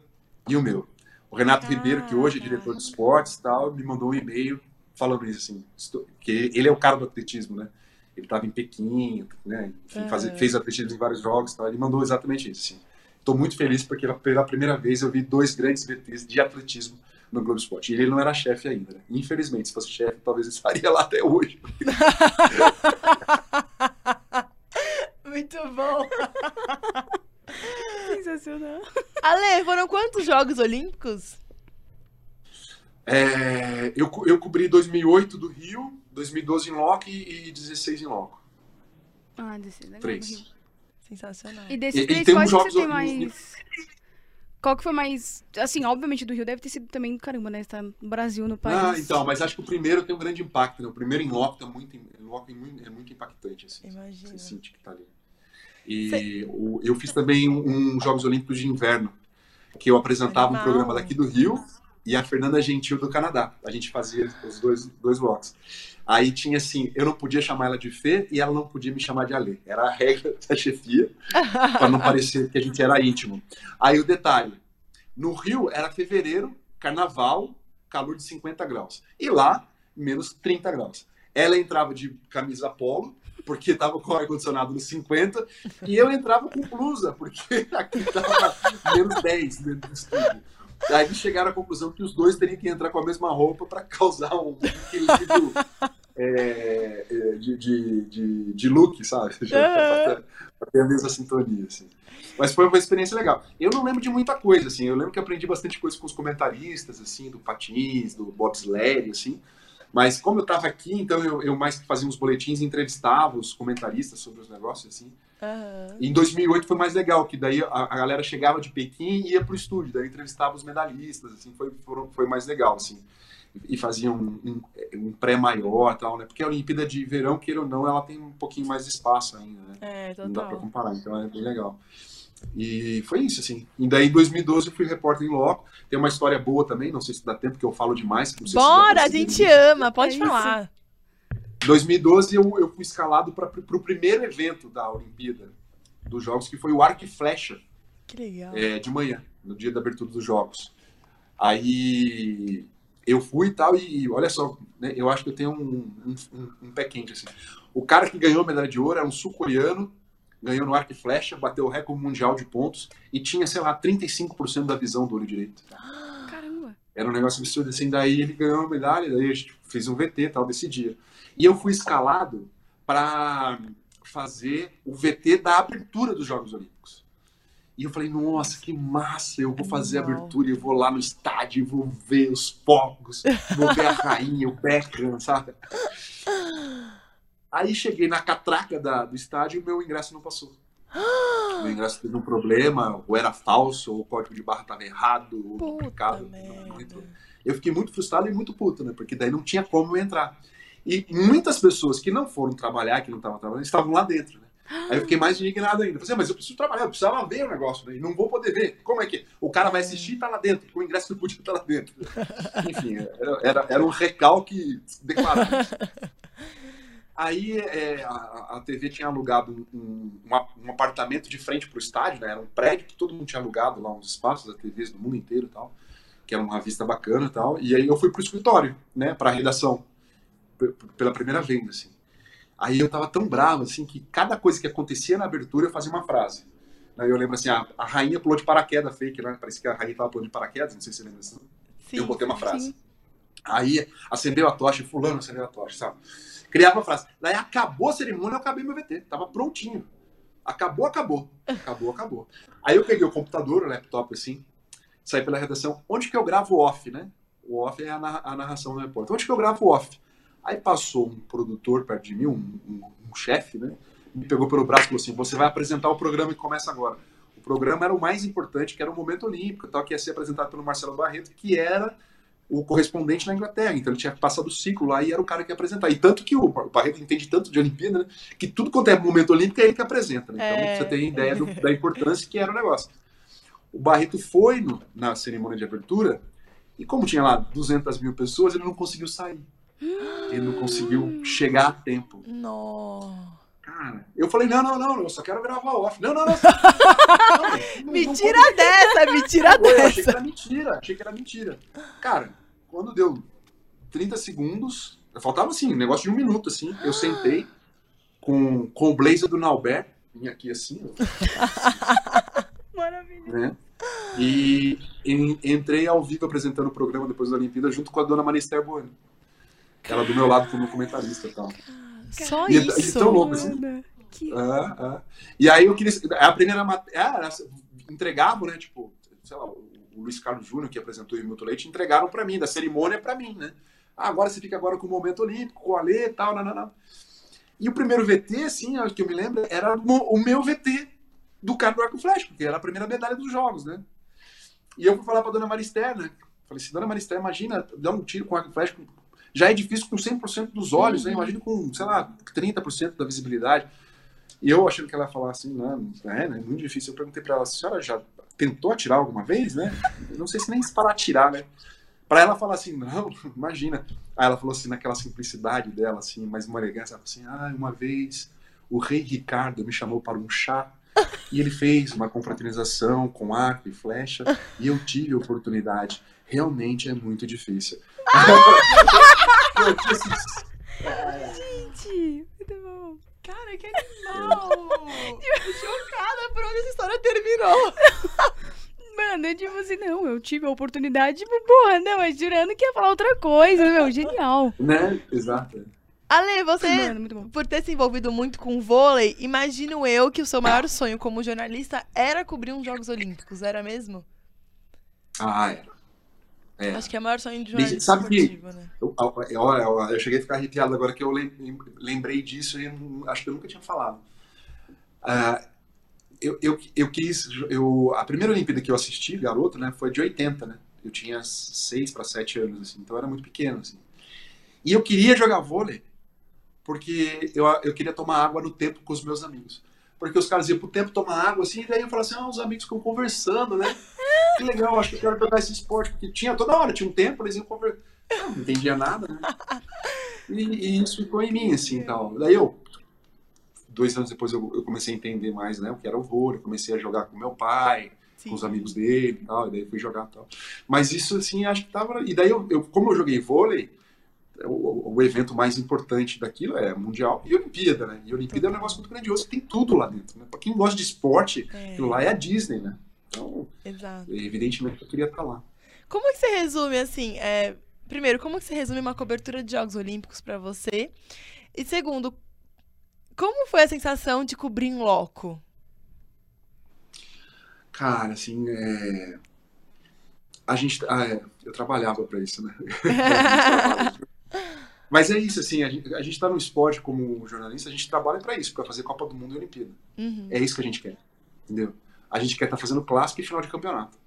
e o meu. O Renato Ribeiro, que hoje é diretor de esportes tal, me mandou um e-mail falando isso, assim, estou- que ele é o cara do atletismo, né? Ele estava em Pequim, né? Enfim, faz- fez atletismo em vários jogos e tal. Ele mandou exatamente isso, assim. Estou muito feliz porque pela primeira vez eu vi dois grandes VTs de atletismo no Globo Esporte. E ele não era chefe ainda, né? Infelizmente, se fosse chefe, talvez ele estaria lá até hoje. Muito bom. Sensacional. Ale, foram quantos Jogos Olímpicos? É, eu, eu cobri 2008 do Rio, 2012 em Loki e 16 em Loco. Ah, desse legal. Três. Sensacional. E desses E- e três, tem qual uns que você tem olímpicos. mais. Qual que foi mais. Assim, obviamente do Rio deve ter sido também, caramba, né? Está no Brasil, no país. Ah, então, mas acho que o primeiro tem um grande impacto, né? O primeiro em Loki é muito, em Loki é muito, é muito impactante, assim. Imagina. Você sente que tá ali. E o- eu fiz também um, um Jogos Olímpicos de Inverno, que eu apresentava um Animal. programa daqui do Rio e a Fernanda Gentil do Canadá. A gente fazia os dois, dois blocos. Aí tinha assim, eu não podia chamar ela de Fê e ela não podia me chamar de Ale. Era a regra da chefia, para não parecer que a gente era íntimo. Aí o detalhe, no Rio era fevereiro, carnaval, calor de 50 graus. E lá, menos 30 graus. Ela entrava de camisa polo, porque estava com o ar-condicionado nos 50, e eu entrava com blusa, porque aqui estava menos 10 dentro do estúdio. Daí eles chegaram à conclusão que os dois teriam que entrar com a mesma roupa para causar um equilíbrio é, é, de, de, de, de look, sabe? Para ter a mesma sintonia, assim. Mas foi uma experiência legal. Eu não lembro de muita coisa, assim. Eu lembro que aprendi bastante coisa com os comentaristas, assim, do patins, do bobsled, assim. Mas como eu estava aqui, então eu, eu mais fazia uns boletins e entrevistava os comentaristas sobre os negócios, assim. Aham. Em 2008 foi mais legal, que daí a, a galera chegava de Pequim e ia pro estúdio, daí eu entrevistava os medalhistas, assim, foi, foram- foi mais legal, assim. E faziam um, um, um pré maior tal, né? Porque a Olimpíada de Verão, queira ou não, ela tem um pouquinho mais de espaço ainda, né? É, Não dá total. comparar, então é bem legal. E foi isso, assim. E daí, em 2012, eu fui repórter em loco. Tem uma história boa também, não sei se dá tempo, que eu falo demais. Bora, a gente ama, pode É falar. Em 2012, eu, eu fui escalado para o primeiro evento da Olimpíada dos Jogos, que foi o arco e flecha, Que legal. é, de manhã, no dia da abertura dos Jogos. Aí eu fui e tal, e olha só, né, eu acho que eu tenho um, um, um- um pé quente, assim. O cara que ganhou a medalha de ouro era um sul-coreano, ganhou no arco e flecha, bateu o recorde mundial de pontos e tinha, sei lá, 35% da visão do olho direito. Caramba. Era um negócio absurdo assim. Daí ele ganhou a medalha, daí a gente fez um VT tal desse dia. E eu fui escalado para fazer o VT da abertura dos Jogos Olímpicos. E eu falei, nossa, que massa! Eu vou fazer a Animal. abertura, eu vou lá no estádio, vou ver os fogos, vou ver a rainha, o Beckham, sabe? Aí cheguei na catraca da- do estádio e o meu ingresso não passou. O ingresso teve um problema, ou era falso, ou o código de barra estava errado, ou Puta duplicado. não- merda. não entrou. Eu fiquei muito frustrado e muito puto, né? Porque daí não tinha como eu entrar. E muitas pessoas que não foram trabalhar, que não estavam trabalhando, estavam lá dentro, né? Aí eu fiquei mais indignado ainda. Falei, assim, mas eu preciso trabalhar, eu precisava ver o negócio, né? E não vou poder ver. Como é que o cara vai assistir e tá lá dentro? Porque o ingresso não podia estar lá dentro. Enfim, era, era, era um recalque declarado. Aí é, a, a TV tinha alugado um, um, um apartamento de frente para o estádio, né? Era um prédio que todo mundo tinha alugado lá, uns espaços da TVs do mundo inteiro e tal, que era uma vista bacana e tal. E aí eu fui pro escritório, né? Para a redação, pela primeira vez, assim. Aí eu tava tão bravo, assim, que cada coisa que acontecia na abertura eu fazia uma frase. Aí eu lembro assim, a, a rainha pulou de paraquedas fake, né? Parece que a rainha tava pulando de paraquedas, não sei se você lembra disso. Eu botei uma frase. sim. Aí acendeu a tocha, fulano acendeu a tocha, sabe? Criava uma frase. Daí acabou a cerimônia, eu acabei meu VT. Tava prontinho. Acabou, acabou. Acabou, acabou. Aí eu peguei o computador, o laptop assim, saí pela redação. Onde que eu gravo off, né? O off é a, narra- a narração do repórter. Onde que eu gravo off? Aí passou um produtor perto de mim, um, um- um chefe, né? Me pegou pelo braço e falou assim: você vai apresentar o programa que começa agora. O programa era o mais importante, que era o Momento Olímpico, tal, que ia ser apresentado pelo Marcelo Barreto, que era o correspondente na Inglaterra. Então ele tinha passado o ciclo lá e era o cara que ia apresentar. E tanto que o Barreto entende tanto de Olimpíada, né? Que tudo quanto é momento olímpico é ele que apresenta. Né? Então É. você tem ideia do- da importância que era o negócio. O Barreto foi no- na cerimônia de abertura e como tinha lá 200 mil pessoas, ele não conseguiu sair. Ele não conseguiu chegar a tempo. Nossa. Cara, eu falei, não, não, não, eu só quero gravar off. Não, não, não. não, não Me não tira dessa, me tira eu achei que dessa. era mentira, achei que era mentira. Cara, quando deu 30 segundos, faltava assim, um negócio de um minuto, assim, eu sentei com, com o blazer do Naubert, vim aqui assim, ó, Maravilha. né? E en- entrei ao vivo apresentando o programa depois da Olimpíada junto com a dona Manister Bueno. Ela do meu lado como comentarista e tal. Só E, e isso. tão louco assim. Que... Ah, ah. E aí eu queria. A primeira matéria. Entregavam, né? Tipo, sei lá, o o Luiz Carlos Júnior, que apresentou o Milton Leite, entregaram pra mim, da cerimônia pra mim, né? Ah, agora você fica agora com o momento olímpico, com o Alê e tal, não, não, não. E o primeiro VT, assim, que eu me lembro, era o meu VT do cara do arco flecha, porque era a primeira medalha dos jogos, né? E eu fui falar pra dona Marister, né? Falei assim, dona Marister, imagina dar um tiro com arco flecha, já é difícil com 100% dos olhos, né? Imagina com, sei lá, 30% da visibilidade. E eu achando que ela ia falar assim, não, é, né, muito difícil. Eu perguntei pra ela, a senhora já tentou atirar alguma vez, né? Eu não sei se nem se para atirar, né? Pra ela falar assim, não, imagina. Aí ela falou assim, naquela simplicidade dela, assim, mais uma elegância, ela falou assim, ah, uma vez o rei Ricardo me chamou para um chá e ele fez uma confraternização com arco e flecha e eu tive a oportunidade. Realmente é muito difícil. Eu disse assim, Gente. Cara, que animal! Chocada por onde essa história terminou. Mano, eu tipo assim, não, eu tive a oportunidade, tipo, porra, não, mas jurando que ia falar outra coisa, meu, genial. né? Exato. Ale, você, Mano, muito bom. por ter se envolvido muito com vôlei, imagino eu que o seu maior sonho como jornalista era cobrir uns Jogos Olímpicos, era mesmo? Ah, era. É. Acho que é o maior sonho de jornalista sabe que- né? Eu, eu, eu- eu cheguei a ficar arrepiado agora que eu lem- lembrei disso e acho que eu nunca tinha falado. Ah, eu, eu, eu quis. Eu, a primeira Olimpíada que eu assisti, garoto, né, foi de 80, né? Eu tinha 6 para 7 anos, assim, então eu era muito pequeno. Assim. E eu queria jogar vôlei porque eu, eu queria tomar água no tempo com os meus amigos. Porque os caras iam pro tempo tomar água, assim, e daí eu falava assim, ah, os amigos ficam conversando, né? Que legal, acho que eu quero jogar esse esporte, porque tinha toda hora, tinha um tempo, eles iam conversar. Eu não entendia nada, né? E, e isso ficou em mim, assim, e tal. Daí eu, dois anos depois, eu, eu comecei a entender mais, né, o que era o vôlei, comecei a jogar com meu pai, com os amigos dele e tal, e daí fui jogar e tal. Mas isso, assim, acho que tava... E daí, eu, eu- como eu joguei vôlei, o, o- o evento mais importante daquilo é Mundial e Olimpíada, né? E Olimpíada é um negócio muito grandioso, tem tudo lá dentro, né? Pra quem gosta de esporte, É. aquilo lá é a Disney, né? Então, Exato. evidentemente, eu queria estar lá. Como que você resume, assim, é, primeiro, como que você resume uma cobertura de Jogos Olímpicos pra você? E segundo, como foi a sensação de cobrir em loco? Cara, assim, é... a gente, ah, é, eu trabalhava para isso, né? Mas é isso, assim, a gente, a gente tá no esporte como jornalista, a gente trabalha para isso, para fazer Copa do Mundo e Olimpíada. Uhum. É isso que a gente quer, entendeu? A gente quer estar fazendo clássico e final de campeonato.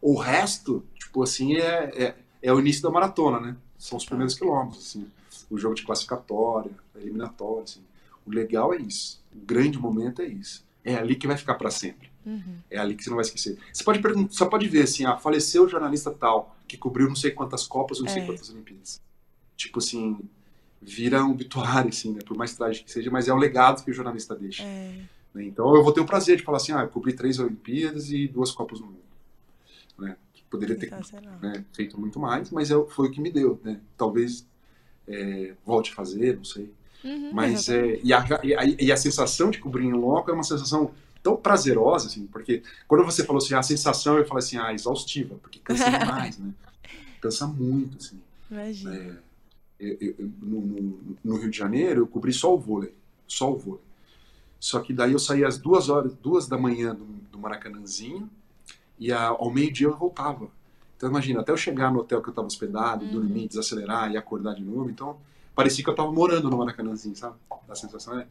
O resto, tipo assim, é, é, é o início da maratona, né? São os primeiros quilômetros, assim. O jogo de classificatória, eliminatória, assim. O legal é isso. O grande momento é isso. É ali que vai ficar para sempre. Uhum. É ali que você não vai esquecer. Você pode perguntar, só pode ver assim, ah, faleceu o jornalista tal, que cobriu não sei quantas Copas não sei É. quantas Olimpíadas. Tipo assim, vira um obituário, assim, né? Por mais trágico que seja, mas é o legado que o jornalista deixa. É. né? Então eu vou ter o prazer de falar assim, ah, eu cobri três Olimpíadas e duas Copas do Mundo. Né? Poderia ter Sensacional. né, feito muito mais, mas é, foi o que me deu, né? Talvez é, volte a fazer, não sei. Uhum, Mas é, e, a, e, a, e a sensação de cobrir em loco é uma sensação tão prazerosa, assim, porque quando você falou assim, a sensação, eu falei assim, ah, exaustiva, porque cansa demais, né? Cansa muito, assim. Imagina. É, eu- eu- no, no- no Rio de Janeiro, eu cobri só o vôlei, só o vôlei. Só que daí eu saía às duas horas, duas da manhã do, do Maracanãzinho e a- ao meio-dia eu voltava. Então imagina, até eu chegar no hotel que eu estava hospedado, dormir, desacelerar e acordar de novo, então parecia que eu estava morando no Maracanãzinho, sabe? A sensação é.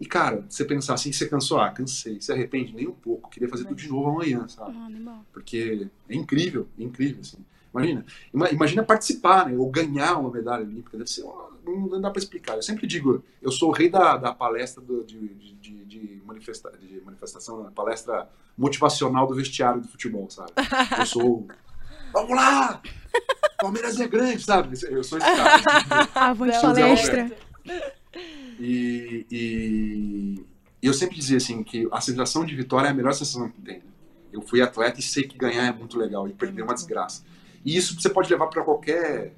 E cara, você pensar assim, você cansou, ah, cansei, se arrepende nem um pouco, queria fazer tudo de novo amanhã, sabe? Ah. Porque é incrível, é incrível, assim. Imagina, ima- imagina participar, né, ou ganhar uma medalha olímpica, deve ser, uma- não, dá para explicar. Eu sempre digo, eu sou o rei da, da palestra do- de, de, de, de manifesta- de manifestação, né, palestra motivacional do vestiário do futebol, sabe? Eu sou, vamos lá, Palmeiras é grande, sabe? Eu sou esse cara. assim. Avante Sou o Zé palestra. E, e- e eu sempre dizia assim que a sensação de vitória é a melhor sensação que tem. né? Eu fui atleta e sei que ganhar é muito legal e perder é uma desgraça. E isso você pode levar para qualquer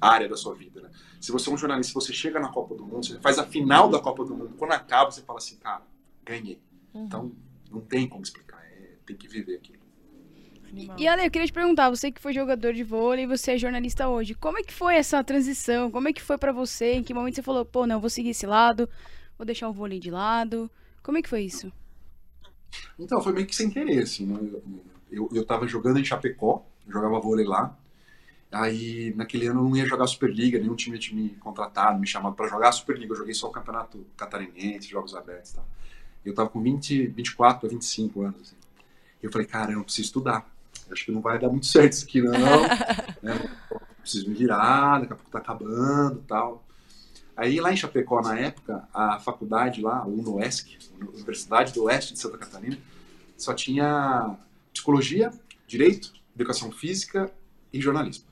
área da sua vida. Né? Se você é um jornalista, você chega na Copa do Mundo, você faz a final da Copa do Mundo, quando acaba você fala assim, cara, ganhei. Então não tem como explicar, é, tem que viver aquilo. E Ale, eu queria te perguntar, você que foi jogador de vôlei, você é jornalista hoje, como é que foi essa transição? Como é que foi pra você? Em que momento você falou, pô, não, vou seguir esse lado, vou deixar o vôlei de lado? Como é que foi isso? Então, foi meio que sem querer, assim, né? Eu, eu, eu tava jogando em Chapecó, jogava vôlei lá. Aí, naquele ano, eu não ia jogar Superliga, nenhum time tinha me contratado, me chamado para jogar Superliga. Eu joguei só o Campeonato Catarinense, Jogos Abertos e tal. Eu tava com 20, 24 a 25 anos, assim. Eu falei, cara, eu não preciso estudar. Eu acho que não vai dar muito certo isso aqui, não. né? Preciso me virar, daqui a pouco tá acabando tal. Aí lá em Chapecó, na época, a faculdade lá, a UNOESC, Universidade do Oeste de Santa Catarina, só tinha psicologia, direito, educação física e jornalismo.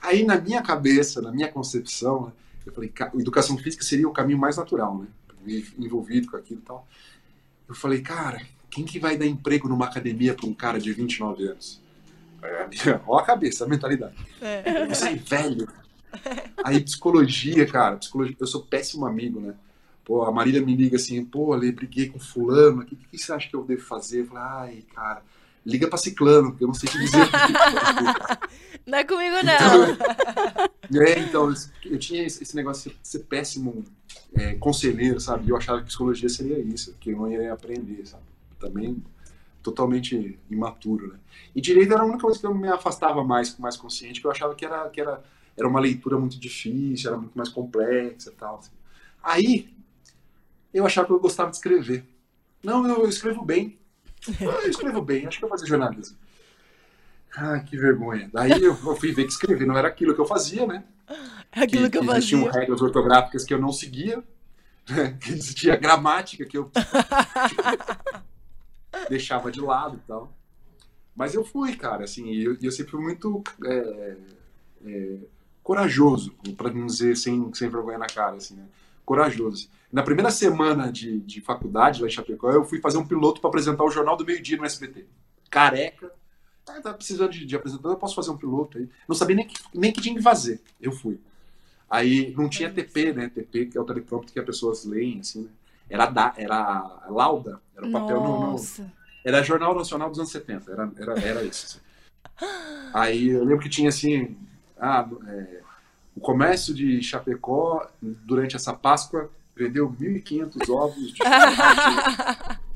Aí na minha cabeça, na minha concepção, eu falei, "Ca- educação física seria o caminho mais natural, né? Envolvido com aquilo e tal. Eu falei, cara, quem que vai dar emprego numa academia para um cara de 29 anos? É, a cabeça, a mentalidade. Você é velho. Aí psicologia, cara, psicologia, eu sou péssimo amigo, né? Pô, a Marília me liga assim, pô, Ale, briguei com fulano, o que, que você acha que eu devo fazer? Eu falei, ai, cara, liga pra ciclano, porque eu não sei te dizer que que fazer. Não é comigo, não. É, então, eu tinha esse negócio de ser péssimo é, conselheiro, sabe? Eu achava que psicologia seria isso, que eu não ia aprender, sabe? Também totalmente imaturo, né? E direito era a única coisa que eu me afastava mais, mais consciente, que eu achava que era, que era, era uma leitura muito difícil, era muito mais complexa e tal. assim. Aí, eu achava que eu gostava de escrever. Não, eu escrevo bem. Ah, Eu escrevo bem, acho que eu vou fazer jornalismo. Ah, que vergonha. Daí eu eu fui ver que escrever não era aquilo que eu fazia, né? Aquilo que eu existiam fazia. regras ortográficas que eu não seguia, né? que existia gramática que eu deixava de lado e tal. Mas eu fui, cara, assim, e eu, eu sempre fui muito é, é, corajoso, para não dizer sem, sem vergonha na cara, assim, né? Corajoso. Na primeira semana de, de faculdade lá em Chapecó, eu fui fazer um piloto para apresentar o Jornal do Meio Dia no SBT. Careca. Ah, tá precisando de, de apresentador, eu posso fazer um piloto aí. Não sabia nem que, nem que tinha que fazer. Eu fui. Aí não tinha TP, né? TP, que é o teleprompter que as pessoas leem, assim, né? Era, da, era lauda, era o papel no, no, era Jornal Nacional dos anos 70, era, era, era isso. assim. Aí eu lembro que tinha assim, ah, é, o comércio de Chapecó, durante essa Páscoa, vendeu 1.500 ovos de.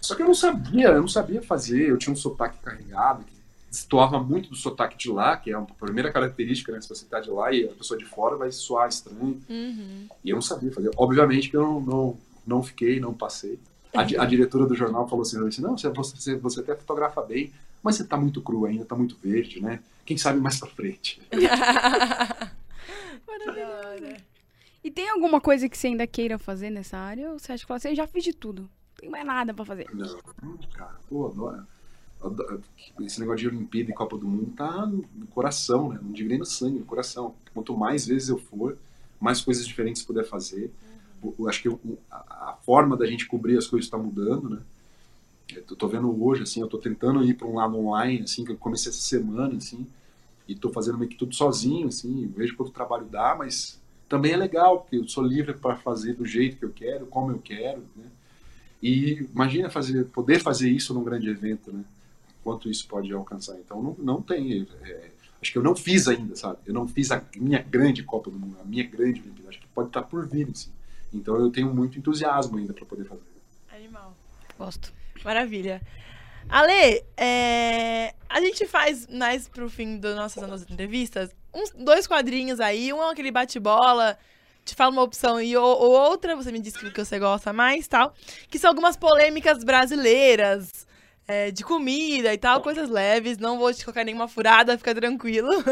Só que eu não sabia, eu não sabia fazer, eu tinha um sotaque carregado, que destoava muito do sotaque de lá, que é a primeira característica, né? Se você está de lá e a pessoa de fora vai soar estranho. Uhum. E eu não sabia fazer. Obviamente que eu não, não, não fiquei, não passei. A, a diretora do jornal falou assim, disse, não, você, você, você até fotografa bem, mas você tá muito cru ainda, tá muito verde, né? Quem sabe mais pra frente. E tem alguma coisa que você ainda queira fazer nessa área? Ou você acha que fala assim, "Eu já fiz de tudo, não tem mais nada pra fazer? Não, cara, pô, adoro. adoro- Esse negócio de Olimpíada e Copa do Mundo tá no coração, né? Não digo nem no sangue, no coração. Quanto mais vezes eu for, mais coisas diferentes puder fazer. Eu- Eu acho que o- a, a forma da gente cobrir as coisas está mudando, né? Eu tô- tô vendo hoje, assim, eu tô tentando ir para um lado online, assim, que eu comecei essa semana, assim, e tô fazendo meio que tudo sozinho, assim, vejo quanto trabalho dá, mas também é legal, porque eu sou livre para fazer do jeito que eu quero, como eu quero, né? E imagina fazer, poder fazer isso num grande evento, né? Quanto isso pode alcançar. Então não, não tem. é, acho que eu não fiz ainda, sabe? Eu não fiz a minha grande Copa do Mundo, a minha grande Olimpíada. Acho que pode estar por vir, assim. Então eu tenho muito entusiasmo ainda para poder fazer. Animal. Gosto. Maravilha. Ale, é, a gente faz mais pro fim das nossas, entrevistas uns dois quadrinhos aí, um é aquele bate-bola, te fala uma opção e ou, ou outra, você me diz que você gosta mais tal, que são algumas polêmicas brasileiras. é, de comida e tal, coisas leves, não vou te colocar nenhuma furada, fica tranquilo.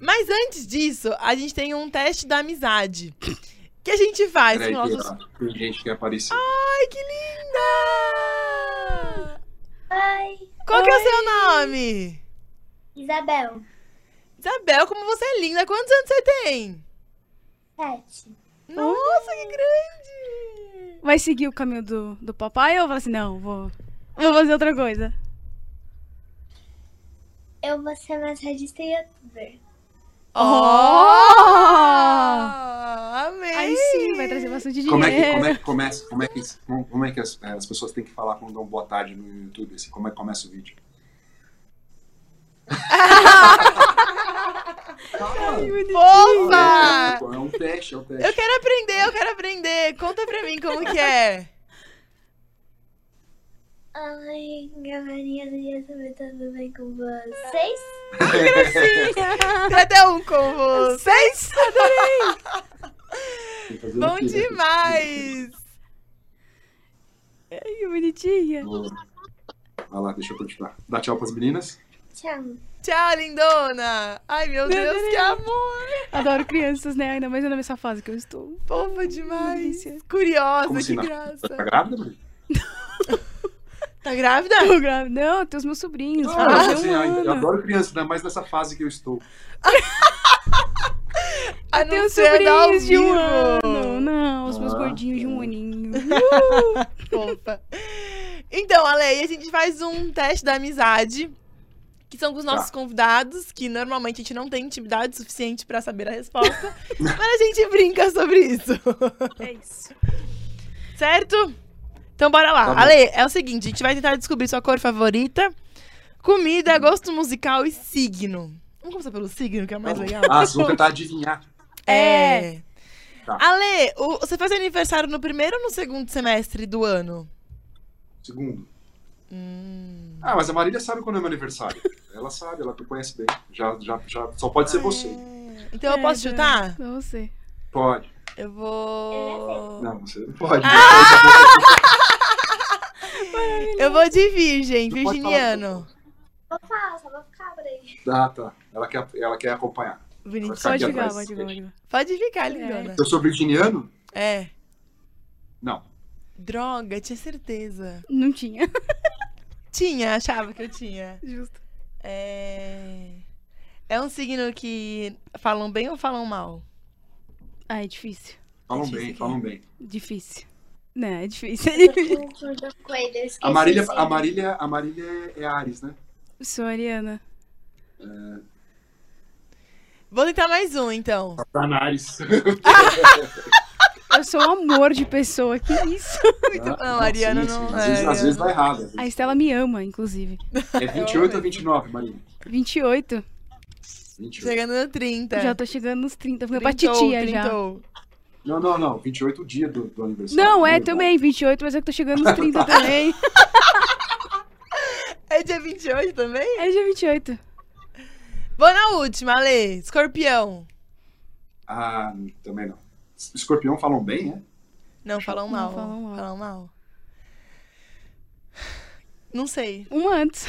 Mas antes disso, a gente tem um teste da amizade. Que a gente faz Peraí, com nossos. gente que apareceu. Ai, que linda! Oi, Qual que é o seu nome? Isabel. Isabel, como você é linda. Quantos anos você tem? Sete. Nossa, que grande! Vai seguir o caminho do, do papai ou fala assim, não, vou, vou fazer outra coisa? Eu vou ser massagista e youtuber. Oh! Amei! Aí sim, vai trazer bastante dinheiro. Como é que, como é que começa? Como é que, como, como é que as, as pessoas têm que falar quando dão boa tarde no YouTube? Assim, como é que começa o vídeo? Fofa! É um teste, é um teste. Eu quero aprender, eu quero aprender. Conta pra mim como que é. Ai, galerinha do YouTube, tudo bem com vocês? Tem até um com vocês. Que fazer Bom aqui, né? demais! Ai, que bonitinha. Vai lá, deixa eu continuar. Dá tchau pras meninas. Tchau. Tchau, lindona! Ai, meu Deus, que amor! Adoro crianças, né? Ainda mais nessa fase que eu estou. Fofa demais! Curiosa, Como assim? que na- graça! Tá grávida, Maria? Tá grávida? Tô grávida. Não, tem os meus sobrinhos. Ah, fazer assim, um eu adoro criança, ainda mais nessa fase que eu estou. A Tem não os ser ao sobrinhos de um ano. Não, os meus Ah, gordinhos de um aninho. Fofa. Então, Ale, aí a gente faz um teste da amizade, que são com os nossos Tá. convidados, que normalmente a gente não tem intimidade suficiente pra saber a resposta, mas a gente brinca sobre isso. É isso. Certo? Então bora lá. Tá. Ale, é o seguinte, a gente vai tentar descobrir sua cor favorita, comida, gosto musical e signo. Vamos começar pelo signo, que é o mais legal. Ah, vão tentar adivinhar. É. Tá. Ale, o- você faz aniversário no primeiro ou no segundo semestre do ano? Segundo. Hum. Ah, mas a Marília sabe quando é meu aniversário. Ela sabe, ela me conhece bem. Já, já, já, só pode ser você. Então eu posso É, chutar? Não sei. Pode. Eu vou. Não, você não pode. Eu vou de virgem, virginiano. Vou falar, só vou ficar por aí. Ah, tá. Ela quer, ela quer acompanhar. Bonitinho. Ficar Pode ficar, pode ficar, pode ficar. Pode ficar, lindona. Eu sou virginiano? É. Não. Droga, tinha certeza. Não tinha. Tinha, achava que eu tinha. Justo. É. É um signo que falam bem ou falam mal? Ah, é difícil. Falam difícil bem, falam bem. Difícil. Não, é difícil. É difícil. Ele, A Marília, o a. Marília, a Marília é- é Ares, né? Sou Ariana. Vou tentar mais um, então. Satanás. Eu sou um amor de pessoa. Que isso? Não, a Ariana sim, sim. não- Às, é, vezes, às vezes dá errado. vezes. A Estela me ama, inclusive. É 28 ou 29, Marília? 28. 28. Chegando no 30. Já tô chegando nos 30. Fui pra titia já. trintou. Não, não, não. 28 o dia do, do aniversário. Não, é também 28, mas é que tô chegando nos 30 também. É dia 28 também? É dia 28. Vou na última, Ale. Escorpião. Ah, também não. Escorpião falam bem, é? Não, falam mal. falam mal. Falam mal. Não sei. Um antes.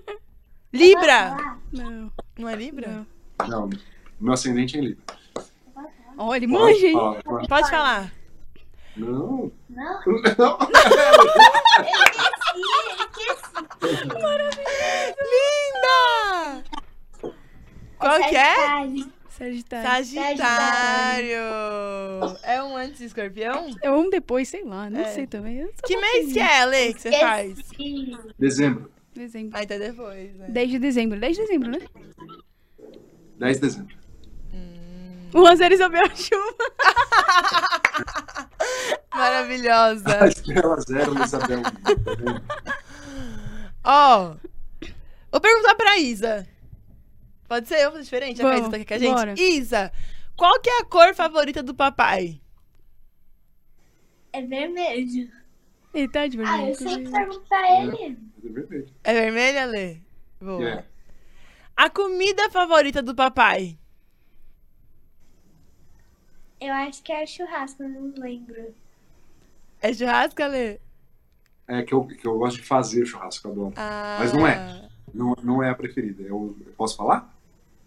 Libra! Não. Não é Libra? Não. Não. Meu ascendente é Libra. Olha, manja, hein? Pode falar. Não. Não, Não. Linda! Qual que é? Sagitário. Sagitário. É um antes de escorpião? Eu amo depois, sei lá, não É. sei também. Que mês que é, Ale, que você faz? Dezembro. Dezembro. Ah, então depois, né? 10 de dezembro. 10 de dezembro, né? 10 de dezembro. 1 a 0 Isabel Chuva. Maravilhosa. A Estrela Zero, Isabel. tá? Ó, vou perguntar pra Isa. Pode ser eu fazer diferente? Já que Vamos, tá aqui com a gente? bora. Isa, qual que é a cor favorita do papai? É vermelho. Ele tá de Ah, eu vermelho. sempre pergunto pra ele. É vermelho. É vermelha, Lê? Boa. É. A comida favorita do papai? Eu acho que é churrasco, não lembro. É churrasco, Lê? É que eu, que eu gosto de fazer churrasco, eu adoro. Ah. Mas não é. Não, não é a preferida. Eu, eu posso falar?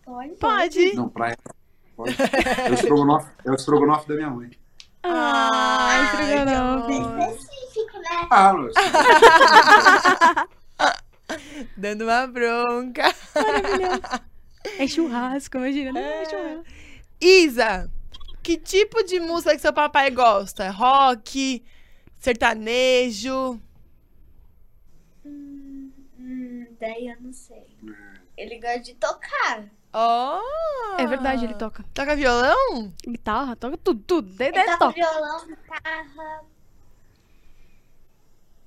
Pode? Pode. Não, praia. Pode. É o estrogonofe, é o estrogonofe da minha mãe. Ai, estrogonofe. Específico, né? Ah, não, Dando uma bronca. É churrasco, imagina. Não é churrasco. Isa, que tipo de música que seu papai gosta? Rock, sertanejo? Hum, hum, daí eu não sei. Ele gosta de tocar. Oh! É verdade, ele toca. Toca violão? Guitarra, toca tudo, tudo. Ele toca toca. violão, guitarra.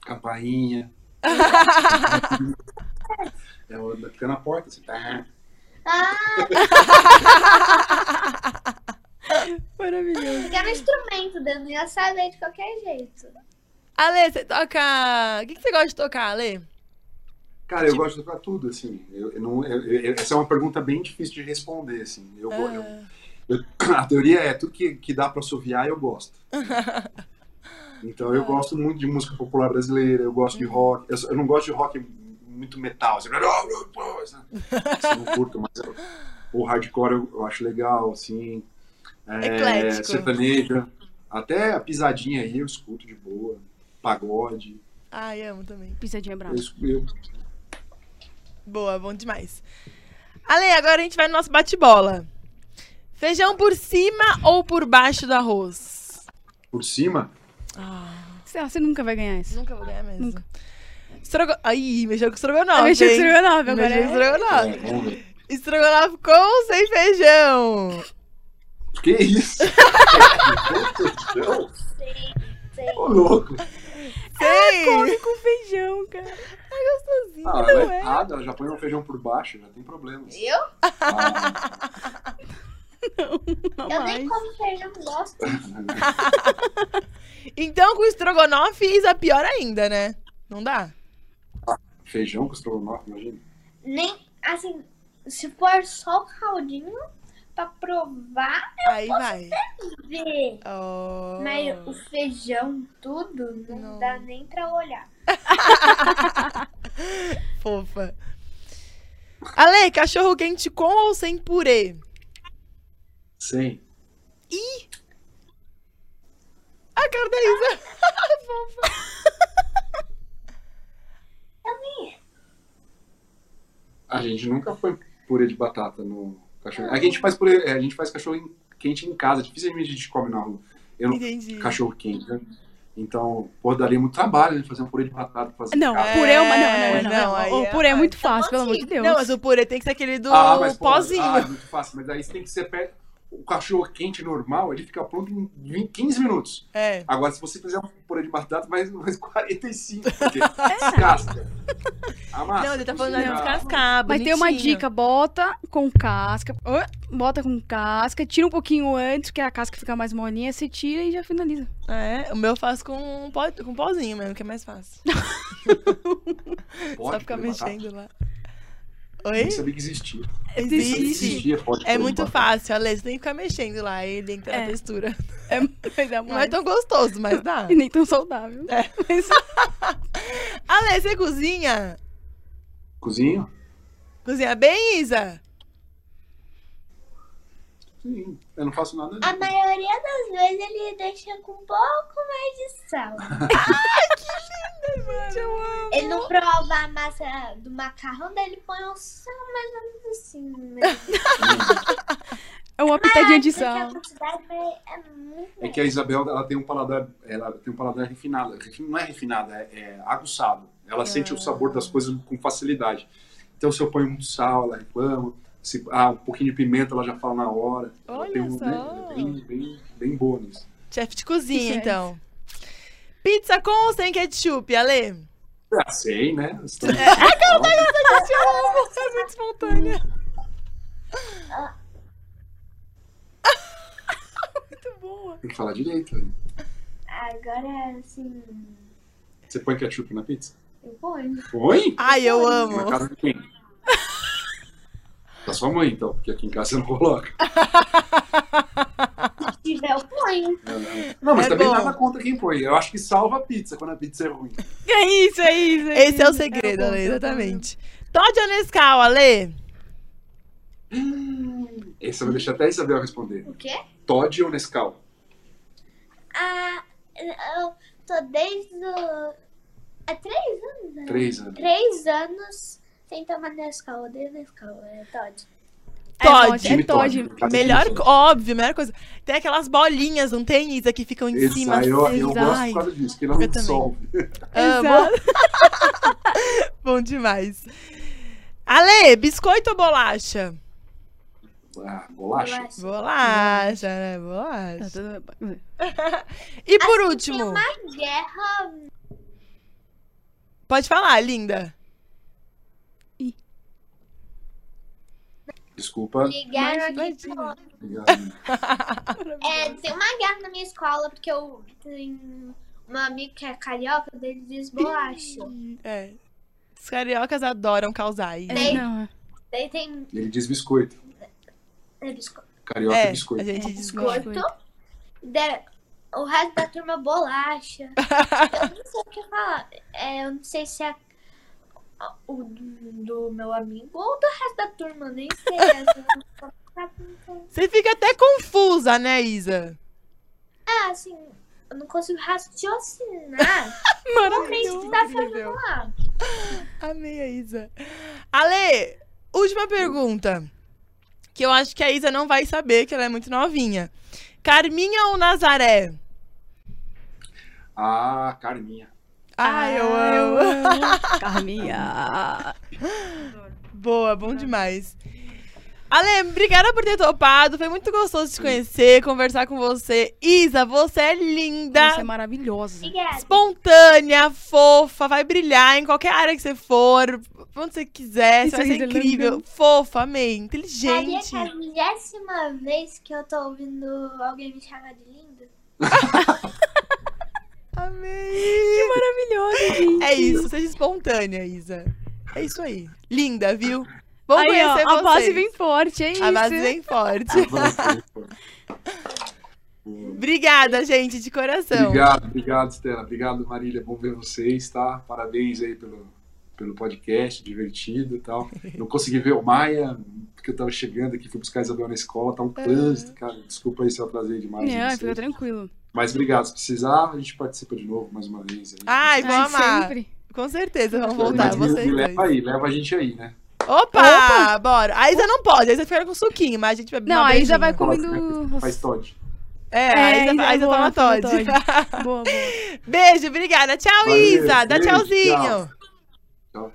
Campainha. É o da- fica na porta, assim. tá? Ah, Maravilhoso. porque era um instrumento, eu não ia saber de qualquer jeito. Ale, você toca. O que, que você gosta de tocar, Ale? Cara, eu gosto de tocar tudo, assim. Eu, eu não, eu- eu- essa é uma pergunta bem difícil de responder, assim. Eu, eu- eu- a teoria é tudo que, que dá pra assoviar, eu gosto. Então eu gosto muito de música popular brasileira, eu gosto de rock. Eu, eu não gosto de rock muito metal, assim. Isso eu não curto, mas eu- o hardcore eu, eu acho legal, assim. É, Eclético. sertaneja. Até a pisadinha aí eu escuto de boa. Pagode. Ai, amo também. Pisadinha Eu, brava. escu- eu, Boa, bom demais. Ale, agora a gente vai no nosso bate-bola. Feijão por cima ou por baixo do arroz? por cima, Você, você nunca vai ganhar isso. Nunca vou ganhar mesmo. Nunca. Estrogo... Aí, mexeu com estrogonofe. Mexeu com estrogonofe, agora Mexeu com é- estrogonofe. é. Estrogonofe com ou sem feijão? Que isso? Ô, louco. Sim. Come com feijão, cara. É gostosinho. Ah, Não ela é é. errada, ela já põe um feijão por baixo, já tem problemas. Eu? Ah, Não Eu nem mais. como feijão, gosto. Então, com estrogonofe, Isa, pior ainda, né? Não dá? feijão com estrogonofe, imagina. Nem, assim, se for só o caldinho, pra provar, Aí vai. ver. Oh. Mas o feijão, tudo, não, Não. dá nem pra olhar. Fofa. Ale, cachorro quente com ou sem purê? Sem. A cara da Isa. Fofa. A gente nunca põe purê de batata no cachorro. A gente faz purê, é, a gente faz cachorro quente em casa, dificilmente a gente come na rua. Eu não, Entendi. cachorro quente, né? Então, pô, daria muito trabalho, né? Fazer um purê de batata. Fazer Não, casa. purê é uma. Não, não, É, não. não, não. O é purê é muito fácil, pelo amor de Deus. Não, mas o purê tem que ser aquele do Ah, mas pô, pozinho. Ah, é muito fácil, mas aí você tem que ser perto. O cachorro quente normal, ele fica pronto em 20, 15 minutos. É. Agora, se você fizer um purê de batata, mais, mais 45, porque descasca. Amassa, Não, ele tá falando de cozinha. descascar, Mas tem uma dica, bota com casca. Bota com casca, tira um pouquinho antes, que a casca fica mais molinha, você tira e já finaliza. É, o meu eu faço com, pó, com pozinho mesmo, que é mais fácil. Só Pode ficar purê de batata? mexendo lá. Eu Oi? Nem sabia que existia. Existe. Existia, pode É muito fácil, Ale. Você tem que ficar mexendo lá e ele entra na É. textura. É, mas é Não é mais. tão gostoso, mas dá. E nem tão saudável. É. Mas- Ale, você cozinha? Cozinho? Cozinha bem, Isa? Sim. Eu não faço nada. A maioria das vezes ele deixa com um pouco mais de sal. Gente, eu amo. Ele não prova a massa do macarrão, daí ele põe um sal mais ou menos assim. Né? É uma pitadinha de a sal. é é. É que a Isabel, ela tem um paladar, ela tem um paladar refinado. Refin- Não é refinado, é, é aguçado. Ela sente o sabor das coisas com facilidade. Então, se eu ponho muito sal, ela reclama. Se, ah, um pouquinho de pimenta, ela já fala na hora. Olha tem um, só. é bem, bem, bem boa nisso. Chefe de cozinha, Chefe. então. Pizza com ou sem ketchup, Ale? Ah, sei, né? Estamos- É a cara da Isa que eu amo. É muito espontânea. muito boa. Tem que falar direito. Ah, Agora, assim, Você põe ketchup na pizza? eu ponho. Põe? Ai, eu Na amo. casa de quem? Da sua mãe, então, porque aqui em casa você não coloca. Se tiver, eu ponho. Não, mas É também bom. nada contra quem põe. Eu acho que salva a pizza quando a pizza é ruim. É isso, é isso. é Esse é o isso. segredo, bom, Ale, é bom. exatamente. Todd ou Nescau, Ale? Esse eu vou deixar até a Isabel responder. O quê? Todd ou Nescau? Ah, eu tô desde o... Há três anos, né? Três anos. Três anos sem tomar Nescau. Odeio Nescau, é Todd. Todd. É Todd. Melhor, óbvio, melhor coisa. Tem aquelas bolinhas, não tem, Isa, que ficam em cima. Esse, eu, eu assim. gosto por causa disso, que não eu também. dissolve. amo. Bom demais. Ale, biscoito ou bolacha? Ah, bolacha. Bolacha, né? Tá Bolacha. tudo- E por Tem último, uma guerra... pode falar, linda. Desculpa. Ligaram aqui. É, tem uma guerra na minha escola, porque eu tenho um amigo que é carioca, dele diz bolacha. É. Os cariocas adoram causar isso. É, não, é. Daí tem Ele diz biscoito. é, biscoito. Carioca É, biscoito. a gente diz biscoito. Da- o resto da turma bolacha. eu não sei o que falar. É, eu não sei se é o do, do meu amigo ou do resto da turma, nem sei. Você fica até confusa, né, Isa? É, assim, eu não consigo raciocinar. Maravilhoso. que tá fazendo lá. Amei a Isa. Ale, última pergunta. Que eu acho que a Isa não vai saber, que ela é muito novinha. Carminha ou Nazaré? Ah, Carminha. Ai, eu amo. Carminha. Boa, bom demais. Ale, obrigada por ter topado. Foi muito gostoso te conhecer, conversar com você. Isa, você é linda. Você é maravilhosa. Obrigada. espontânea, fofa, vai brilhar em qualquer área que você for, onde você quiser, Isso você vai ser incrível, fofa, amei, Sabia inteligente. que é a vigésima vez que eu tô ouvindo alguém me chamar de linda? Amei. Maravilhosa, gente. É isso, seja espontânea, Isa. É isso aí. Linda, viu? Vamos Aí, ó, conhecer a base vocês. vem forte, é isso. A base vem forte. Obrigada, gente, de coração. Obrigado, obrigado, Stella. Obrigado, Marília. Bom ver vocês, tá? Parabéns aí pelo, pelo podcast, divertido e tal. Não consegui ver o Maia, porque eu tava chegando aqui, fui buscar a Isabel na escola, tá um trânsito, cara. Desculpa aí se eu atrasei demais. Não, vocês. fica tranquilo. Mas obrigado. Se precisar, a gente participa de novo mais uma vez. Aí. Ai, Ai, amar. sempre. Com certeza, vamos voltar, me- vocês me leva aí, leva a gente aí, né? Opa, bora. A Isa não pode, a Isa fica com suquinho, mas a gente bebe Não, a Isa vai comendo... né? Faz Todd. É, a Isa, a Isa boa, toma Todd. Boa, boa. Beijo, obrigada. Tchau, Valeu, Isa. Dá beijo, tchauzinho. tchau. Tchau.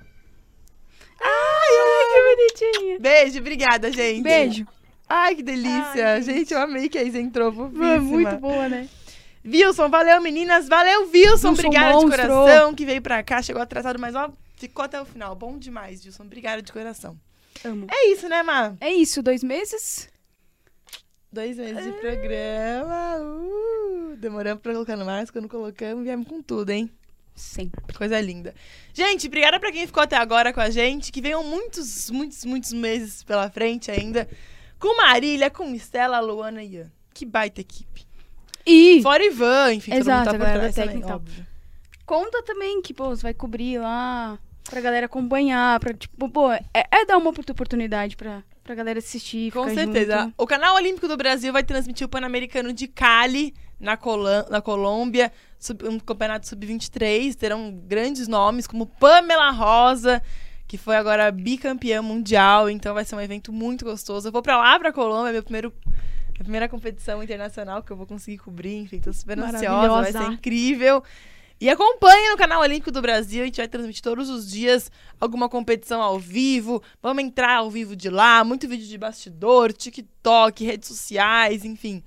Ai, que bonitinha. Beijo, obrigada, gente. Beijo. Ai, que delícia. Ai, gente, eu amei que a Isa entrou. É muito boa, né? Wilson, valeu, meninas. Valeu, Wilson. Wilson, Obrigada de coração que veio pra cá. Chegou atrasado, mas ó, ficou até o final. Bom demais, Wilson. Obrigada de coração. Amo. É isso, né, Má? É isso, dois meses? Dois meses de programa. Uh, demoramos pra colocar no mas quando colocamos, viemos com tudo, hein? Sempre. Coisa linda. Gente, obrigada pra quem ficou até agora com a gente. Que venham muitos, muitos, muitos meses pela frente ainda. Com Marília, com Estela, Luana e Ian. Que baita equipe. E Fora Ivan, enfim, Exato, todo mundo tá por trás também, óbvio. conta também que, pô, você vai cobrir lá pra galera acompanhar, pra, tipo, pô, é, é dar uma oportunidade pra, pra galera assistir, Com certeza. junto. O canal Olímpico do Brasil vai transmitir o Pan-Americano de Cali, na, Colan- na Colômbia, sub- um campeonato sub-23. Terão grandes nomes como Pamela Rosa, que foi agora bicampeã mundial. Então vai ser um evento muito gostoso. Eu vou pra lá, pra Colômbia, é meu primeiro. Minha primeira competição internacional que eu vou conseguir cobrir, enfim, tô super ansiosa, vai ser incrível. E acompanhe no canal Olímpico do Brasil, a gente vai transmitir todos os dias alguma competição ao vivo. Vamos entrar ao vivo de lá, muito vídeo de bastidor, TikTok, redes sociais, enfim.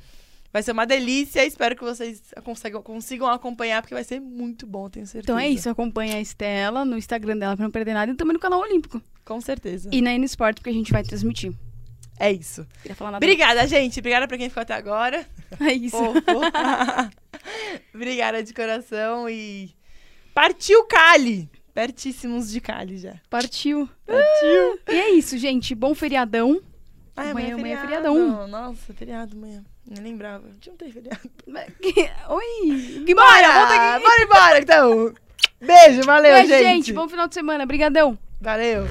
Vai ser uma delícia, espero que vocês consigam, consigam acompanhar, porque vai ser muito bom, tenho certeza. Então é isso, acompanha a Estela no Instagram dela pra não perder nada e também no canal Olímpico. Com certeza. E na N Sport, porque a gente vai transmitir. É isso. Queria falar nada. Obrigada, gente. Obrigada pra quem ficou até agora. É isso. Obrigada de coração e. Partiu Cali! Pertíssimos de Cali já. Partiu. Partiu. E é isso, gente. Bom feriadão. Ah, amanhã, amanhã é feriado. feriadão. Nossa, feriado amanhã. Nem lembrava. Tinha tem feriado. Oi! Bora! volta aqui. Bora embora, então! Beijo, valeu, Beijo, gente! gente. Bom final de semana. Brigadão. Valeu!